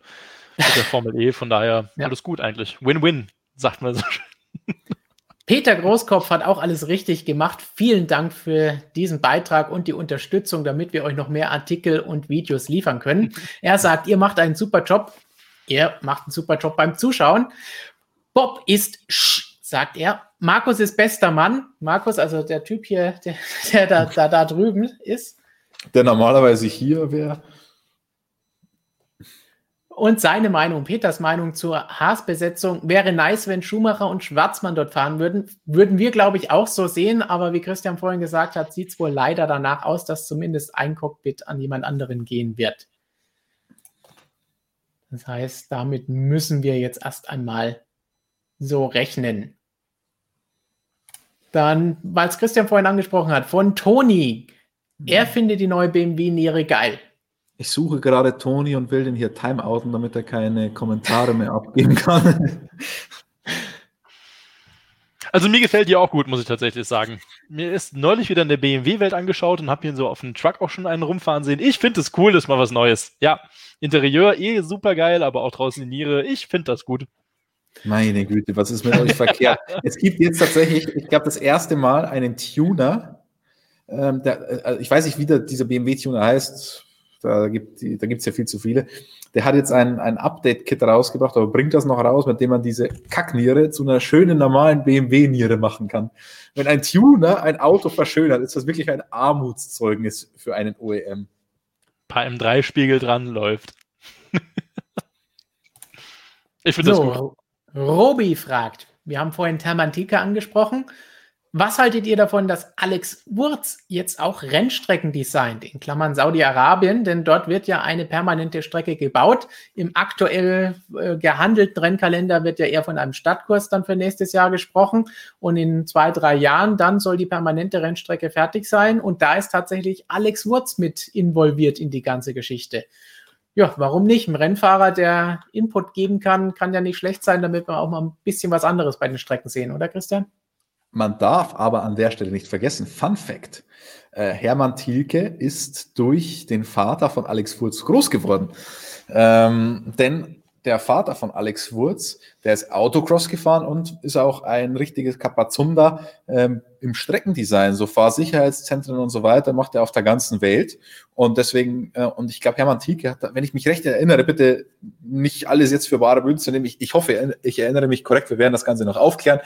mit der Formel E, von daher ja. alles gut eigentlich. Win-win, sagt man so schön. Peter Großkopf hat auch alles richtig gemacht. Vielen Dank für diesen Beitrag und die Unterstützung, damit wir euch noch mehr Artikel und Videos liefern können. Er sagt, ihr macht einen super Job. Er macht einen super Job beim Zuschauen. Bob ist, sch, sagt er. Markus ist bester Mann. Markus, also der Typ hier, der, der da, da, da drüben ist. Der normalerweise hier wäre. Und seine Meinung, Peters Meinung zur Haas-Besetzung wäre nice, wenn Schumacher und Schwarzmann dort fahren würden. Würden wir, glaube ich, auch so sehen. Aber wie Christian vorhin gesagt hat, sieht es wohl leider danach aus, dass zumindest ein Cockpit an jemand anderen gehen wird. Das heißt, damit müssen wir jetzt erst einmal so rechnen. Dann, weil es Christian vorhin angesprochen hat, von Toni. Er findet die neue BMW Niere geil. Ich suche gerade Toni und will den hier timeouten, damit er keine Kommentare mehr abgeben kann. Also mir gefällt die auch gut, muss ich tatsächlich sagen. Mir ist neulich wieder eine BMW-Welt angeschaut und habe hier so auf dem Truck auch schon einen rumfahren sehen. Ich finde es cool, das ist mal was Neues. Ja, Interieur eh super geil, aber auch draußen die Niere, ich finde das gut. Meine Güte, was ist mit euch verkehrt? Es gibt jetzt tatsächlich, ich glaube, das erste Mal einen Tuner. Ähm, der, äh, ich weiß nicht, wie der, dieser BMW-Tuner heißt. Da gibt es ja viel zu viele. Der hat jetzt ein, ein Update-Kit rausgebracht, aber bringt das noch raus, mit dem man diese Kackniere zu einer schönen, normalen BMW-Niere machen kann. Wenn ein Tuner ein Auto verschönert, ist das wirklich ein Armutszeugnis für einen OEM. Paar M3-Spiegel dran läuft. ich finde so, das gut. Robi fragt, wir haben vorhin Termantika angesprochen. Was haltet ihr davon, dass Alex Wurz jetzt auch Rennstrecken designt, in Klammern Saudi-Arabien, denn dort wird ja eine permanente Strecke gebaut. Im aktuell äh, gehandelten Rennkalender wird ja eher von einem Stadtkurs dann für nächstes Jahr gesprochen und in zwei, drei Jahren dann soll die permanente Rennstrecke fertig sein und da ist tatsächlich Alex Wurz mit involviert in die ganze Geschichte. Ja, warum nicht? Ein Rennfahrer, der Input geben kann, kann ja nicht schlecht sein, damit wir auch mal ein bisschen was anderes bei den Strecken sehen, oder Christian? Man darf aber an der Stelle nicht vergessen, Fun Fact, äh, Hermann Thielke ist durch den Vater von Alex Wurz groß geworden. Ähm, denn der Vater von Alex Wurz, der ist Autocross gefahren und ist auch ein richtiges Kapazunda ähm, im Streckendesign, so Fahrsicherheitszentren und so weiter, macht er auf der ganzen Welt. Und deswegen, äh, und ich glaube, Hermann Thielke hat, wenn ich mich recht erinnere, bitte nicht alles jetzt für wahre Münze nehmen, ich, ich hoffe, ich erinnere mich korrekt, wir werden das Ganze noch aufklären,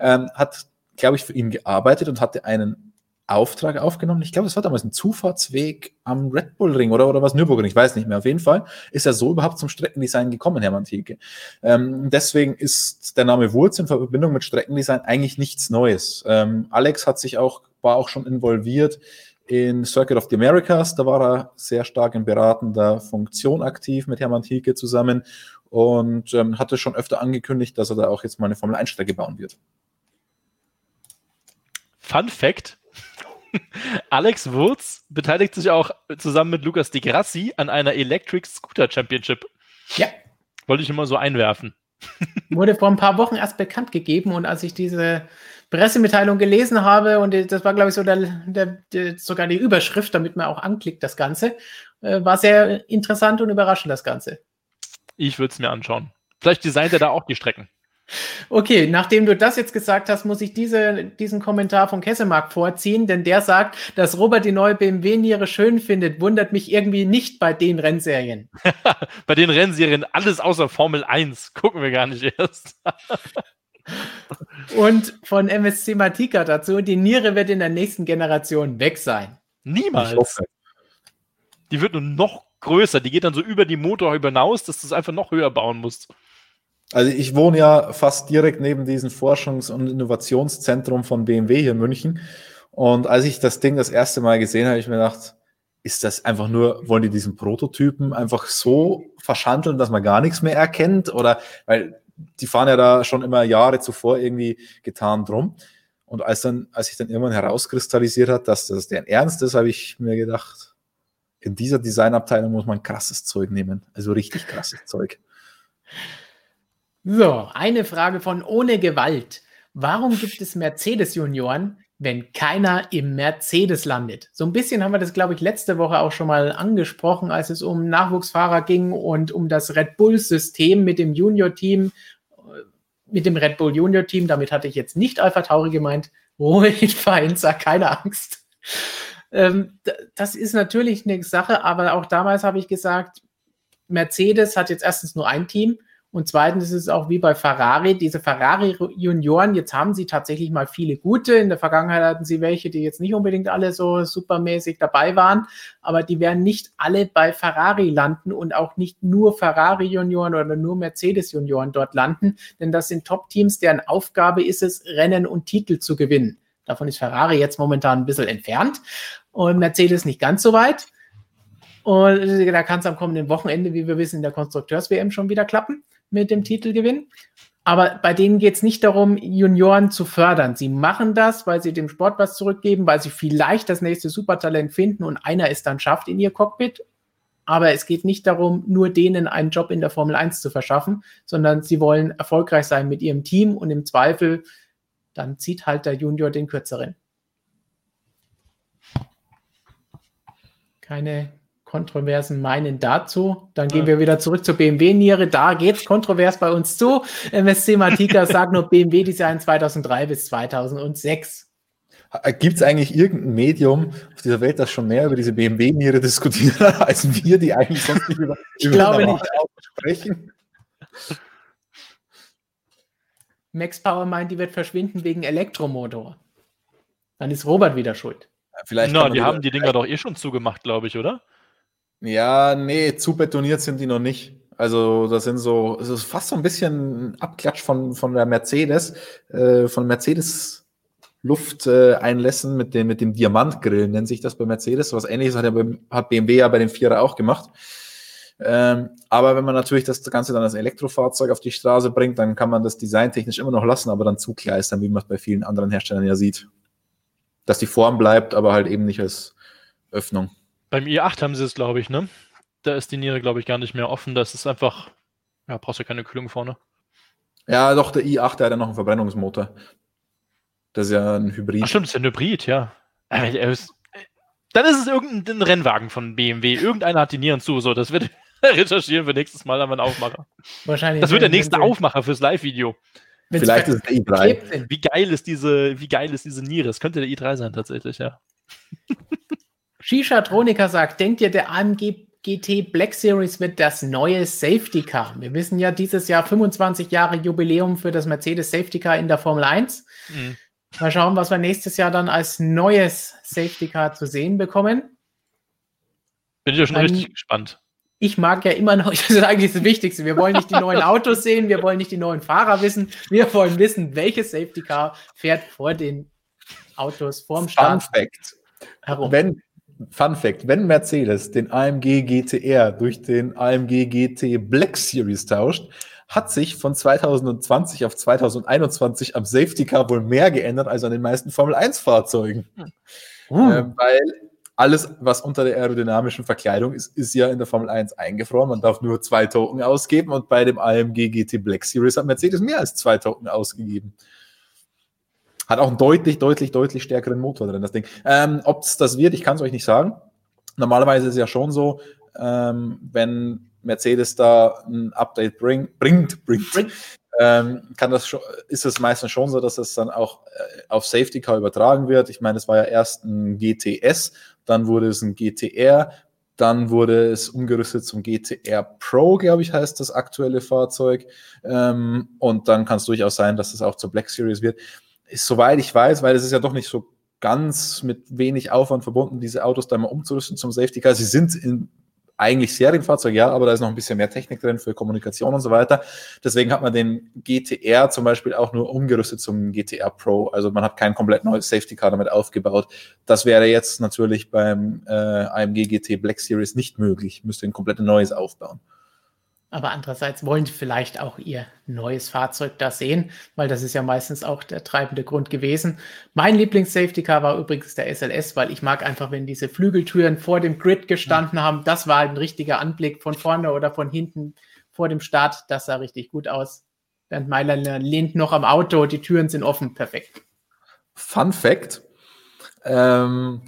ähm, hat glaube ich, für ihn gearbeitet und hatte einen Auftrag aufgenommen. Ich glaube, das war damals ein Zufahrtsweg am Red Bull Ring oder, oder was Nürburgring, ich weiß nicht mehr. Auf jeden Fall ist er so überhaupt zum Streckendesign gekommen, Hermann Thielke. Ähm, deswegen ist der Name Wurz in Verbindung mit Streckendesign eigentlich nichts Neues. Ähm, Alex hat sich auch, war auch schon involviert in Circuit of the Americas. Da war er sehr stark in beratender Funktion aktiv mit Hermann Thielke zusammen und ähm, hatte schon öfter angekündigt, dass er da auch jetzt mal eine Formel 1 Strecke bauen wird. Fun Fact: Alex Wurz beteiligt sich auch zusammen mit Lukas Di Grassi an einer Electric Scooter Championship. Ja. Wollte ich immer so einwerfen. Wurde vor ein paar Wochen erst bekannt gegeben und als ich diese Pressemitteilung gelesen habe und das war, glaube ich, so der, der, der, sogar die Überschrift, damit man auch anklickt, das Ganze, äh, war sehr interessant und überraschend, das Ganze. Ich würde es mir anschauen. Vielleicht designt er da auch die Strecken. Okay, nachdem du das jetzt gesagt hast, muss ich diese, diesen Kommentar von Kessemark vorziehen, denn der sagt, dass Robert die neue BMW-Niere schön findet, wundert mich irgendwie nicht bei den Rennserien. bei den Rennserien alles außer Formel 1 gucken wir gar nicht erst. Und von MSC Matika dazu, die Niere wird in der nächsten Generation weg sein. Niemals. Die wird nur noch größer, die geht dann so über die Motorhaube hinaus, dass du es einfach noch höher bauen musst. Also ich wohne ja fast direkt neben diesem Forschungs- und Innovationszentrum von BMW hier in München. Und als ich das Ding das erste Mal gesehen habe, habe ich mir gedacht, ist das einfach nur, wollen die diesen Prototypen einfach so verschandeln, dass man gar nichts mehr erkennt? Oder weil die fahren ja da schon immer Jahre zuvor irgendwie getan drum. Und als dann, als sich dann irgendwann herauskristallisiert hat, dass das deren Ernst ist, habe ich mir gedacht, in dieser Designabteilung muss man krasses Zeug nehmen. Also richtig krasses Zeug. So, eine Frage von ohne Gewalt. Warum gibt es Mercedes-Junioren, wenn keiner im Mercedes landet? So ein bisschen haben wir das, glaube ich, letzte Woche auch schon mal angesprochen, als es um Nachwuchsfahrer ging und um das Red Bull-System mit dem Junior-Team, mit dem Red Bull Junior-Team. Damit hatte ich jetzt nicht Alpha Tauri gemeint. Ruhig, fein, sag keine Angst. Ähm, das ist natürlich eine Sache, aber auch damals habe ich gesagt, Mercedes hat jetzt erstens nur ein Team und zweitens ist es auch wie bei Ferrari, diese Ferrari-Junioren, jetzt haben sie tatsächlich mal viele gute. In der Vergangenheit hatten sie welche, die jetzt nicht unbedingt alle so supermäßig dabei waren, aber die werden nicht alle bei Ferrari landen und auch nicht nur Ferrari-Junioren oder nur Mercedes-Junioren dort landen, denn das sind Top-Teams, deren Aufgabe ist es, Rennen und Titel zu gewinnen. Davon ist Ferrari jetzt momentan ein bisschen entfernt und Mercedes nicht ganz so weit. Und da kann es am kommenden Wochenende, wie wir wissen, in der Konstrukteurs-WM schon wieder klappen mit dem Titelgewinn. Aber bei denen geht es nicht darum, Junioren zu fördern. Sie machen das, weil sie dem Sport was zurückgeben, weil sie vielleicht das nächste Supertalent finden und einer es dann schafft in ihr Cockpit. Aber es geht nicht darum, nur denen einen Job in der Formel 1 zu verschaffen, sondern sie wollen erfolgreich sein mit ihrem Team und im Zweifel, dann zieht halt der Junior den kürzeren. Keine kontroversen Meinen dazu. Dann gehen wir wieder zurück zur BMW-Niere. Da geht es kontrovers bei uns zu. MSC Matika sagt nur BMW-Design 2003 bis 2006. Gibt es eigentlich irgendein Medium auf dieser Welt, das schon mehr über diese BMW-Niere diskutiert als wir, die eigentlich sonst nicht über, ich über glaube nicht. sprechen? Max Power meint, die wird verschwinden wegen Elektromotor. Dann ist Robert wieder schuld. vielleicht Na, die haben die Dinger doch eh schon zugemacht, glaube ich, oder? Ja, nee, zu betoniert sind die noch nicht. Also das sind so, es ist fast so ein bisschen ein Abklatsch von, von der Mercedes, äh, von Mercedes Lufteinlässen äh, mit dem, mit dem Diamantgrill, nennt sich das bei Mercedes. Was ähnliches hat, ja hat BMW ja bei dem Vierer auch gemacht. Ähm, aber wenn man natürlich das Ganze dann als Elektrofahrzeug auf die Straße bringt, dann kann man das designtechnisch immer noch lassen, aber dann zugleistern, wie man es bei vielen anderen Herstellern ja sieht. Dass die Form bleibt, aber halt eben nicht als Öffnung. Beim i8 haben sie es, glaube ich, ne? Da ist die Niere, glaube ich, gar nicht mehr offen. Das ist einfach, ja, brauchst du keine Kühlung vorne. Ja, doch, der i8, der hat ja noch einen Verbrennungsmotor. Das ist ja ein Hybrid. Ach stimmt, das ist ein Hybrid, ja. Dann ist es irgendein Rennwagen von BMW. Irgendeiner hat die Nieren zu. So, das wird recherchieren wir nächstes Mal, haben wir einen Aufmacher. Wahrscheinlich. Das wird der nächste Aufmacher fürs Live-Video. Vielleicht ist es der i3. Wie geil ist diese, wie geil ist diese Niere? Es könnte der i3 sein, tatsächlich, ja. Shisha Tronika sagt, denkt ihr, der AMG GT Black Series wird das neue Safety Car? Wir wissen ja dieses Jahr 25 Jahre Jubiläum für das Mercedes Safety Car in der Formel 1. Mhm. Mal schauen, was wir nächstes Jahr dann als neues Safety Car zu sehen bekommen. Bin ich ja schon dann, richtig gespannt. Ich mag ja immer noch, das ist eigentlich das Wichtigste. Wir wollen nicht die neuen Autos sehen, wir wollen nicht die neuen Fahrer wissen. Wir wollen wissen, welches Safety Car fährt vor den Autos vorm Start. Fun Fact. Herum. Wenn, Fun Fact: Wenn Mercedes den AMG GTR durch den AMG GT Black Series tauscht, hat sich von 2020 auf 2021 am Safety Car wohl mehr geändert als an den meisten Formel 1 Fahrzeugen. Uh. Äh, weil alles, was unter der aerodynamischen Verkleidung ist, ist ja in der Formel 1 eingefroren. Man darf nur zwei Token ausgeben und bei dem AMG GT Black Series hat Mercedes mehr als zwei Token ausgegeben. Hat auch einen deutlich, deutlich, deutlich stärkeren Motor drin, das Ding. Ähm, Ob es das wird, ich kann es euch nicht sagen. Normalerweise ist es ja schon so, ähm, wenn Mercedes da ein Update bring, bringt, bringt, bringt. Ähm, kann das schon, ist es meistens schon so, dass es dann auch äh, auf Safety Car übertragen wird. Ich meine, es war ja erst ein GTS, dann wurde es ein GTR, dann wurde es umgerüstet zum GTR Pro, glaube ich, heißt das aktuelle Fahrzeug. Ähm, und dann kann es durchaus sein, dass es auch zur Black Series wird ist, soweit ich weiß, weil es ist ja doch nicht so ganz mit wenig Aufwand verbunden, diese Autos da mal umzurüsten zum Safety Car. Sie sind in eigentlich Serienfahrzeug, ja, aber da ist noch ein bisschen mehr Technik drin für Kommunikation und so weiter. Deswegen hat man den GTR zum Beispiel auch nur umgerüstet zum GTR Pro. Also man hat kein komplett neues Safety Car damit aufgebaut. Das wäre jetzt natürlich beim äh, AMG GT Black Series nicht möglich. Müsste ein komplett neues aufbauen. Aber andererseits wollen sie vielleicht auch ihr neues Fahrzeug da sehen, weil das ist ja meistens auch der treibende Grund gewesen. Mein Lieblings-Safety-Car war übrigens der SLS, weil ich mag einfach, wenn diese Flügeltüren vor dem Grid gestanden ja. haben. Das war ein richtiger Anblick von vorne oder von hinten vor dem Start. Das sah richtig gut aus. Bernd Meiler lehnt noch am Auto, die Türen sind offen. Perfekt. Fun Fact. Ähm,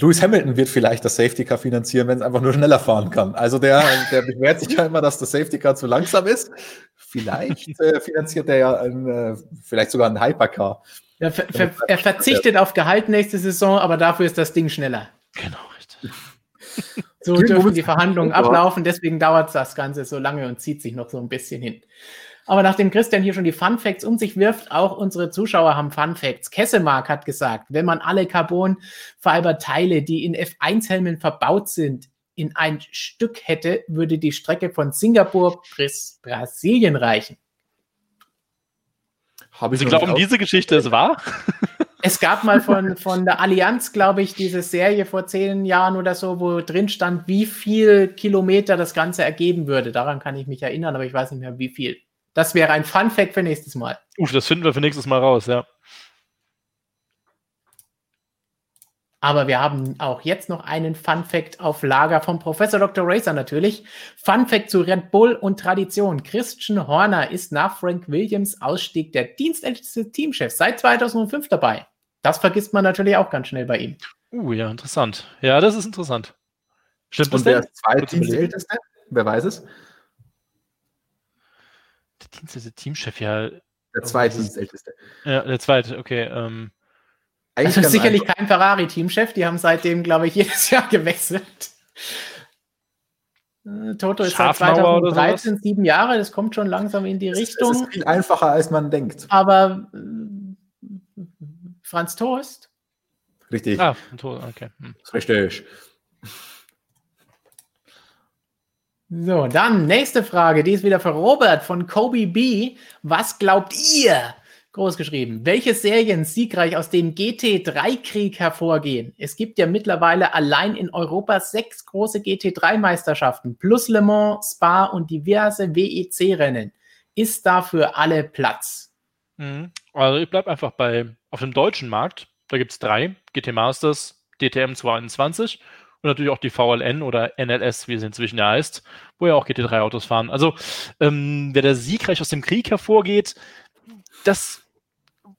Lewis Hamilton wird vielleicht das Safety Car finanzieren, wenn es einfach nur schneller fahren kann. Also der, der beschwert sich ja immer, dass das Safety Car zu langsam ist. Vielleicht äh, finanziert er ja ein, äh, vielleicht sogar ein Hypercar. Ja, ver ver er verzichtet auf Gehalt nächste Saison, aber dafür ist das Ding schneller. Genau, richtig. So dürfen die Verhandlungen ablaufen, deswegen dauert das Ganze so lange und zieht sich noch so ein bisschen hin. Aber nachdem Christian hier schon die Fun Facts um sich wirft, auch unsere Zuschauer haben Fun Facts. Kessemark hat gesagt, wenn man alle Carbon-Fiber-Teile, die in F1-Helmen verbaut sind, in ein Stück hätte, würde die Strecke von Singapur bis Brasilien reichen. Habe ich Sie glauben, diese Geschichte ist wahr? Es gab mal von, von der Allianz, glaube ich, diese Serie vor zehn Jahren oder so, wo drin stand, wie viel Kilometer das Ganze ergeben würde. Daran kann ich mich erinnern, aber ich weiß nicht mehr, wie viel. Das wäre ein Fun Fact für nächstes Mal. Uff, das finden wir für nächstes Mal raus, ja. Aber wir haben auch jetzt noch einen Fun Fact auf Lager vom Professor Dr. Racer natürlich. Fun Fact zu Red Bull und Tradition. Christian Horner ist nach Frank Williams Ausstieg der dienstälteste Teamchef seit 2005 dabei. Das vergisst man natürlich auch ganz schnell bei ihm. Uh, ja, interessant. Ja, das ist interessant. Stimmt Und wer ist zweitdienstälteste? Wer weiß es? Der dienstälteste Teamchef, ja. Der zweitdienstälteste. Ja, der zweite, okay. Ähm. Eigentlich also sicherlich kein Ferrari-Teamchef, die haben seitdem, glaube ich, jedes Jahr gewechselt. Äh, Toto ist seit 2013 sieben Jahre, das kommt schon langsam in die das Richtung. Das ist viel einfacher, als man denkt. Aber äh, Franz Toast? Richtig. Ah, okay. Hm. Richtig. So, dann nächste Frage, die ist wieder für Robert von Kobe B. Was glaubt ihr? Groß geschrieben. Welche Serien siegreich aus dem GT3-Krieg hervorgehen? Es gibt ja mittlerweile allein in Europa sechs große GT3-Meisterschaften plus Le Mans, Spa und diverse WEC-Rennen. Ist dafür alle Platz? Mhm. Also ich bleibe einfach bei, auf dem deutschen Markt, da gibt es drei, GT Masters, DTM 221 und natürlich auch die VLN oder NLS, wie es inzwischen ja heißt, wo ja auch GT3-Autos fahren. Also ähm, wer da siegreich aus dem Krieg hervorgeht, das,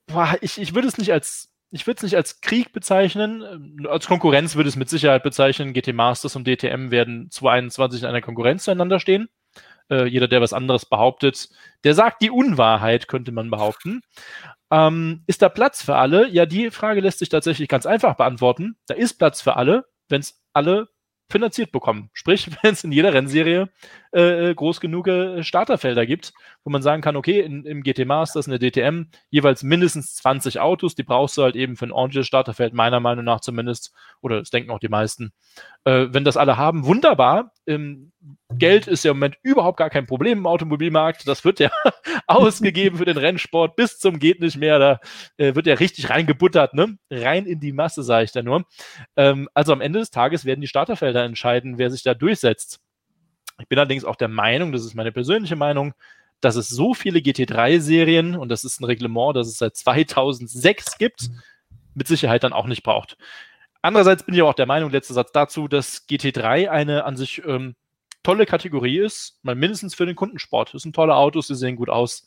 boah, ich, ich würde es nicht als ich würde es nicht als Krieg bezeichnen. Als Konkurrenz würde es mit Sicherheit bezeichnen. GT Masters und DTM werden 2021 in einer Konkurrenz zueinander stehen. Äh, jeder, der was anderes behauptet, der sagt die Unwahrheit, könnte man behaupten. Ähm, ist da Platz für alle? Ja, die Frage lässt sich tatsächlich ganz einfach beantworten. Da ist Platz für alle, wenn es alle finanziert bekommen. Sprich, wenn es in jeder Rennserie äh, äh, groß genug äh, Starterfelder gibt, wo man sagen kann, okay, in, im GT Masters, in der DTM, jeweils mindestens 20 Autos, die brauchst du halt eben für ein ordentliches Starterfeld, meiner Meinung nach zumindest, oder das denken auch die meisten. Äh, wenn das alle haben, wunderbar. Ähm, Geld ist ja im Moment überhaupt gar kein Problem im Automobilmarkt. Das wird ja ausgegeben für den Rennsport bis zum geht nicht mehr. Da äh, wird ja richtig reingebuttert, ne? Rein in die Masse, sage ich da nur. Ähm, also am Ende des Tages werden die Starterfelder entscheiden, wer sich da durchsetzt. Ich bin allerdings auch der Meinung, das ist meine persönliche Meinung, dass es so viele GT3-Serien, und das ist ein Reglement, das es seit 2006 gibt, mit Sicherheit dann auch nicht braucht. Andererseits bin ich auch der Meinung, letzter Satz dazu, dass GT3 eine an sich ähm, tolle Kategorie ist, mal mindestens für den Kundensport. Es sind tolle Autos, sie sehen gut aus,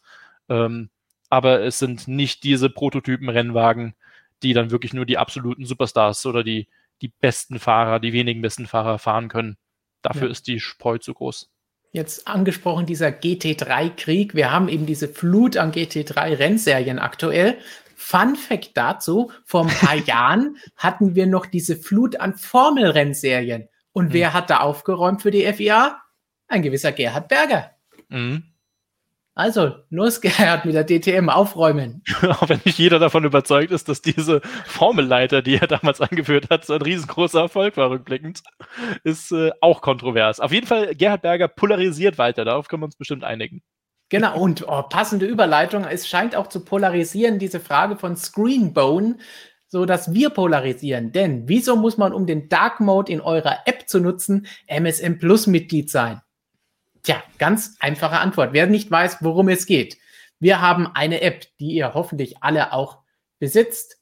ähm, aber es sind nicht diese Prototypen-Rennwagen, die dann wirklich nur die absoluten Superstars oder die, die besten Fahrer, die wenigen besten Fahrer fahren können. Dafür ja. ist die Spreu zu groß. Jetzt angesprochen dieser GT3-Krieg. Wir haben eben diese Flut an GT3-Rennserien aktuell. Fun Fact dazu: Vor ein paar Jahren hatten wir noch diese Flut an Formel-Rennserien. Und mhm. wer hat da aufgeräumt für die FIA? Ein gewisser Gerhard Berger. Mhm. Also, los, Gerhard, mit der DTM aufräumen. Auch wenn nicht jeder davon überzeugt ist, dass diese Formelleiter, die er damals angeführt hat, so ein riesengroßer Erfolg war, rückblickend, ist äh, auch kontrovers. Auf jeden Fall, Gerhard Berger polarisiert weiter, darauf können wir uns bestimmt einigen. Genau, und oh, passende Überleitung. Es scheint auch zu polarisieren, diese Frage von Screenbone, so dass wir polarisieren. Denn wieso muss man, um den Dark Mode in eurer App zu nutzen, MSM Plus Mitglied sein? Tja, ganz einfache Antwort. Wer nicht weiß, worum es geht. Wir haben eine App, die ihr hoffentlich alle auch besitzt,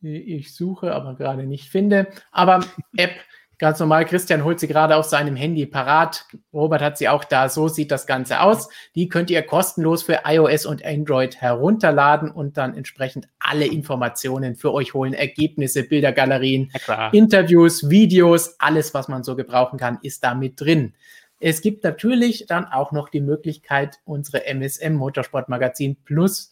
die ich suche, aber gerade nicht finde. Aber App, ganz normal, Christian holt sie gerade auf seinem Handy parat. Robert hat sie auch da. So sieht das Ganze aus. Die könnt ihr kostenlos für iOS und Android herunterladen und dann entsprechend alle Informationen für euch holen. Ergebnisse, Bildergalerien, Interviews, Videos, alles, was man so gebrauchen kann, ist da mit drin. Es gibt natürlich dann auch noch die Möglichkeit, unsere MSM Motorsport Magazin Plus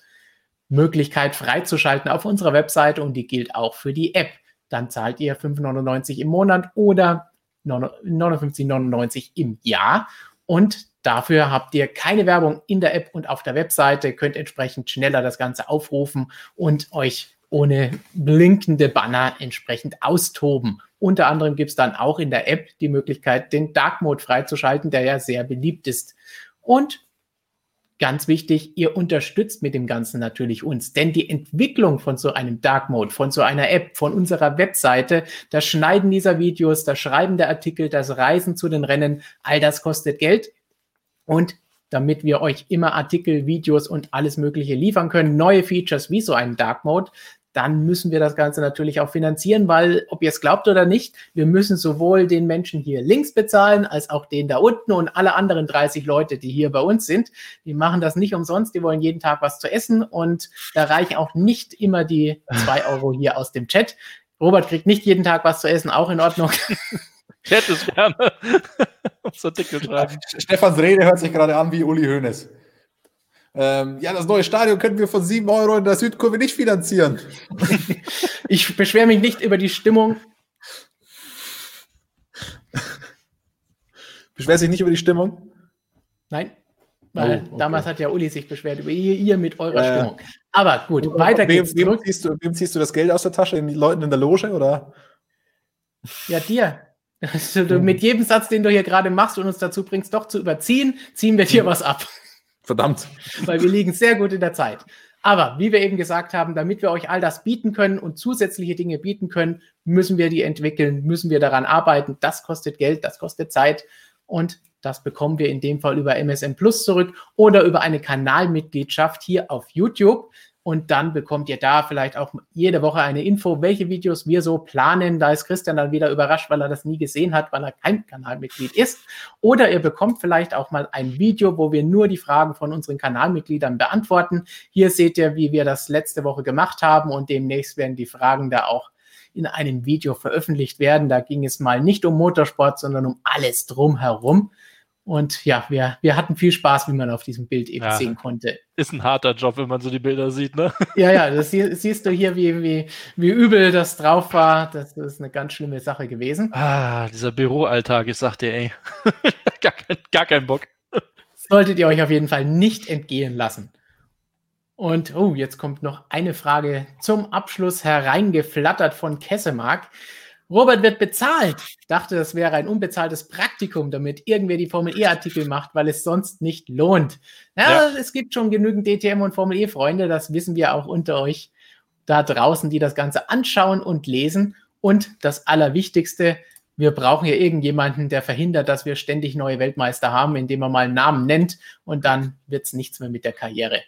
Möglichkeit freizuschalten auf unserer Webseite und die gilt auch für die App. Dann zahlt ihr 5,99 im Monat oder 59,99 im Jahr und dafür habt ihr keine Werbung in der App und auf der Webseite, könnt entsprechend schneller das Ganze aufrufen und euch ohne blinkende Banner entsprechend austoben. Unter anderem gibt es dann auch in der App die Möglichkeit, den Dark Mode freizuschalten, der ja sehr beliebt ist. Und ganz wichtig, ihr unterstützt mit dem Ganzen natürlich uns, denn die Entwicklung von so einem Dark Mode, von so einer App, von unserer Webseite, das Schneiden dieser Videos, das Schreiben der Artikel, das Reisen zu den Rennen, all das kostet Geld. Und damit wir euch immer Artikel, Videos und alles Mögliche liefern können, neue Features wie so einen Dark Mode, dann müssen wir das Ganze natürlich auch finanzieren, weil, ob ihr es glaubt oder nicht, wir müssen sowohl den Menschen hier links bezahlen, als auch den da unten und alle anderen 30 Leute, die hier bei uns sind. Die machen das nicht umsonst, die wollen jeden Tag was zu essen und da reichen auch nicht immer die zwei Euro hier aus dem Chat. Robert kriegt nicht jeden Tag was zu essen, auch in Ordnung. Ich hätte es gerne. so. Stefans Rede hört sich gerade an wie Uli Hoeneß. Ähm, ja, das neue Stadion können wir von 7 Euro in der Südkurve nicht finanzieren. ich beschwere mich nicht über die Stimmung. Beschwer sich nicht über die Stimmung? Nein. Weil oh, okay. damals hat ja Uli sich beschwert über ihr, ihr mit eurer äh, Stimmung. Aber gut, weiter wem, geht's. Wem ziehst, du, wem ziehst du das Geld aus der Tasche? Den Leuten in der Loge oder? Ja, dir. Also, du, mit jedem Satz, den du hier gerade machst und uns dazu bringst, doch zu überziehen, ziehen wir dir was ab. Verdammt. Weil wir liegen sehr gut in der Zeit. Aber wie wir eben gesagt haben, damit wir euch all das bieten können und zusätzliche Dinge bieten können, müssen wir die entwickeln, müssen wir daran arbeiten. Das kostet Geld, das kostet Zeit. Und das bekommen wir in dem Fall über MSN Plus zurück oder über eine Kanalmitgliedschaft hier auf YouTube. Und dann bekommt ihr da vielleicht auch jede Woche eine Info, welche Videos wir so planen. Da ist Christian dann wieder überrascht, weil er das nie gesehen hat, weil er kein Kanalmitglied ist. Oder ihr bekommt vielleicht auch mal ein Video, wo wir nur die Fragen von unseren Kanalmitgliedern beantworten. Hier seht ihr, wie wir das letzte Woche gemacht haben und demnächst werden die Fragen da auch in einem Video veröffentlicht werden. Da ging es mal nicht um Motorsport, sondern um alles drumherum. Und ja, wir, wir hatten viel Spaß, wie man auf diesem Bild eben ja, sehen konnte. Ist ein harter Job, wenn man so die Bilder sieht, ne? Ja, ja, das sie, siehst du hier, wie, wie, wie übel das drauf war. Das ist eine ganz schlimme Sache gewesen. Ah, dieser Büroalltag, ich sag dir, ey. gar, kein, gar keinen Bock. Solltet ihr euch auf jeden Fall nicht entgehen lassen. Und oh, jetzt kommt noch eine Frage zum Abschluss hereingeflattert von Kessemark. Robert wird bezahlt. Ich dachte, das wäre ein unbezahltes Praktikum, damit irgendwer die Formel E-Artikel macht, weil es sonst nicht lohnt. Ja, ja, es gibt schon genügend DTM und Formel E-Freunde, das wissen wir auch unter euch da draußen, die das Ganze anschauen und lesen. Und das Allerwichtigste, wir brauchen ja irgendjemanden, der verhindert, dass wir ständig neue Weltmeister haben, indem er mal einen Namen nennt und dann wird es nichts mehr mit der Karriere.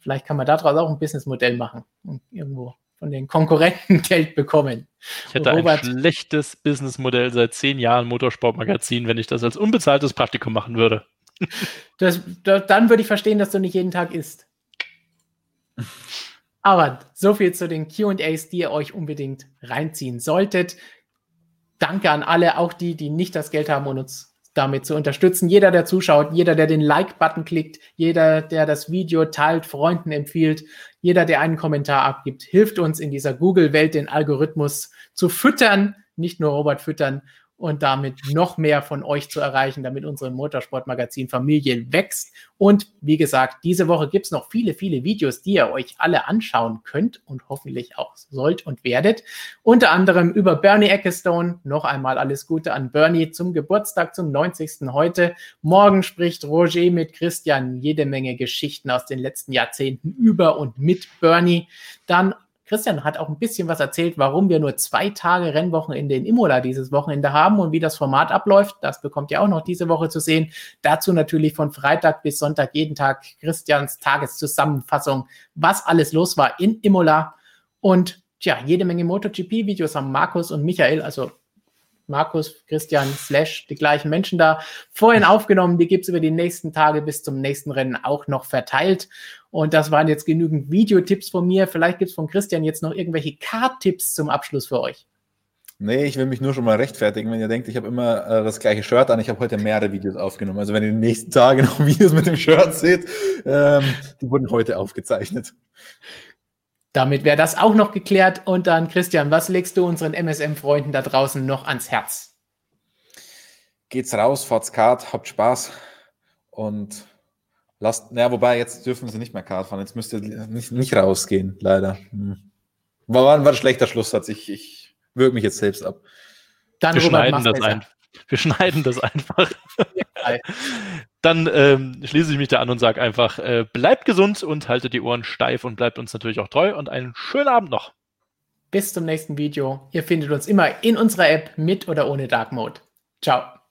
Vielleicht kann man daraus auch ein Businessmodell machen und irgendwo von den Konkurrenten Geld bekommen. Ich hätte Robert, ein schlechtes Businessmodell seit zehn Jahren Motorsportmagazin, wenn ich das als unbezahltes Praktikum machen würde. Das, das, dann würde ich verstehen, dass du nicht jeden Tag isst. Aber so viel zu den QAs, die ihr euch unbedingt reinziehen solltet. Danke an alle, auch die, die nicht das Geld haben und uns damit zu unterstützen. Jeder, der zuschaut, jeder, der den Like-Button klickt, jeder, der das Video teilt, Freunden empfiehlt, jeder, der einen Kommentar abgibt, hilft uns in dieser Google-Welt den Algorithmus zu füttern, nicht nur Robert füttern und damit noch mehr von euch zu erreichen, damit unsere Motorsportmagazin Familie wächst. Und wie gesagt, diese Woche gibt es noch viele, viele Videos, die ihr euch alle anschauen könnt und hoffentlich auch sollt und werdet. Unter anderem über Bernie Ecclestone. Noch einmal alles Gute an Bernie zum Geburtstag, zum 90. heute. Morgen spricht Roger mit Christian jede Menge Geschichten aus den letzten Jahrzehnten über und mit Bernie. Dann Christian hat auch ein bisschen was erzählt, warum wir nur zwei Tage Rennwochenende in Imola dieses Wochenende haben und wie das Format abläuft. Das bekommt ihr auch noch diese Woche zu sehen. Dazu natürlich von Freitag bis Sonntag jeden Tag Christians Tageszusammenfassung, was alles los war in Imola. Und tja, jede Menge MotoGP-Videos haben Markus und Michael, also Markus, Christian, Slash, die gleichen Menschen da vorhin aufgenommen. Die gibt es über die nächsten Tage bis zum nächsten Rennen auch noch verteilt. Und das waren jetzt genügend Videotipps von mir. Vielleicht gibt es von Christian jetzt noch irgendwelche Card-Tipps zum Abschluss für euch. Nee, ich will mich nur schon mal rechtfertigen, wenn ihr denkt, ich habe immer äh, das gleiche Shirt an. Ich habe heute mehrere Videos aufgenommen. Also wenn ihr in den nächsten Tagen noch Videos mit dem Shirt seht, ähm, die wurden heute aufgezeichnet. Damit wäre das auch noch geklärt. Und dann, Christian, was legst du unseren MSM-Freunden da draußen noch ans Herz? Geht's raus, fahrt's Kart, habt Spaß und lasst, naja, wobei jetzt dürfen sie nicht mehr Kart fahren, jetzt müsst ihr nicht, nicht rausgehen, leider. Hm. War, war ein schlechter Schlusssatz, ich, ich würge mich jetzt selbst ab. Dann Wir schneiden das ein. Wir schneiden das einfach. Dann ähm, schließe ich mich da an und sage einfach, äh, bleibt gesund und haltet die Ohren steif und bleibt uns natürlich auch treu und einen schönen Abend noch. Bis zum nächsten Video. Ihr findet uns immer in unserer App mit oder ohne Dark Mode. Ciao.